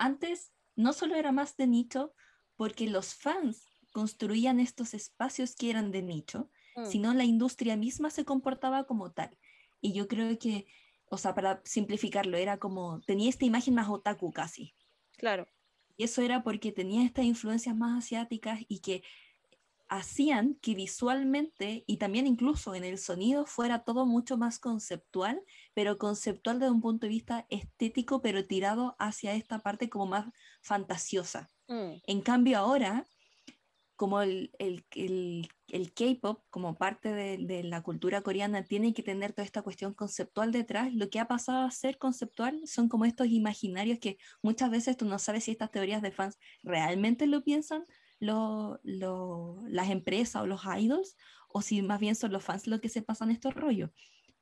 antes no solo era más de nicho, porque los fans construían estos espacios que eran de nicho, mm. sino la industria misma se comportaba como tal. Y yo creo que, o sea, para simplificarlo, era como, tenía esta imagen más otaku casi. Claro. Y eso era porque tenía estas influencias más asiáticas y que hacían que visualmente y también incluso en el sonido fuera todo mucho más conceptual, pero conceptual desde un punto de vista estético, pero tirado hacia esta parte como más fantasiosa. Mm. En cambio ahora, como el, el, el, K-Pop, como parte de, de, la cultura coreana, tiene que tener toda esta cuestión conceptual detrás, lo que ha pasado a ser conceptual son como estos imaginarios que muchas veces tú no sabes si estas teorías de fans realmente lo piensan lo, lo, las empresas o los idols, o si más bien son los fans los que se pasan estos rollos.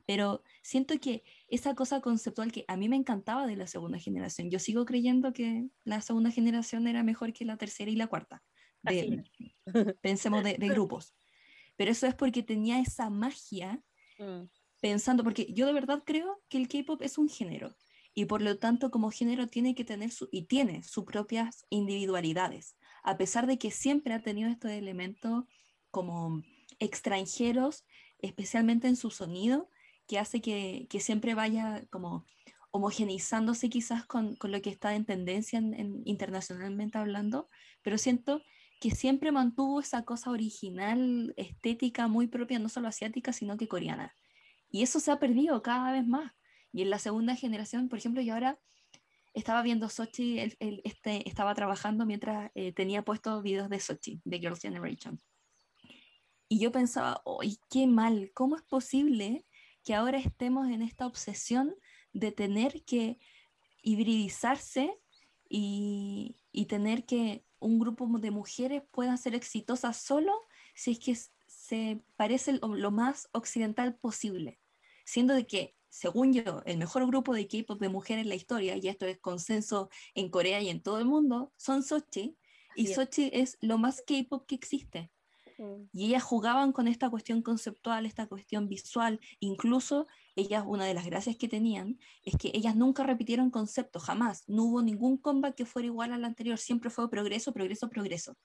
Pero siento que esa cosa conceptual que a mí me encantaba de la segunda generación, yo sigo creyendo que la segunda generación era mejor que la tercera y la cuarta. <laughs> pensemos de, de, <laughs> grupos. Pero eso es porque tenía esa magia mm. pensando, porque yo de verdad creo que el K-pop es un género y por lo tanto como género tiene que tener su, y tiene sus propias individualidades a pesar de que siempre ha tenido estos elementos como extranjeros, especialmente en su sonido, que hace que, siempre vaya como homogenizándose quizás con, lo que está en tendencia internacionalmente hablando, pero siento que siempre mantuvo esa cosa original, estética muy propia, no solo asiática, sino que coreana. Y eso se ha perdido cada vez más. Y en la segunda generación, por ejemplo, y ahora estaba viendo Sochi, este, estaba trabajando mientras eh, tenía puestos videos de Sochi, de Girls' Generation. Y yo pensaba, ¡ay, qué mal! ¿Cómo es posible que ahora estemos en esta obsesión de tener que hibridizarse y, y tener que un grupo de mujeres pueda ser exitosas solo si es que se parece lo más occidental posible? Siendo de que según yo, el mejor grupo de K-pop de mujeres en la historia, y esto es consenso en Corea y en todo el mundo, son Sochi, y Sochi es lo más K-pop que existe. Mm. Y ellas jugaban con esta cuestión conceptual, esta cuestión visual, incluso ellas, una de las gracias que tenían, es que ellas nunca repitieron concepto, jamás, no hubo ningún comeback que fuera igual al anterior, siempre fue progreso, progreso, progreso.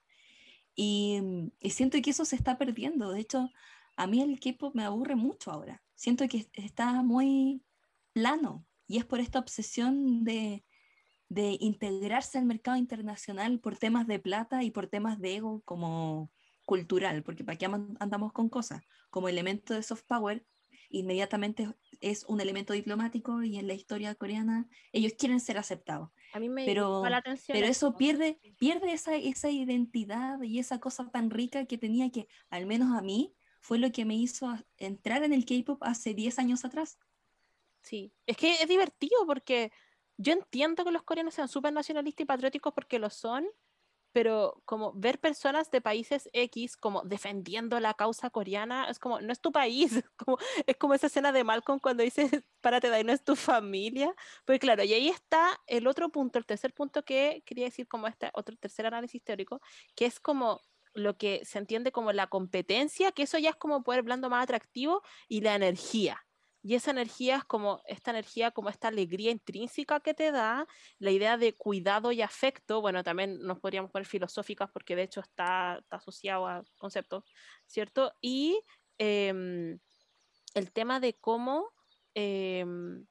Y, y siento que eso se está perdiendo, de hecho, a mí el K-pop me aburre mucho ahora siento que está muy plano y es por esta obsesión de, de integrarse al mercado internacional por temas de plata y por temas de ego como cultural, porque para qué andamos con cosas, como elemento de soft power, inmediatamente es un elemento diplomático y en la historia coreana ellos quieren ser aceptados. A mí me pero, la atención pero eso pierde, pierde esa, esa identidad y esa cosa tan rica que tenía que, al menos a mí, fue lo que me hizo entrar en el K-pop hace 10 años atrás. Sí, es que es divertido porque yo entiendo que los coreanos sean súper nacionalistas y patrióticos porque lo son, pero como ver personas de países X como defendiendo la causa coreana, es como, no es tu país, <laughs> como, es como esa escena de Malcolm cuando dice, <laughs> párate de ahí, no es tu familia. Pues claro, y ahí está el otro punto, el tercer punto que quería decir como este otro tercer análisis teórico, que es como lo que se entiende como la competencia, que eso ya es como poder blando más atractivo, y la energía. Y esa energía es como esta energía, como esta alegría intrínseca que te da, la idea de cuidado y afecto, bueno, también nos podríamos poner filosóficas porque de hecho está, asociado a conceptos, ¿cierto? Y em, el tema de cómo em,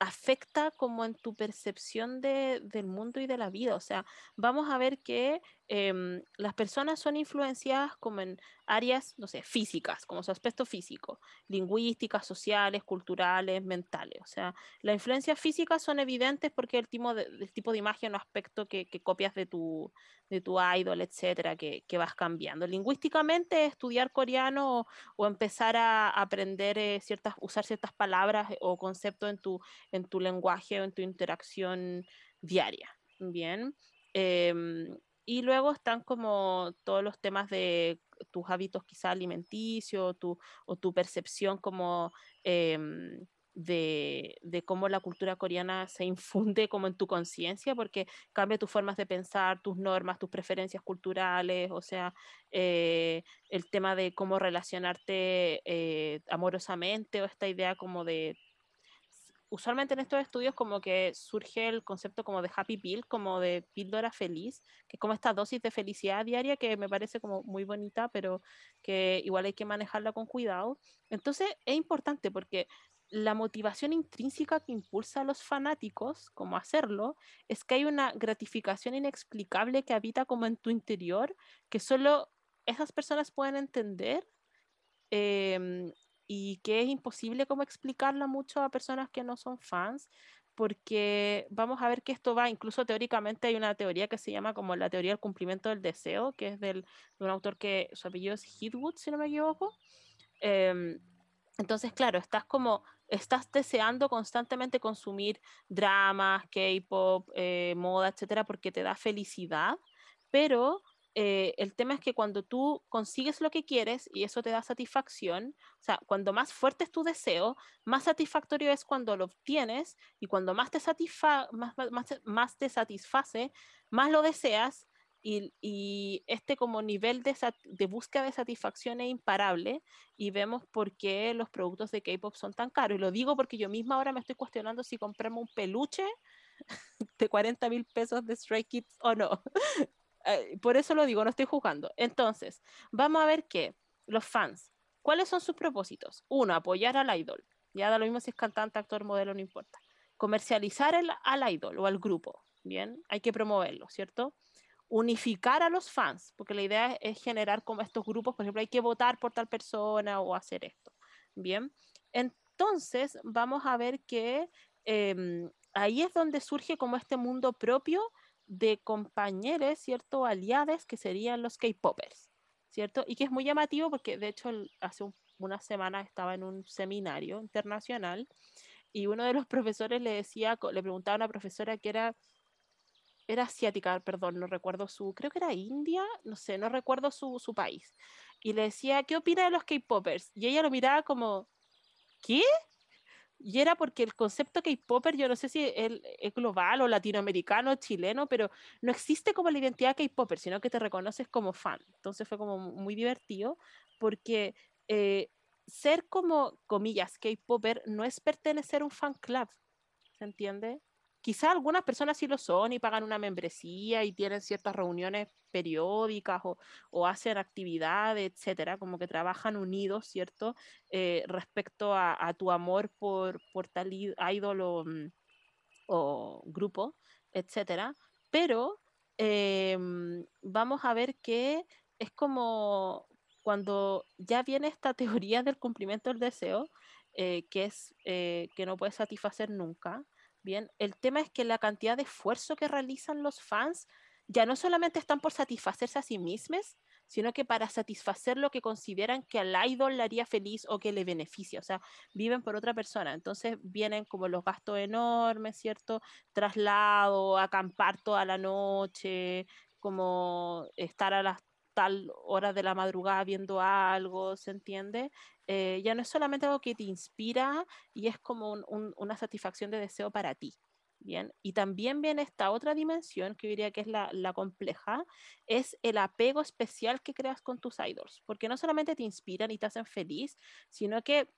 afecta como en tu percepción de, del mundo y de la vida. O sea, vamos a ver que em, las personas son influenciadas como en áreas, no sé, físicas, como su aspecto físico, lingüísticas, sociales, culturales, mentales. O sea, las influencias físicas son evidentes porque el tipo de, el tipo de imagen o aspecto que, que, copias de tu, de tu idol, etcétera, que, que vas cambiando. Lingüísticamente, estudiar coreano o, o empezar a aprender eh, ciertas, usar ciertas palabras o conceptos en tu, en tu lenguaje o en tu interacción diaria. Bien. Em, y luego están como todos los temas de tus hábitos quizá alimenticios tu, o tu percepción como em, de, de, cómo la cultura coreana se infunde como en tu conciencia, porque cambia tus formas de pensar, tus normas, tus preferencias culturales, o sea, eh, el tema de cómo relacionarte eh, amorosamente o esta idea como de usualmente en estos estudios como que surge el concepto como de happy pill, como de píldora feliz, que como esta dosis de felicidad diaria que me parece como muy bonita, pero que igual hay que manejarla con cuidado. Entonces es importante porque la motivación intrínseca que impulsa a los fanáticos, como hacerlo, es que hay una gratificación inexplicable que habita como en tu interior, que solo esas personas pueden entender eh, y que es imposible como explicarla mucho a personas que no son fans, porque vamos a ver que esto va, incluso teóricamente hay una teoría que se llama como la teoría del cumplimiento del deseo, que es del, de un autor que su apellido es Heathwood, si no me equivoco. Eh, entonces, claro, estás como, estás deseando constantemente consumir dramas, K-pop, eh, moda, etcétera, porque te da felicidad, pero eh, el tema es que cuando tú consigues lo que quieres y eso te da satisfacción, o sea, cuando más fuerte es tu deseo, más satisfactorio es cuando lo obtienes y cuando más te, satisfa más, te satisface, más lo deseas y, este como nivel de, de, búsqueda de satisfacción es imparable y vemos por qué los productos de K-Pop son tan caros. Y lo digo porque yo misma ahora me estoy cuestionando si comprarme un peluche <laughs> de 40 mil pesos de Stray Kids o no. Eh, por eso lo digo, no estoy jugando. Entonces, vamos a ver que los fans, ¿cuáles son sus propósitos? Uno, apoyar al idol. Ya da lo mismo si es cantante, actor, modelo, no importa. Comercializar al idol o al grupo. Bien, hay que promoverlo, ¿cierto? Unificar a los fans, porque la idea es generar como estos grupos, por ejemplo, hay que votar por tal persona o hacer esto. Bien, entonces vamos a ver que eh, ahí es donde surge como este mundo propio de compañeros, ¿cierto? Aliados que serían los K-Poppers, ¿cierto? Y que es muy llamativo porque de hecho hace un, una semana estaba en un seminario internacional y uno de los <laughs> profesores le decía, le preguntaba a una profesora que era, era asiática, perdón, no recuerdo su, creo que era India, no sé, no recuerdo su, su país. Y le decía, ¿qué opina de los K-Poppers? Y ella lo miraba como, ¿qué? Y era porque el concepto K-Popper, yo no sé si es global o latinoamericano, chileno, pero no existe como la identidad K-Popper, sino que te reconoces como fan. Entonces fue como muy divertido porque eh, ser como, comillas, K-Popper no es pertenecer a un fan club, ¿se entiende? Quizá algunas personas sí lo son y pagan una membresía y tienen ciertas reuniones periódicas o, hacen actividades, etcétera, como que trabajan unidos, ¿cierto? Eh, respecto a, tu amor por, tal ídolo mm, o, grupo, etcétera. Pero eh, vamos a ver que es como cuando ya viene esta <laughs> teoría del cumplimiento del deseo, eh, que es eh, que no puedes satisfacer nunca Bien, el tema es que la cantidad de esfuerzo que realizan los fans ya no solamente están por satisfacerse a sí mismos, sino que para satisfacer lo que consideran que al idol le haría feliz o que le beneficia, o sea, viven por otra persona. Entonces vienen como los gastos enormes, ¿cierto? Traslado, acampar toda la noche, como estar a las tal hora de la madrugada viendo algo, ¿se entiende? Eh, ya no es solamente algo que te inspira y es como un, un, una satisfacción de deseo para ti. Bien, y también viene esta otra dimensión que yo diría que es la, compleja, es el apego especial que creas con tus idols, porque no solamente te inspiran y te hacen feliz, sino que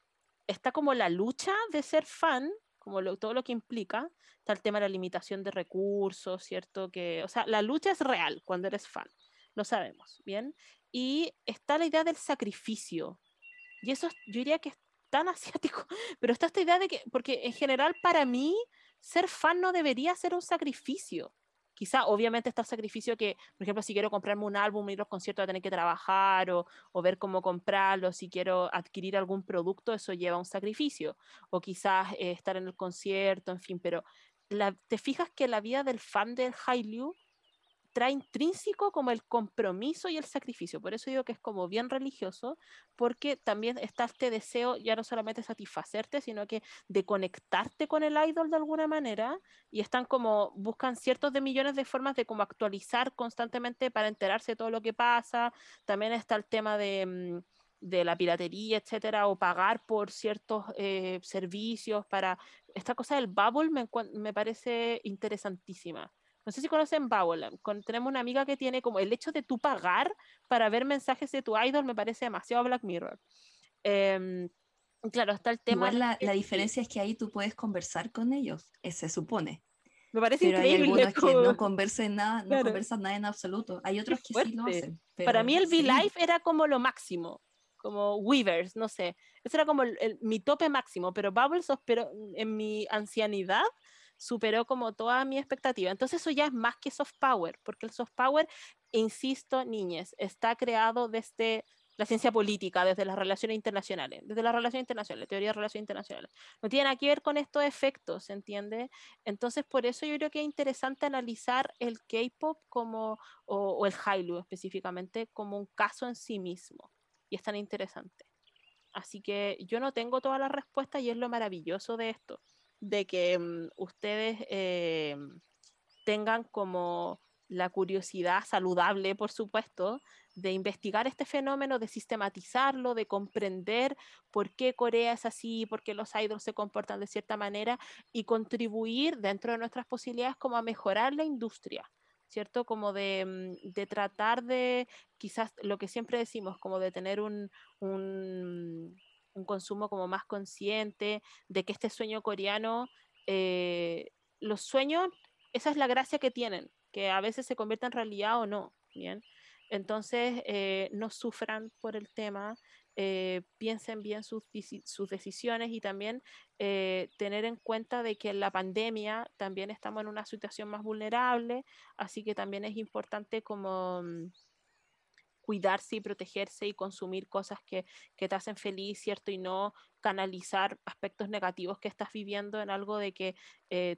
está como la lucha de ser fan, como todo lo que implica, está el tema de la limitación de recursos, ¿cierto? Que, o sea, la lucha es real cuando eres fan lo sabemos, ¿bien? Y está la idea del sacrificio. Y eso yo diría que es tan <laughs> asiático, pero está esta idea de que, porque en general para mí ser fan no debería ser un sacrificio. Quizá, obviamente, está el sacrificio que, por ejemplo, si quiero comprarme un álbum, ir a los conciertos, a tener que trabajar o, o, ver cómo comprarlo, si quiero adquirir algún producto, eso lleva un sacrificio. O quizás eh, estar en el concierto, en fin, pero te fijas que la vida del fan del Hallyu trae intrínseco como el compromiso y el sacrificio. Por eso digo que es como bien religioso, porque también está este deseo ya no solamente satisfacerte, sino que de conectarte con el idol de alguna manera y están como, buscan ciertos de millones de formas de como actualizar constantemente para enterarse de todo lo que pasa. También está el tema de... Mm, de la piratería, etcétera, o pagar por ciertos eh, servicios para... Esta cosa del bubble me, me parece interesantísima. No sé si conocen Bubble. tenemos una amiga que tiene como el hecho de tú pagar para ver mensajes de tu idol me parece demasiado Black Mirror. Em, claro, está el tema. Igual la, la diferencia es que ahí tú puedes conversar con ellos, eh, se supone. Me parece pero increíble. Hay algunos que no conversan nada, no conversan nada en absoluto. Hay otros que sí lo hacen. Para mí el V-Life era como lo máximo, como Weavers, no sé. Eso era como el, mi tope máximo, pero Bubbles pero en mi ancianidad superó como toda mi expectativa. Entonces eso ya es más que soft power, porque el soft power, insisto, niñez, está creado desde la ciencia política, desde las relaciones internacionales, desde las relaciones internacionales, teoría de relaciones internacionales. No tiene nada que ver con estos efectos, ¿se entiende? Entonces, por eso yo creo que es interesante analizar el K-pop como, o, el Hailu específicamente, como un caso en sí mismo. Y es tan interesante. Así que yo no tengo todas las respuestas y es lo maravilloso de esto, de que mm, ustedes eh, tengan como la curiosidad saludable, por supuesto, de investigar este fenómeno, de sistematizarlo, de comprender por qué Corea es así, por qué los idols se comportan de cierta manera y contribuir dentro de nuestras posibilidades como a mejorar la industria. ¿Cierto? Como de, mm, de tratar de, quizás lo que siempre decimos, como de tener un, un, un consumo como más consciente, de que este sueño coreano, eh, los sueños, esa es la gracia que tienen, que a veces se convierte en realidad o no, ¿bien? Entonces, eh, no sufran por el tema, eh, piensen bien sus, sus, decisiones y también tener en cuenta de que en la pandemia también estamos en una situación más vulnerable, así que también es importante como mm, cuidarse y protegerse y consumir cosas que, que, te hacen feliz, ¿cierto? Y no canalizar aspectos negativos que estás viviendo en algo de que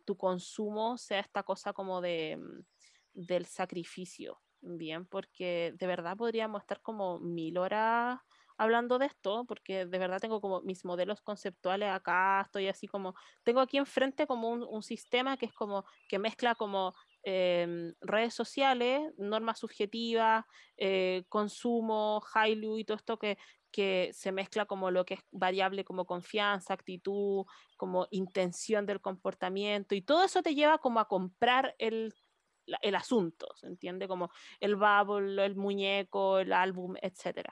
tu consumo sea esta cosa como de, mm, del sacrificio, bien, porque de verdad podríamos estar como mil horas hablando de esto, porque de verdad tengo como mis modelos conceptuales acá, estoy así como, tengo aquí enfrente como un, sistema que es como, que mezcla como em, redes sociales, normas subjetivas, eh, consumo, Hailu y todo esto que, que se mezcla como lo que es variable como confianza, actitud, como intención del comportamiento y todo eso te lleva como a comprar el el asunto, ¿se entiende? Como el bubble, el muñeco, el álbum, etc.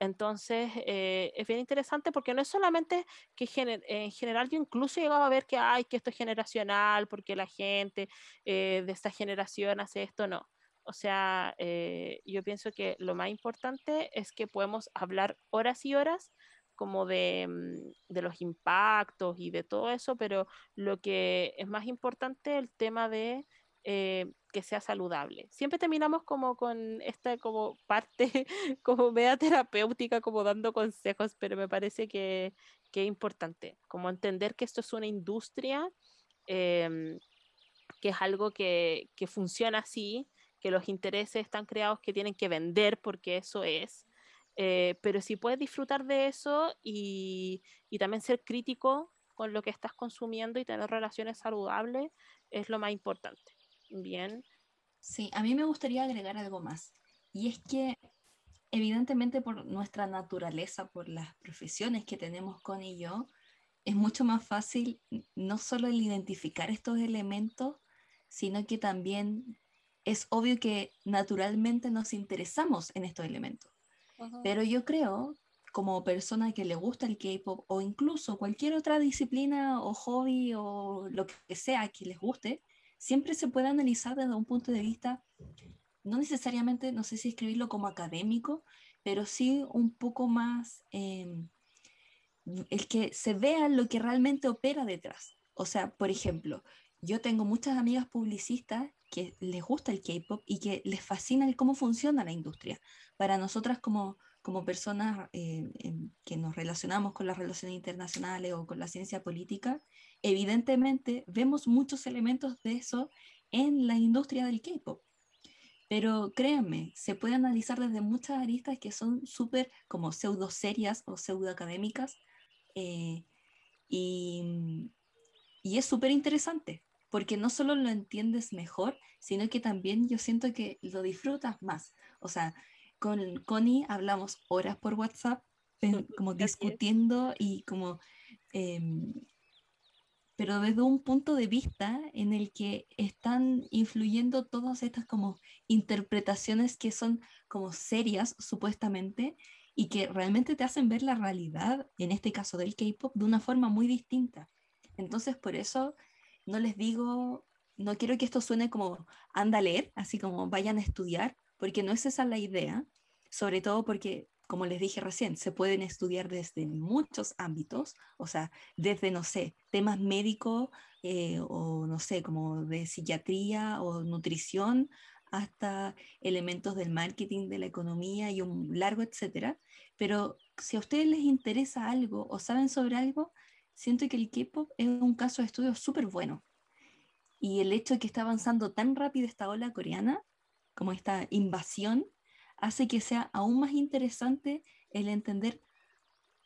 Entonces, eh, es bien interesante porque no es solamente que en general yo incluso he llegado a ver que, hay que esto es generacional, porque la gente eh, de esta generación hace esto, no. O sea, eh, yo pienso que lo más importante es que podemos hablar horas y horas como de, mm, de, los impactos y de todo eso, pero lo que es más importante el tema de eh, que sea saludable. Siempre terminamos como con esta como parte <laughs> como media terapéutica, como dando consejos, pero me parece que, que es importante, como entender que esto es una industria, em, que es algo que, que funciona así, que los intereses están creados que tienen que vender, porque eso es. Eh, pero si puedes disfrutar de eso y, y, también ser crítico con lo que estás consumiendo y tener relaciones saludables, es lo más importante. Bien. Sí, a mí me gustaría agregar algo más. Y es que evidentemente por nuestra naturaleza, por las profesiones que tenemos con y yo, es mucho más fácil no solo el identificar estos elementos, sino que también es obvio que naturalmente nos interesamos en estos elementos. Pero yo creo, como persona que le gusta el K-pop o incluso cualquier otra disciplina o hobby o lo que sea que les guste, siempre se puede analizar desde un punto de vista, no necesariamente, no sé si escribirlo como académico, pero sí un poco más, em, el que se vea lo que realmente opera detrás. O sea, por ejemplo, yo tengo muchas amigas publicistas que les gusta el K-pop y que les fascina el cómo funciona la industria. Para nosotras como, como personas eh, que nos relacionamos con las relaciones internacionales o con la ciencia política, evidentemente vemos muchos elementos de eso en la industria del K-pop. Pero créanme, se puede analizar desde muchas aristas que son súper como pseudo serias o pseudo académicas. Eh, y, y es súper interesante, porque no solo lo entiendes mejor, sino que también yo siento que lo disfrutas más. O sea, con Connie hablamos horas por WhatsApp <laughs> como discutiendo y como em, pero desde un punto de vista en el que están influyendo todas estas como interpretaciones que son como serias supuestamente y que realmente te hacen ver la realidad, en este caso del K-Pop, de una forma muy distinta. Entonces por eso no les digo, no quiero que esto suene como anda a leer, así como vayan a estudiar, porque no es esa la idea, sobre todo porque como les dije recién, se pueden estudiar desde muchos ámbitos, o sea, desde, no sé, temas médicos eh, o, no sé, como de psiquiatría o nutrición, hasta elementos del marketing, de la economía y un largo etcétera. Pero si a ustedes les interesa algo o saben sobre algo, siento que el K-pop es un caso de estudio súper bueno. Y el hecho de que está avanzando tan rápido esta ola coreana, como esta invasión, hace que sea aún más interesante el entender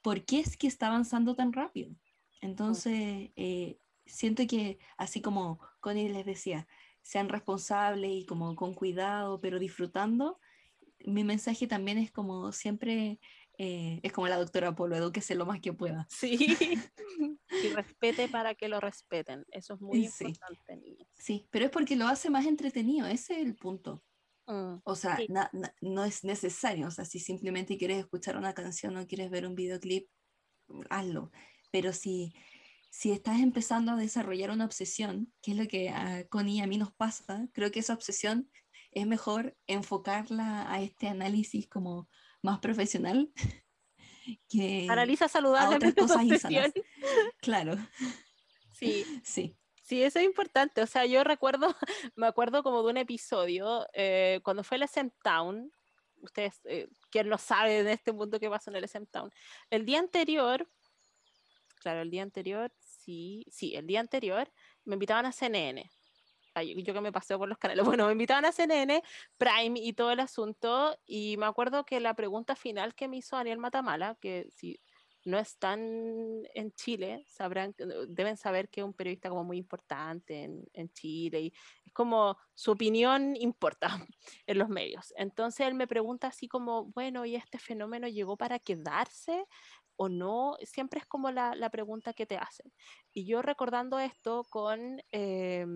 por qué es que está avanzando tan rápido. Entonces, eh, siento que así como Connie les decía, sean responsables y como con cuidado, pero disfrutando, mi mensaje también es como siempre, eh, es como la doctora Polo, edúquese lo más que pueda. Sí, <laughs> y respete para que lo respeten, eso es muy importante. Sí, pero es porque lo hace más entretenido, ese es el punto. Mm, o sea, no es necesario. O sea, si simplemente quieres escuchar una canción o quieres ver un videoclip, hazlo. Pero si, si estás empezando a desarrollar una obsesión, que es lo que a Connie y a mí nos pasa, creo que esa obsesión es mejor enfocarla a este análisis como más profesional <laughs> que Analiza saludablemente a otras cosas Claro. Sí. <laughs> Sí. Sí, eso es importante. O sea, yo recuerdo, <laughs> me acuerdo como de un episodio eh, cuando fue el SM Town. Ustedes, eh, ¿quién no sabe de este mundo qué pasó en el SM Town? El día anterior, claro, el día anterior, sí, sí, el día anterior me invitaban a CNN. yo que me pasé por los canales. <laughs> Bueno, me invitaban a CNN, Prime y todo el asunto. Y me acuerdo que la pregunta final que me hizo Daniel Matamala, que si no están en Chile, sabrán, deben saber que es un periodista como muy importante en, en, Chile y es como su opinión importa <laughs> en los medios. Entonces él me pregunta así como, bueno, ¿y este fenómeno llegó para quedarse o no? Siempre es como la, la pregunta que te hacen. Y yo recordando esto con... Eh,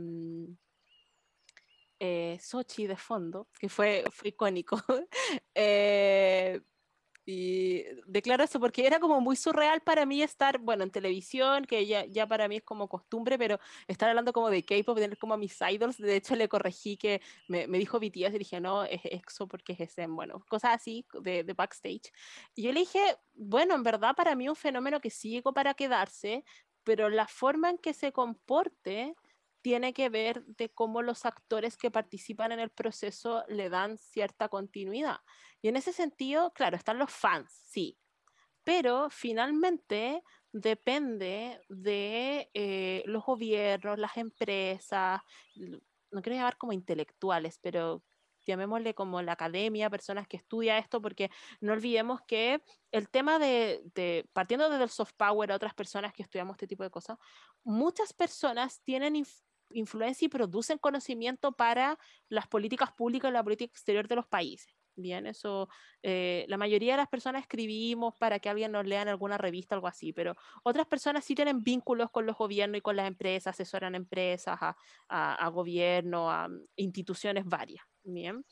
eh, Sochi de fondo, que fue, fue icónico. <laughs> eh, y declaro eso porque era como muy surreal para mí estar, bueno, en televisión, que ya, ya para mí es como costumbre, pero estar hablando como de K-pop, tener como a mis idols. De hecho, le corregí que me, me dijo BTS y dije, no, es EXO porque es ese, bueno, cosas así de, de, backstage. Y yo le dije, bueno, en verdad para mí un fenómeno que sí llegó para quedarse, pero la forma en que se comporte tiene que ver de cómo los actores que participan en el proceso le dan cierta continuidad. Y en ese sentido, claro, están los fans, sí, pero finalmente depende de eh, los gobiernos, las empresas, no quiero llamar como intelectuales, pero llamémosle como la academia, personas que estudian esto, porque no olvidemos que el tema de, de, partiendo desde el soft power a otras personas que estudiamos este tipo de cosas, muchas personas tienen influencia y producen conocimiento para las políticas públicas y la política exterior de los países. Bien, eso, eh, la mayoría de las personas escribimos para que alguien nos lea en alguna revista algo así, pero otras personas sí tienen vínculos con los gobiernos y con las empresas, asesoran empresas, a, a, a gobierno, a instituciones varias. Bien,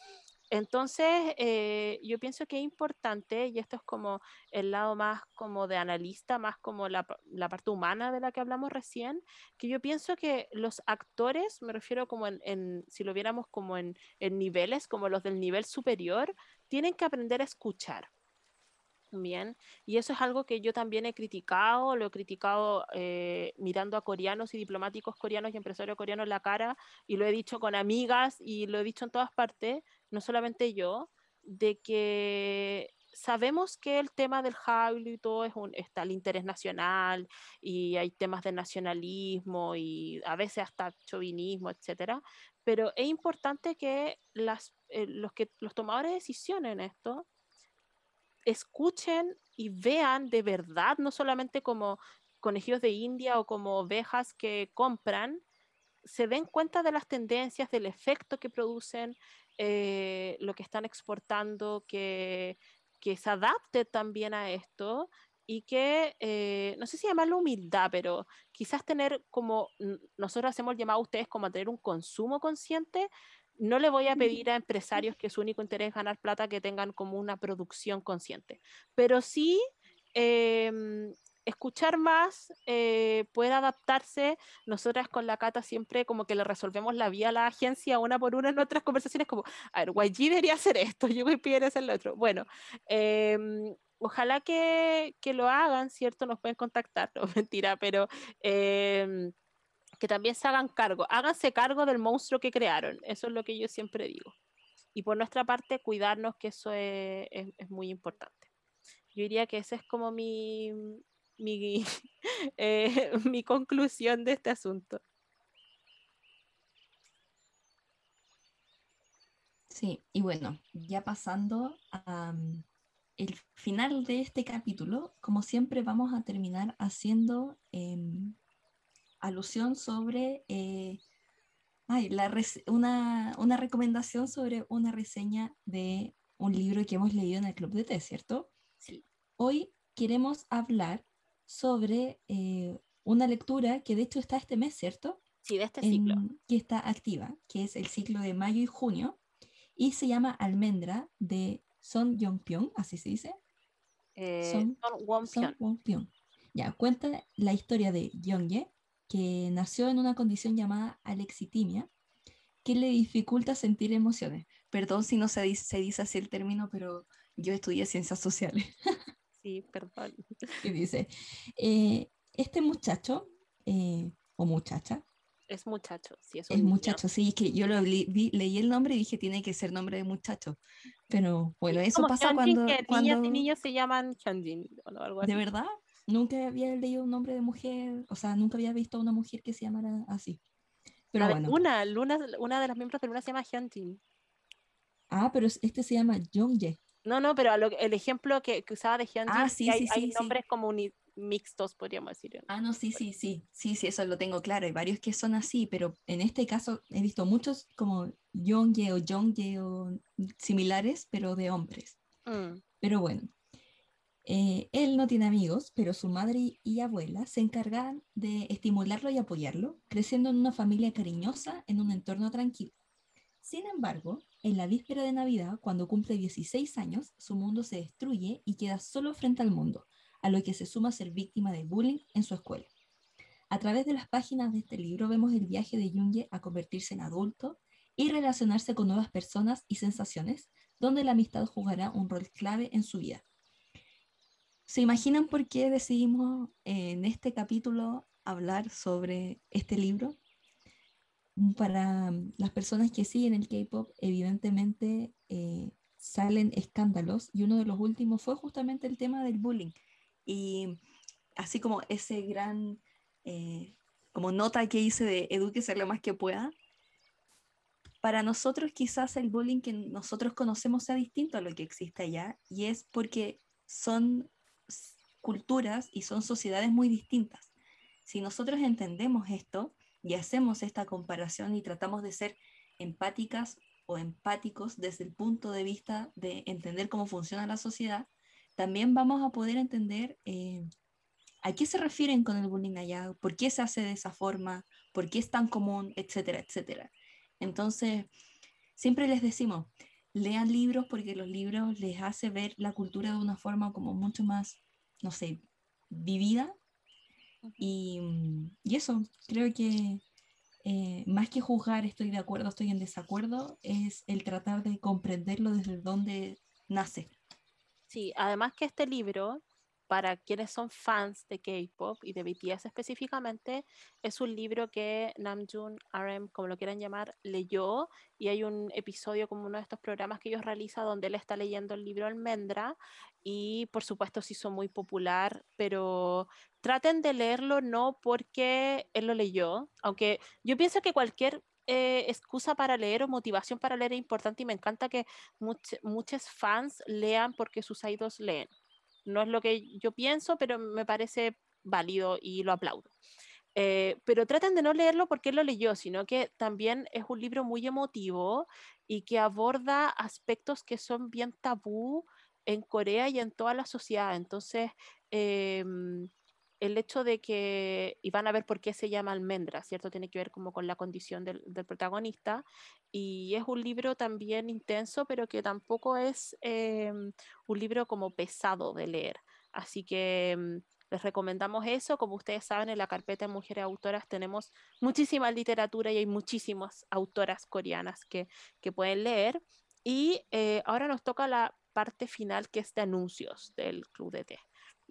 entonces, eh, yo pienso que es importante, y esto es como el lado más como de analista, más como la, la, parte humana de la que hablamos recién, que yo pienso que los actores, me refiero como en, en si lo viéramos como en, en niveles, como los del nivel superior, tienen que aprender a escuchar. Bien, y eso es algo que yo también he criticado, lo he criticado eh, mirando a coreanos y diplomáticos coreanos y empresarios coreanos en la cara, y lo he dicho con amigas y lo he dicho en todas partes, no solamente yo, de que sabemos que el tema del Hallyu y todo es un, está el interés nacional y hay temas de nacionalismo y a veces hasta chauvinismo, etcétera, pero es importante que, las, eh, los, que los tomadores de decisiones en esto escuchen y vean de verdad, no solamente como conejillos de India o como ovejas que compran, se den cuenta de las tendencias, del efecto que producen, eh, lo que están exportando, que que se adapte también a esto y que, eh, no sé si llamarlo humildad, pero quizás tener como, nosotros hacemos llamado a ustedes como tener un consumo consciente, no le voy a pedir a empresarios que su único interés es ganar plata que tengan como una producción consciente, pero sí em, escuchar más, eh, puede adaptarse. Nosotras con la Cata siempre como que le resolvemos la vía a la agencia una por una en nuestras conversaciones, como, a ver, YG debería hacer esto, yo voy a hacer lo otro. Bueno, em, ojalá que, que, lo hagan, ¿cierto? Nos pueden contactar, <laughs> no mentira, pero em, que también se hagan cargo, háganse cargo del monstruo que crearon, eso es lo que yo siempre digo. Y por nuestra parte, cuidarnos, que eso es, es, muy importante. Yo diría que ese es como mi, mi, <laughs> eh, <laughs> mi conclusión de este asunto. Sí, y bueno, ya pasando a mm, el final de este capítulo, como siempre vamos a terminar haciendo em, alusión sobre eh, la una, una, recomendación sobre una reseña de un libro que hemos leído en el Club de Té, ¿cierto? Sí. Hoy queremos hablar sobre eh, una lectura que de hecho está este mes, ¿cierto? Sí, de este ciclo. Que está activa, que es el ciclo de mayo y junio, y se llama Almendra de Son Yong-pyong, así se dice. Eh, Son, Won-pyong. Ya, cuenta la historia de Yongye, que nació en una condición llamada alexitimia, que le dificulta sentir emociones. Perdón si no se dice, se dice así el término, pero yo estudié ciencias sociales. <laughs> Sí, perdón. Y dice, eh, este muchacho eh, o muchacha. Es muchacho, sí, es, es muchacho, sí, es que yo lo vi, leí el nombre y dije, tiene que ser nombre de muchacho. Pero bueno, eso pasa cuando... cuando... y niños se llaman Hyunjin o algo así. ¿De verdad? Nunca había leído un nombre de mujer, o sea, nunca había visto a una mujer que se llamara así. Pero bueno. Una, Luna, una de las miembros de Luna se llama Hyunjin. Ah, pero este se llama Jongye. No, no, pero el ejemplo que, usaba de Hyunjin, ah, sí, hay, hay nombres como mixtos, podríamos decir. Ah, no, sí, sí, sí, sí, sí, eso lo tengo claro. Hay varios que son así, pero en este caso he visto muchos como Yongye o Jongye o similares, pero de hombres. Mm. Pero bueno, eh, él no tiene amigos, pero su madre y abuela se encargan de estimularlo y apoyarlo, creciendo en una familia cariñosa en un entorno tranquilo. Sin embargo, en la víspera de Navidad, cuando cumple 16 años, su mundo se destruye y queda solo frente al mundo, a lo que se suma ser víctima de bullying en su escuela. A través de las páginas de este libro vemos el viaje de Junge a convertirse en adulto y relacionarse con nuevas personas y sensaciones, donde la amistad jugará un rol clave en su vida. ¿Se imaginan por qué decidimos en este capítulo hablar sobre este libro? para las personas que siguen el K-Pop, evidentemente eh, salen escándalos y uno de los últimos fue justamente el tema del bullying. Y así como ese gran, eh, como nota que hice de edúquese lo más que pueda, para nosotros quizás el bullying que nosotros conocemos sea distinto a lo que existe allá y es porque son culturas y son sociedades muy distintas. Si nosotros entendemos esto, y hacemos esta comparación y tratamos de ser empáticas o empáticos desde el punto de vista de entender cómo funciona la sociedad, también vamos a poder entender eh, a qué se refieren con el bullying allá, por qué se hace de esa forma, por qué es tan común, etcétera, etcétera. Entonces, siempre les decimos, lean libros porque los libros les hace ver la cultura de una forma como mucho más, no sé, vivida y, y eso, creo que eh, más que juzgar estoy de acuerdo, estoy en desacuerdo, es el tratar de comprenderlo desde donde nace. Sí, además que este libro para quienes son fans de K-pop y de BTS específicamente, es un libro que Namjoon, RM, como lo quieran llamar, leyó y hay un episodio como uno de estos programas que ellos realizan donde él está leyendo el libro Almendra y por supuesto se hizo muy popular, pero traten de leerlo no porque él lo leyó, aunque yo pienso que cualquier eh, excusa para leer o motivación para leer es importante y me encanta que muchos fans lean porque sus idols leen. No es lo que yo pienso, pero me parece válido y lo aplaudo. Eh, pero traten de no leerlo porque él lo leyó, sino que también es un libro muy emotivo y que aborda aspectos que son bien tabú en Corea y en toda la sociedad. Entonces, em, el hecho de que, y van a ver por qué se llama almendra, ¿cierto? Tiene que ver como con la condición del, protagonista. Y es un libro también intenso, pero que tampoco es em, un libro como pesado de leer. Así que em, les recomendamos eso. Como ustedes saben, en la carpeta de mujeres autoras tenemos muchísima literatura y hay muchísimas autoras coreanas que, que pueden leer. Y eh, ahora nos toca la parte final que es de anuncios del Club de Té.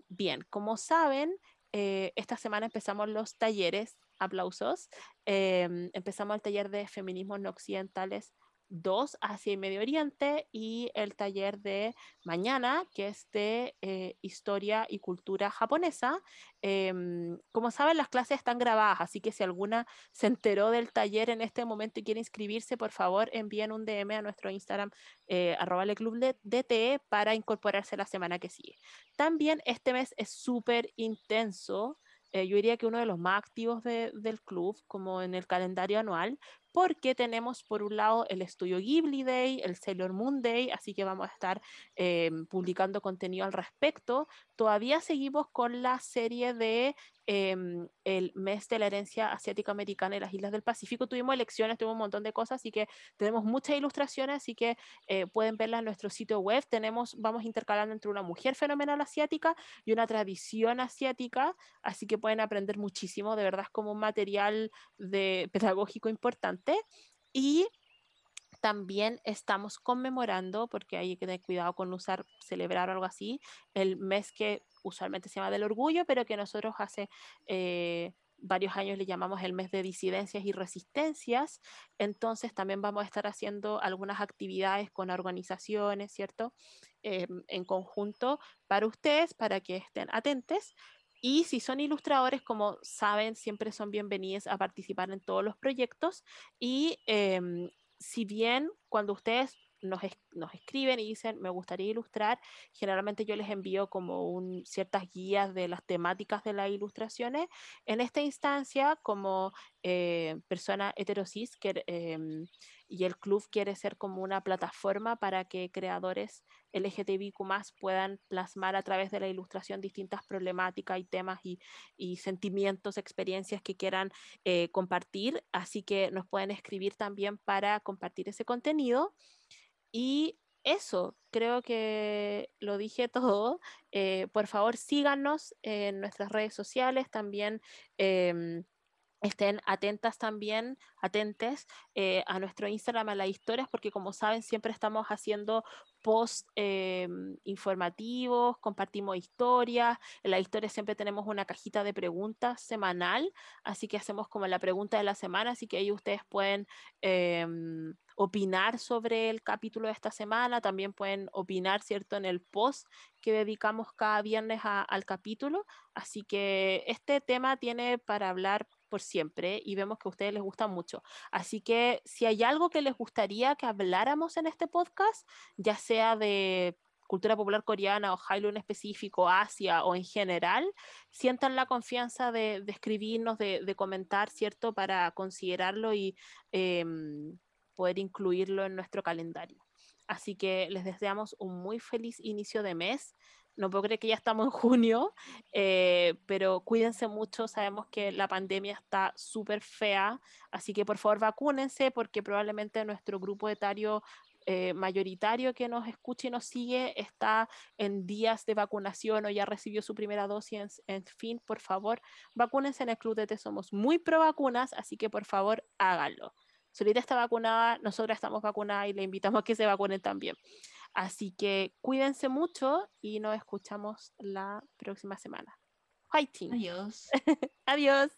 Bien, como saben, eh, esta semana empezamos los talleres, aplausos, em, empezamos el taller de feminismos no occidentales 2 hacia el Medio Oriente y el taller de mañana, que es de eh, historia y cultura japonesa. Em, como saben, las clases están grabadas, así que si alguna se enteró del taller en este momento y quiere inscribirse, por favor envíen un DM a nuestro Instagram, eh, arroba club de DTE, para incorporarse la semana que sigue. También este mes es súper intenso. Eh, yo diría que uno de los más activos del club, como en el calendario anual, porque tenemos por un lado el Estudio Ghibli Day, el Sailor Moon Day, así que vamos a estar em, publicando contenido al respecto. Todavía seguimos con la serie de em, el mes de la herencia asiática americana en las islas del Pacífico. Tuvimos elecciones, tuvimos un montón de cosas, así que tenemos muchas ilustraciones, así que eh, pueden verlas en nuestro sitio web. Tenemos, vamos intercalando entre una mujer fenomenal asiática y una tradición asiática, así que pueden aprender muchísimo, de verdad es como un material de, pedagógico importante y también estamos conmemorando, porque hay que tener cuidado con usar, celebrar o algo así, el mes que usualmente se llama del orgullo, pero que nosotros hace eh, varios años le llamamos el mes de disidencias y resistencias. Entonces también vamos a estar haciendo algunas actividades con organizaciones, ¿cierto? Em, en conjunto para ustedes, para que estén atentos. Y si son ilustradores, como saben, siempre son bienvenidos a participar en todos los proyectos. Y em, si bien cuando ustedes nos, escriben y dicen, me gustaría ilustrar, generalmente yo les envío como ciertas guías de las temáticas de las ilustraciones. En esta instancia, como eh, persona heterosis, em, y el club quiere ser como una plataforma para que creadores LGTBIQ puedan plasmar a través de la ilustración distintas problemáticas y temas y, sentimientos, experiencias que quieran eh, compartir. Así que nos pueden escribir también para compartir ese contenido. Y eso, creo que lo dije <laughs> todo. Eh, por favor, síganos en nuestras redes sociales, también em, estén atentas también, atentes eh, a nuestro Instagram, a las historias, porque como saben, siempre estamos haciendo post em, informativos, compartimos historias. En la historia siempre tenemos una cajita de preguntas semanal, así que hacemos como la pregunta de la semana, así que ahí ustedes pueden em, opinar sobre el capítulo de esta semana, también pueden opinar, ¿cierto?, en el post que dedicamos cada viernes al capítulo. Así que este tema tiene para hablar por siempre y vemos que a ustedes les gusta mucho. Así que si hay algo que les gustaría que habláramos en este podcast, ya sea de cultura popular coreana o Halo en específico, Asia o en general, sientan la confianza de, escribirnos, de, comentar, ¿cierto? Para considerarlo y em, poder incluirlo en nuestro calendario. Así que les deseamos un muy feliz inicio de mes no puedo creer que ya estamos en junio, eh, pero cuídense mucho, sabemos que la pandemia está súper fea, así que por favor vacúnense porque probablemente nuestro grupo etario eh, mayoritario que nos escucha y nos sigue está en días de vacunación o ya recibió su primera dosis, en, fin, por favor, vacúnense en el Club de T, somos muy pro vacunas, así que por favor háganlo. Solita está vacunada, nosotras estamos vacunadas y le invitamos a que se vacunen también. Así que cuídense mucho y nos escuchamos la próxima semana. Fighting. Adiós. <laughs> Adiós.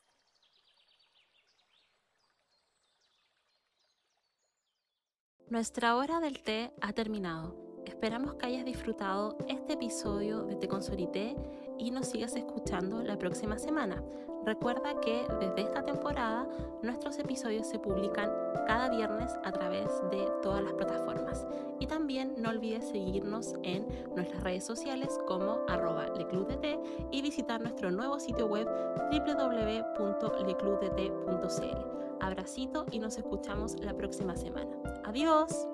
Nuestra hora del té ha terminado. Esperamos que hayas disfrutado este episodio de Te Consorité y nos sigas escuchando la próxima semana. Recuerda que desde esta temporada nuestros episodios se publican cada viernes a través de todas las plataformas. Y también no olvides seguirnos en nuestras redes sociales como arroba leclubdt y visitar nuestro nuevo sitio web www.leclubdt.cl. Abracito y nos escuchamos la próxima semana. Adiós.